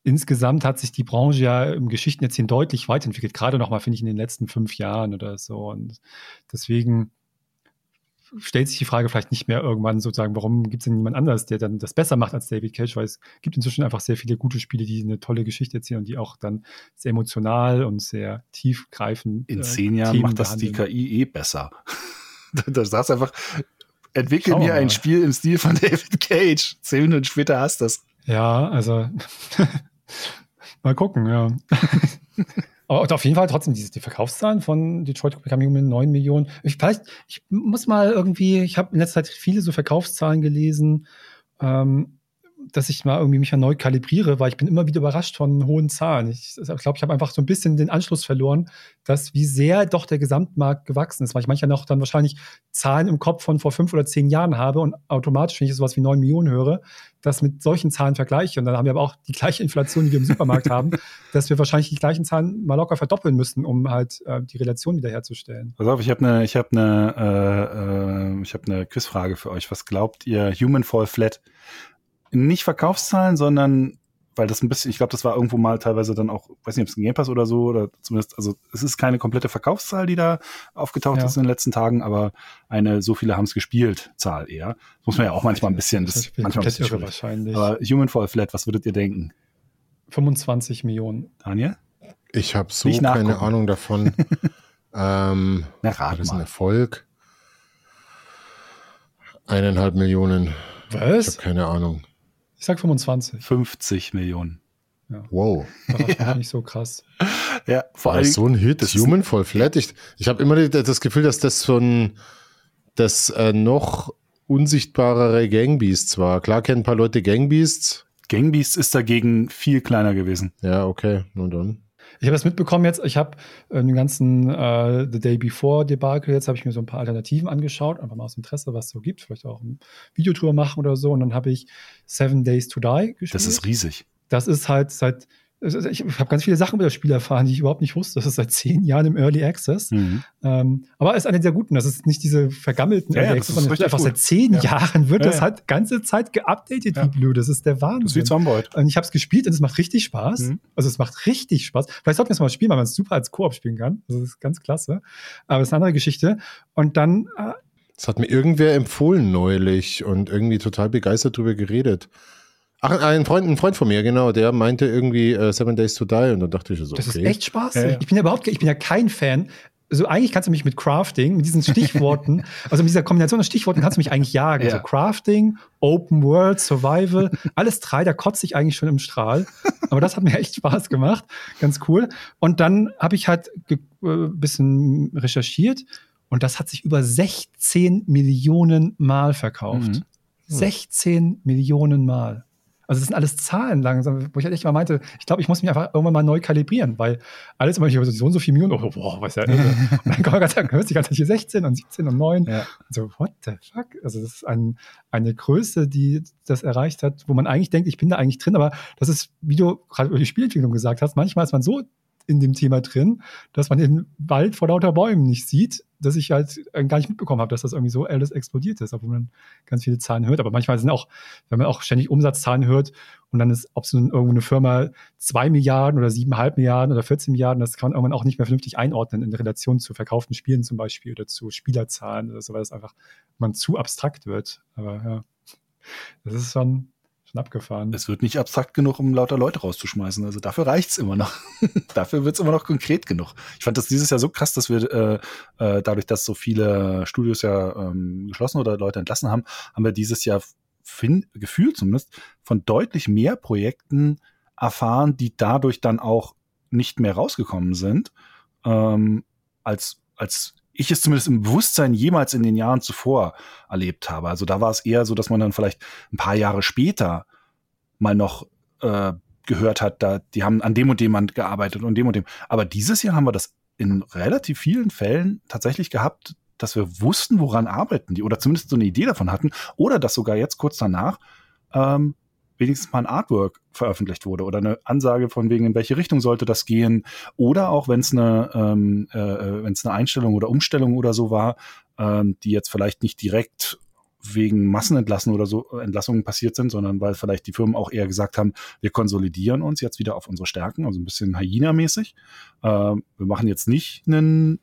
insgesamt hat sich die Branche ja im Geschichtenerzählen deutlich weiterentwickelt, gerade nochmal, finde ich, in den letzten fünf Jahren oder so. Und deswegen stellt sich die Frage vielleicht nicht mehr irgendwann sozusagen, warum gibt es denn niemand anders, der dann das besser macht als David Cage, weil es gibt inzwischen einfach sehr viele gute Spiele, die eine tolle Geschichte erzählen und die auch dann sehr emotional und sehr tiefgreifend. In äh, zehn Jahren Themen macht das behandeln. die KI eh besser. da sagst einfach, entwickel mir ein Spiel im Stil von David Cage. Zehn Minuten später hast du das. Ja, also mal gucken, ja. Aber auf jeden Fall trotzdem diese, die Verkaufszahlen von Detroit Become Human 9 Millionen. Ich, vielleicht, ich muss mal irgendwie, ich habe in letzter Zeit viele so Verkaufszahlen gelesen. Ähm, dass ich mal irgendwie mich neu kalibriere, weil ich bin immer wieder überrascht von hohen Zahlen. Ich glaube, ich habe einfach so ein bisschen den Anschluss verloren, dass wie sehr doch der Gesamtmarkt gewachsen ist, weil ich manchmal noch dann wahrscheinlich Zahlen im Kopf von vor fünf oder zehn Jahren habe und automatisch, wenn ich sowas wie neun Millionen höre, das mit solchen Zahlen vergleiche. Und dann haben wir aber auch die gleiche Inflation, die wir im Supermarkt haben, dass wir wahrscheinlich die gleichen Zahlen mal locker verdoppeln müssen, um halt äh, die Relation wiederherzustellen. Pass auf, ich habe eine, ich habe eine, äh, äh, ich habe eine Quizfrage für euch. Was glaubt ihr? Human Fall Flat nicht Verkaufszahlen, sondern weil das ein bisschen, ich glaube, das war irgendwo mal teilweise dann auch, weiß nicht, ob es ein Game Pass oder so, oder zumindest, also es ist keine komplette Verkaufszahl, die da aufgetaucht ja. ist in den letzten Tagen, aber eine so viele haben es gespielt Zahl eher. Das muss man ja auch manchmal ein bisschen, das, das manchmal ein bisschen irre wahrscheinlich. Aber Human Fall Flat, was würdet ihr denken? 25 Millionen. Daniel? Ich habe so keine Ahnung davon. ähm, Na, rat das ist ein Erfolg. Eineinhalb Millionen. Was? Ich habe keine Ahnung. Ich sag 25. 50 Millionen. Ja. Wow. Das ja. nicht so krass. Ja, vor allem. So ein Hit, das Human Fall Flat. Ich, ich habe immer das Gefühl, dass das so ein, das äh, noch unsichtbarere Gangbeasts war. Klar kennen ein paar Leute Gangbeasts. Gangbeasts ist dagegen viel kleiner gewesen. Ja, okay, nun dann. Ich habe das mitbekommen jetzt. Ich habe äh, den ganzen äh, The Day Before Debakel jetzt habe ich mir so ein paar Alternativen angeschaut, einfach mal aus Interesse, was es so gibt, vielleicht auch ein Videotour machen oder so. Und dann habe ich Seven Days to Die gespielt. Das ist riesig. Das ist halt seit ich habe ganz viele Sachen über das Spiel erfahren, die ich überhaupt nicht wusste. Das ist seit zehn Jahren im Early Access. Mhm. Ähm, aber es ist eine der guten. Das ist nicht diese vergammelten ja, Early Access, sondern einfach gut. seit zehn ja. Jahren wird ja, das halt ganze Zeit geupdatet, wie blöd. Das ist der Wahnsinn. Das ist wie Zomboid. Und ich habe es gespielt und es macht richtig Spaß. Mhm. Also es macht richtig Spaß. Vielleicht sollten wir es mal spielen, weil man es super als Koop spielen kann. Das ist ganz klasse. Aber es ist eine andere Geschichte. Und dann äh, das hat mir irgendwer empfohlen neulich und irgendwie total begeistert drüber geredet. Ach, ein Freund, ein Freund von mir, genau, der meinte irgendwie uh, Seven Days to Die und dann dachte ich so, Das ist echt spaßig. Ja, ja. Ich bin ja überhaupt, ich bin ja kein Fan. Also eigentlich kannst du mich mit Crafting, mit diesen Stichworten, also mit dieser Kombination von Stichworten kannst du mich eigentlich jagen. Ja. Also Crafting, Open World, Survival, alles drei, da kotze ich eigentlich schon im Strahl. Aber das hat mir echt Spaß gemacht. Ganz cool. Und dann habe ich halt ein äh, bisschen recherchiert und das hat sich über 16 Millionen Mal verkauft. Mhm. 16 Millionen Mal. Also das sind alles Zahlen langsam, wo ich halt echt mal meinte, ich glaube, ich muss mich einfach irgendwann mal neu kalibrieren, weil alles immer so und so viel Millionen, oh, boah, was ist ja irre. und dann kann man ganz sagen, hört sich ganz hier 16 und 17 und 9. Ja. Und so, what the fuck? Also das ist ein, eine Größe, die das erreicht hat, wo man eigentlich denkt, ich bin da eigentlich drin, aber das ist, wie du gerade über die Spielentwicklung gesagt hast, manchmal ist man so in dem Thema drin, dass man den Wald vor lauter Bäumen nicht sieht, dass ich halt gar nicht mitbekommen habe, dass das irgendwie so alles explodiert ist, obwohl man ganz viele Zahlen hört. Aber manchmal sind auch, wenn man auch ständig Umsatzzahlen hört und dann ist, ob so irgendwo eine Firma zwei Milliarden oder siebeneinhalb Milliarden oder 14 Milliarden, das kann man irgendwann auch nicht mehr vernünftig einordnen in Relation zu verkauften Spielen zum Beispiel oder zu Spielerzahlen oder so, weil das einfach man zu abstrakt wird. Aber ja, das ist schon, Schon abgefahren. Es wird nicht abstrakt genug, um lauter Leute rauszuschmeißen. Also dafür reicht's immer noch. dafür wird's immer noch konkret genug. Ich fand das dieses Jahr so krass, dass wir äh, äh, dadurch, dass so viele Studios ja ähm, geschlossen oder Leute entlassen haben, haben wir dieses Jahr gefühlt zumindest von deutlich mehr Projekten erfahren, die dadurch dann auch nicht mehr rausgekommen sind, ähm, als als ich es zumindest im Bewusstsein jemals in den Jahren zuvor erlebt habe. Also da war es eher so, dass man dann vielleicht ein paar Jahre später mal noch äh, gehört hat, da die haben an dem und dem gearbeitet und dem und dem. Aber dieses Jahr haben wir das in relativ vielen Fällen tatsächlich gehabt, dass wir wussten, woran arbeiten die oder zumindest so eine Idee davon hatten oder dass sogar jetzt kurz danach ähm, wenigstens mal ein Artwork veröffentlicht wurde oder eine Ansage von wegen, in welche Richtung sollte das gehen. Oder auch wenn es eine, ähm, äh, wenn es eine Einstellung oder Umstellung oder so war, ähm, die jetzt vielleicht nicht direkt wegen Massenentlassen oder so äh, Entlassungen passiert sind, sondern weil vielleicht die Firmen auch eher gesagt haben, wir konsolidieren uns jetzt wieder auf unsere Stärken, also ein bisschen Hyena-mäßig. Ähm, wir machen jetzt nicht einen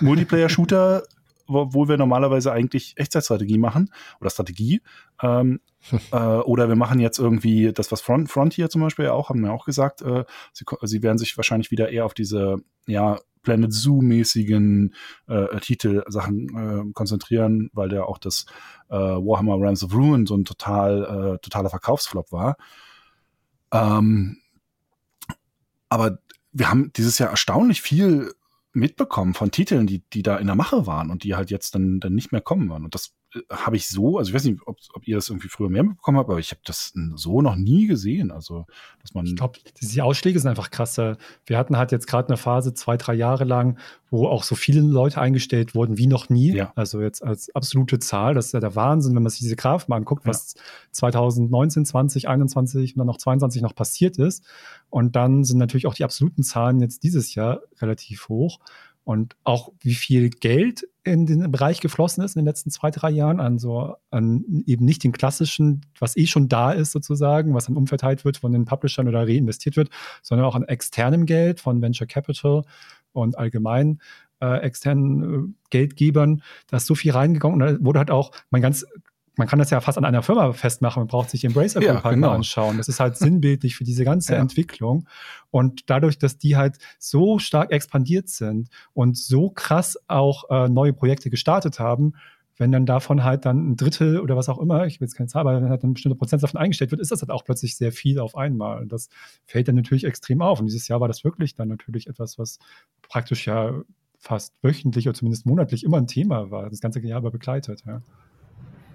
Multiplayer-Shooter wo wir normalerweise eigentlich Echtzeitstrategie machen oder Strategie. Ähm, äh, oder wir machen jetzt irgendwie das, was Front, Frontier zum Beispiel auch, haben wir auch gesagt, äh, sie, sie werden sich wahrscheinlich wieder eher auf diese, ja, Planet Zoo-mäßigen äh, Titelsachen äh, konzentrieren, weil der auch das äh, Warhammer Realms of Ruin so ein total, äh, totaler Verkaufsflop war. Ähm, aber wir haben dieses Jahr erstaunlich viel mitbekommen von Titeln, die, die da in der Mache waren und die halt jetzt dann, dann nicht mehr kommen waren. Und das habe ich so, also ich weiß nicht, ob, ob ihr das irgendwie früher mehr bekommen habt, aber ich habe das so noch nie gesehen. Also, dass man. Ich glaube, diese Ausschläge sind einfach krasser. Wir hatten halt jetzt gerade eine Phase, zwei, drei Jahre lang, wo auch so viele Leute eingestellt wurden wie noch nie. Ja. Also jetzt als absolute Zahl. Das ist ja der Wahnsinn, wenn man sich diese Graphen mal anguckt, ja. was 2019, 20, 21 und dann noch 22 noch passiert ist. Und dann sind natürlich auch die absoluten Zahlen jetzt dieses Jahr relativ hoch. Und auch wie viel Geld in den Bereich geflossen ist in den letzten zwei, drei Jahren, an so, an eben nicht den klassischen, was eh schon da ist sozusagen, was dann umverteilt wird von den Publishern oder reinvestiert wird, sondern auch an externem Geld von Venture Capital und allgemein äh, externen äh, Geldgebern. Da ist so viel reingegangen und da wurde halt auch mein ganz man kann das ja fast an einer Firma festmachen. Man braucht sich Embracer Group ja, halt genau. mal anschauen. Das ist halt sinnbildlich für diese ganze ja. Entwicklung. Und dadurch, dass die halt so stark expandiert sind und so krass auch äh, neue Projekte gestartet haben, wenn dann davon halt dann ein Drittel oder was auch immer, ich will jetzt keine Zahl, aber wenn halt ein bestimmter Prozent davon eingestellt wird, ist das halt auch plötzlich sehr viel auf einmal. Und das fällt dann natürlich extrem auf. Und dieses Jahr war das wirklich dann natürlich etwas, was praktisch ja fast wöchentlich oder zumindest monatlich immer ein Thema war, das ganze Jahr über begleitet. Ja.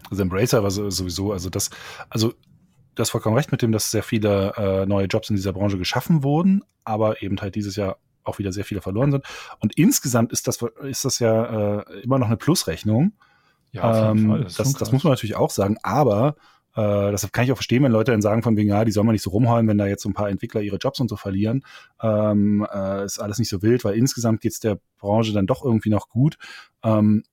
Also Embracer war sowieso, also das, also du hast vollkommen recht mit dem, dass sehr viele äh, neue Jobs in dieser Branche geschaffen wurden, aber eben halt dieses Jahr auch wieder sehr viele verloren sind. Und insgesamt ist das, ist das ja äh, immer noch eine Plusrechnung. Ja, auf jeden ähm, Fall. Das, das, das, muss man natürlich auch sagen, aber äh, deshalb kann ich auch verstehen, wenn Leute dann sagen von wegen, ja, die sollen mal nicht so rumheulen, wenn da jetzt so ein paar Entwickler ihre Jobs und so verlieren. Ähm, äh, ist alles nicht so wild, weil insgesamt geht's der Branche dann doch irgendwie noch gut. Ähm,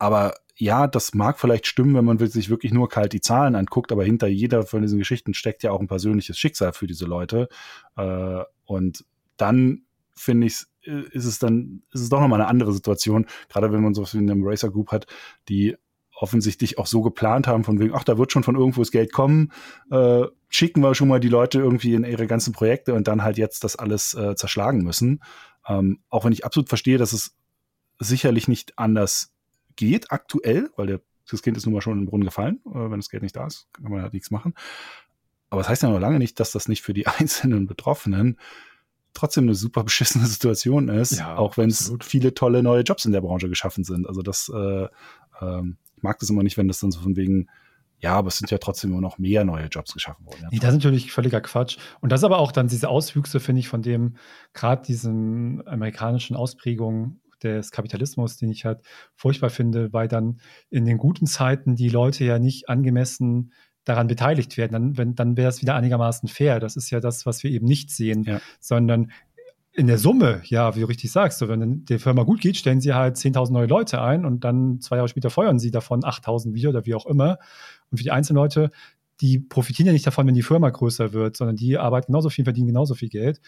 aber ja, das mag vielleicht stimmen, wenn man sich wirklich nur kalt die Zahlen anguckt, aber hinter jeder von diesen Geschichten steckt ja auch ein persönliches Schicksal für diese Leute. Äh, und dann finde ich, äh, ist es dann, ist es doch nochmal eine andere Situation, gerade wenn man so wie eine Racer Group hat, die offensichtlich auch so geplant haben, von wegen, ach, da wird schon von irgendwo das Geld kommen, äh, schicken wir schon mal die Leute irgendwie in ihre ganzen Projekte und dann halt jetzt das alles äh, zerschlagen müssen. Ähm, auch wenn ich absolut verstehe, dass es sicherlich nicht anders geht aktuell, weil der, das Kind ist nun mal schon in den Brunnen gefallen. Äh, wenn das Geld nicht da ist, kann man halt nichts machen. Aber das heißt ja noch lange nicht, dass das nicht für die einzelnen Betroffenen trotzdem eine super beschissene Situation ist, ja, auch wenn es viele tolle neue Jobs in der Branche geschaffen sind. Also das, äh, ähm, ich mag das immer nicht, wenn das dann so von wegen, ja, aber es sind ja trotzdem immer noch mehr neue Jobs geschaffen worden. Ja. Nee, das ist natürlich völliger Quatsch. Und das ist aber auch dann diese Auswüchse, finde ich, von dem, gerade diesen amerikanischen Ausprägungen des Kapitalismus, den ich halt furchtbar finde, weil dann in den guten Zeiten die Leute ja nicht angemessen daran beteiligt werden. Dann, wenn, dann wäre es wieder einigermaßen fair. Das ist ja das, was wir eben nicht sehen, ja. sondern in der Summe, ja, wie du richtig sagst, wenn der Firma gut geht, stellen sie halt 10.000 neue Leute ein und dann zwei Jahre später feuern sie davon 8.000 wieder oder wie auch immer. Und für die einzelnen Leute, die profitieren ja nicht davon, wenn die Firma größer wird, sondern die arbeiten genauso viel, verdienen genauso viel Geld.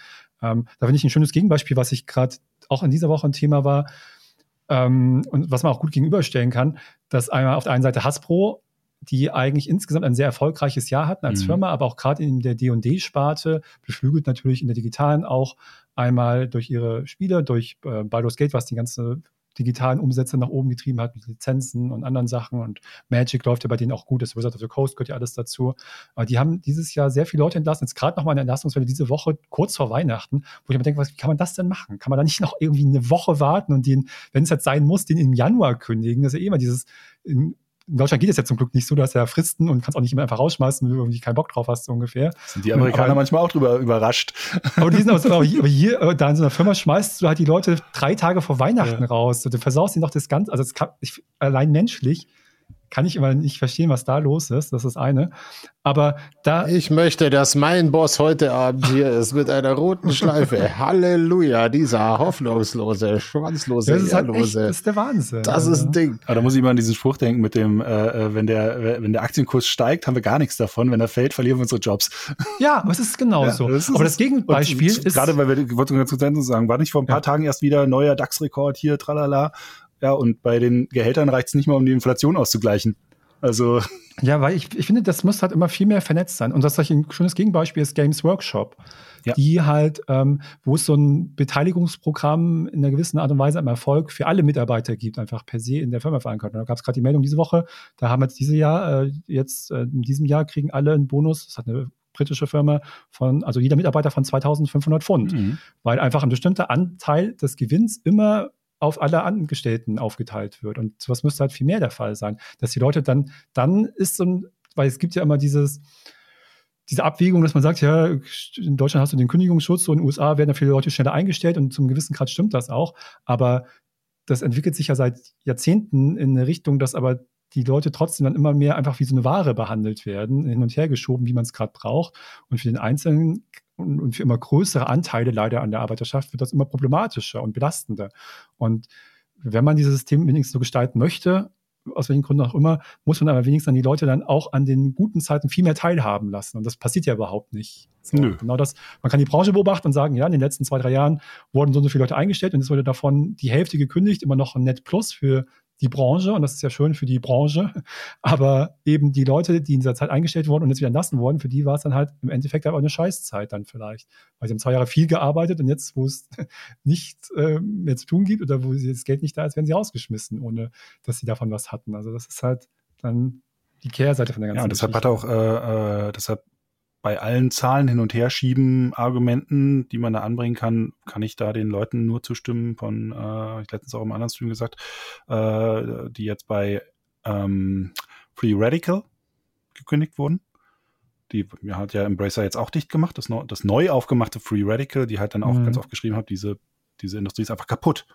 Ähm, da finde ich ein schönes Gegenbeispiel, was ich gerade auch in dieser Woche ein Thema war ähm, und was man auch gut gegenüberstellen kann, dass einmal auf der einen Seite Hasbro, die eigentlich insgesamt ein sehr erfolgreiches Jahr hatten als mhm. Firma, aber auch gerade in der D&D-Sparte, beflügelt natürlich in der digitalen auch einmal durch ihre Spiele, durch äh, Baldur's Gate, was die ganze digitalen Umsätze nach oben getrieben hat mit Lizenzen und anderen Sachen. Und Magic läuft ja bei denen auch gut. Das Wizard of the Coast gehört ja alles dazu. Aber die haben dieses Jahr sehr viele Leute entlassen. Jetzt gerade nochmal eine Entlassungswelle diese Woche, kurz vor Weihnachten, wo ich mir denke, was, wie kann man das denn machen? Kann man da nicht noch irgendwie eine Woche warten und den, wenn es jetzt sein muss, den im Januar kündigen? Das ist ja eh immer dieses, in, in Deutschland geht es ja zum Glück nicht so, du hast ja Fristen und kannst auch nicht immer einfach rausschmeißen, wenn du irgendwie keinen Bock drauf hast, so ungefähr. Sind die Amerikaner aber, manchmal auch drüber überrascht. Aber die sind aber, hier, aber hier da in so einer Firma schmeißt du halt die Leute drei Tage vor Weihnachten ja. raus. Du versaust ihnen doch das Ganze, also das kann, ich, allein menschlich kann ich immer nicht verstehen, was da los ist. Das ist eine. Aber da. Ich möchte, dass mein Boss heute Abend hier ist mit einer roten Schleife. Halleluja, dieser hoffnungslose, schwanzlose, das ist, halt echt, das ist der Wahnsinn. Das ist ein Ding. Aber da muss ich mal an diesen Spruch denken mit dem, äh, äh wenn der, wenn der Aktienkurs steigt, haben wir gar nichts davon. Wenn er fällt, verlieren wir unsere Jobs. Ja, aber es ist genauso. Ja, das ist, aber das Gegenbeispiel ist. Gerade weil wir, ich wollte ganz kurz sagen, war nicht vor ein paar ja. Tagen erst wieder neuer DAX-Rekord hier, tralala. Ja, und bei den Gehältern reicht es nicht mal, um die Inflation auszugleichen. Also. Ja, weil ich, ich finde, das muss halt immer viel mehr vernetzt sein. Und das ist ein schönes Gegenbeispiel ist Games Workshop. Ja. Die halt, ähm, wo es so ein Beteiligungsprogramm in einer gewissen Art und Weise am Erfolg für alle Mitarbeiter gibt, einfach per se in der Firma verankert. Und da gab es gerade die Meldung diese Woche, da haben jetzt dieses Jahr, äh, jetzt äh, in diesem Jahr kriegen alle einen Bonus, das hat eine britische Firma von, also jeder Mitarbeiter von 2500 Pfund, mhm. weil einfach ein bestimmter Anteil des Gewinns immer auf alle Angestellten aufgeteilt wird. Und sowas müsste halt viel mehr der Fall sein, dass die Leute dann, dann ist so ein, weil es gibt ja immer dieses, diese Abwägung, dass man sagt, ja, in Deutschland hast du den Kündigungsschutz, so in den USA werden da viele Leute schneller eingestellt und zum gewissen Grad stimmt das auch. Aber das entwickelt sich ja seit Jahrzehnten in eine Richtung, dass aber die Leute trotzdem dann immer mehr einfach wie so eine Ware behandelt werden, hin und her geschoben, wie man es gerade braucht. Und für den Einzelnen und für immer größere Anteile leider an der Arbeiterschaft wird das immer problematischer und belastender. Und wenn man dieses System wenigstens so gestalten möchte, aus welchen Gründen auch immer, muss man aber wenigstens an die Leute dann auch an den guten Zeiten viel mehr teilhaben lassen. Und das passiert ja überhaupt nicht. So, Nö. Genau das. Man kann die Branche beobachten und sagen, ja, in den letzten zwei, drei Jahren wurden so und so viele Leute eingestellt und es wurde davon die Hälfte gekündigt, immer noch ein Net Plus für die Branche und das ist ja schön für die Branche, aber eben die Leute, die in dieser Zeit eingestellt wurden und jetzt wieder entlassen wurden, für die war es dann halt im Endeffekt aber eine Scheißzeit dann vielleicht, weil sie haben zwei Jahre viel gearbeitet und jetzt, wo es nichts äh, mehr zu tun gibt oder wo das Geld nicht da ist, werden sie rausgeschmissen, ohne dass sie davon was hatten. Also das ist halt dann die Kehrseite von der ganzen Ja, und deshalb Geschichte. hat auch, äh, äh, deshalb bei allen Zahlen hin und her schieben, Argumenten, die man da anbringen kann, kann ich da den Leuten nur zustimmen von, äh, ich letztens auch im anderen Stream gesagt, äh, die jetzt bei ähm, Free Radical gekündigt wurden. Die hat ja Embracer jetzt auch dicht gemacht, das, das neu aufgemachte Free Radical, die halt dann auch mhm. ganz oft geschrieben hat, diese, diese Industrie ist einfach kaputt.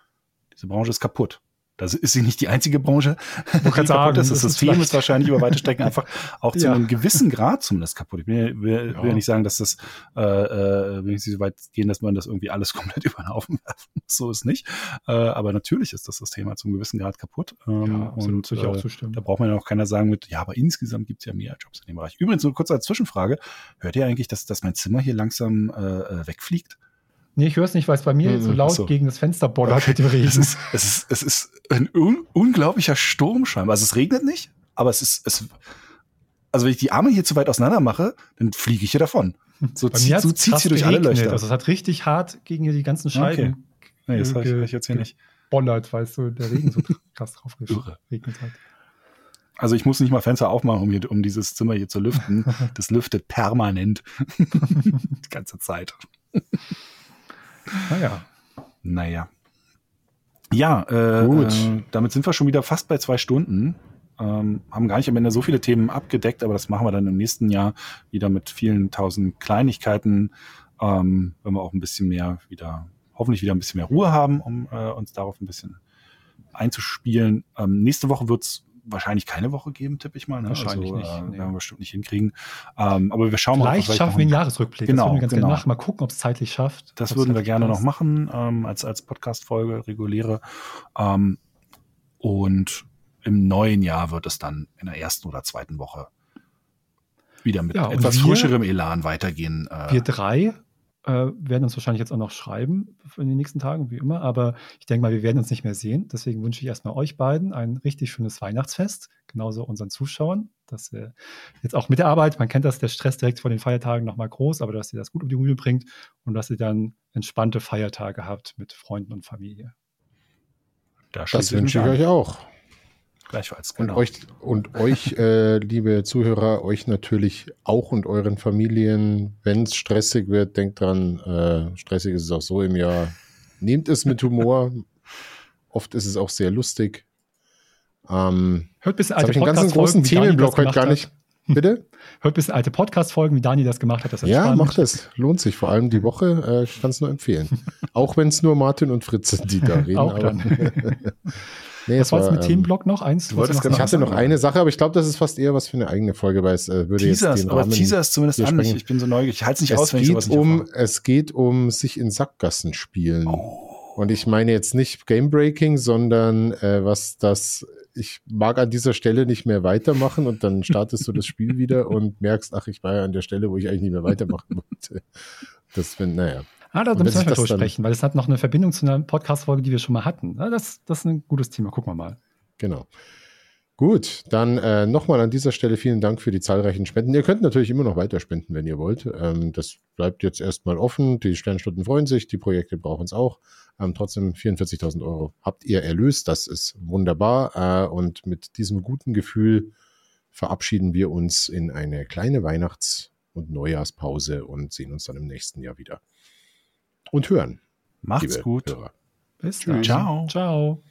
Diese Branche ist kaputt. Das ist sie nicht die einzige Branche, die kaputt sagen, ist. Das, das System ist wahrscheinlich über weite Strecken einfach auch zu ja. einem gewissen Grad zumindest kaputt. Ich will, will, ja. will nicht sagen, dass das, äh, äh, wenn ich so weit gehen, dass man das irgendwie alles komplett über den Haufen werfen muss. So ist nicht. Äh, aber natürlich ist das System halt zum gewissen Grad kaputt. Ähm, ja, und, äh. Da braucht man ja auch keiner sagen mit, ja, aber insgesamt gibt es ja mehr Jobs in dem Bereich. Übrigens, so kurz als Zwischenfrage, hört ihr eigentlich, dass, dass mein Zimmer hier langsam äh, äh wegfliegt? Nee, ich höre es nicht, weil es bei mir mhm, so laut so. gegen das Fenster bollert mit dem Regen. Es ist, es ist, es ist ein un unglaublicher Sturm scheinbar. Also es regnet nicht, aber es ist, es, also wenn ich die Arme hier zu weit auseinander mache, dann fliege ich hier davon. So, zieht, so zieht sie durch alle Löcher. Also es hat richtig hart gegen die ganzen Scheiben. Okay. Nee, das habe ich, jetzt hier nicht. Bollert, weil so der Regen so krass drauf geregnet hat. Also ich muss nicht mal Fenster aufmachen, um, hier, um dieses Zimmer hier zu lüften. Das lüftet permanent. die ganze Zeit. Naja. Naja. Ja, äh, Gut. Äh, damit sind wir schon wieder fast bei zwei Stunden. Ähm, haben gar nicht am Ende so viele Themen abgedeckt, aber das machen wir dann im nächsten Jahr wieder mit vielen tausend Kleinigkeiten, ähm, wenn wir auch ein bisschen mehr wieder, hoffentlich wieder ein bisschen mehr Ruhe haben, um äh, uns darauf ein bisschen einzuspielen. Ähm, nächste Woche wird's wahrscheinlich keine Woche geben, tippe ich mal. Ne? Wahrscheinlich also, nicht. Äh, nee. Werden wir bestimmt nicht hinkriegen. Ähm, aber wir schauen vielleicht mal. Vielleicht schaffen wir einen Jahresrückblick. Genau, das würden wir ganz genau. gerne machen. Mal gucken, ob es zeitlich schafft. Das würden wir gerne noch machen, ähm, als, als Podcast-Folge, reguläre. Ähm, und im neuen Jahr wird es dann in der ersten oder zweiten Woche wieder mit ja, etwas wir, frischerem Elan weitergehen. Äh, wir drei äh, werden uns wahrscheinlich jetzt auch noch schreiben in den nächsten Tagen, wie immer. Aber ich denke mal, wir werden uns nicht mehr sehen. Deswegen wünsche ich erstmal euch beiden ein richtig schönes Weihnachtsfest. Genauso unseren Zuschauern, dass ihr jetzt auch mit der Arbeit, man kennt das, der Stress direkt vor den Feiertagen nochmal groß, aber dass ihr das gut um die Bühne bringt und dass ihr dann entspannte Feiertage habt mit Freunden und Familie. Das, das wünsche ich euch auch. Gleichfalls, genau. Und euch, und euch äh, liebe Zuhörer, euch natürlich auch und euren Familien, wenn es stressig wird, denkt dran, äh, stressig ist es auch so im Jahr. Nehmt es mit Humor. Oft ist es auch sehr lustig. Ähm, Hört bis alte ich einen ganzen großen Themenblock heute gar nicht. Bitte? Hört bis alte Podcast-Folgen, wie Dani das gemacht hat. Das ja, spannend. macht es. Lohnt sich. Vor allem die Woche. Äh, ich kann es nur empfehlen. auch wenn es nur Martin und Fritz sind, die da reden. auch dann. Nee, was war es mit ähm, Themenblock noch? Eins? Du ich hatte noch eine Sache, aber ich glaube, das ist fast eher was für eine eigene Folge, weil es äh, würde Teasers, jetzt den aber Teaser ist zumindest an. Ich, ich bin so neugierig. Ich halte es nicht es aus, wenn geht ich sowas nicht um, Es geht um sich in Sackgassen spielen. Oh. Und ich meine jetzt nicht Game Breaking, sondern äh, was das ich mag an dieser Stelle nicht mehr weitermachen und dann startest du das Spiel wieder und merkst, ach, ich war ja an der Stelle, wo ich eigentlich nicht mehr weitermachen wollte. Das finde, naja. Ah, da müssen wir drüber sprechen, weil es hat noch eine Verbindung zu einer Podcast-Folge, die wir schon mal hatten. Das, das ist ein gutes Thema. Gucken wir mal. Genau. Gut, dann äh, nochmal an dieser Stelle vielen Dank für die zahlreichen Spenden. Ihr könnt natürlich immer noch weiter spenden, wenn ihr wollt. Ähm, das bleibt jetzt erstmal offen. Die Sternstunden freuen sich, die Projekte brauchen es auch. Ähm, trotzdem 44.000 Euro habt ihr erlöst. Das ist wunderbar. Äh, und mit diesem guten Gefühl verabschieden wir uns in eine kleine Weihnachts- und Neujahrspause und sehen uns dann im nächsten Jahr wieder und hören. Macht's gut. Hörer. Bis dann. Ciao. Ciao.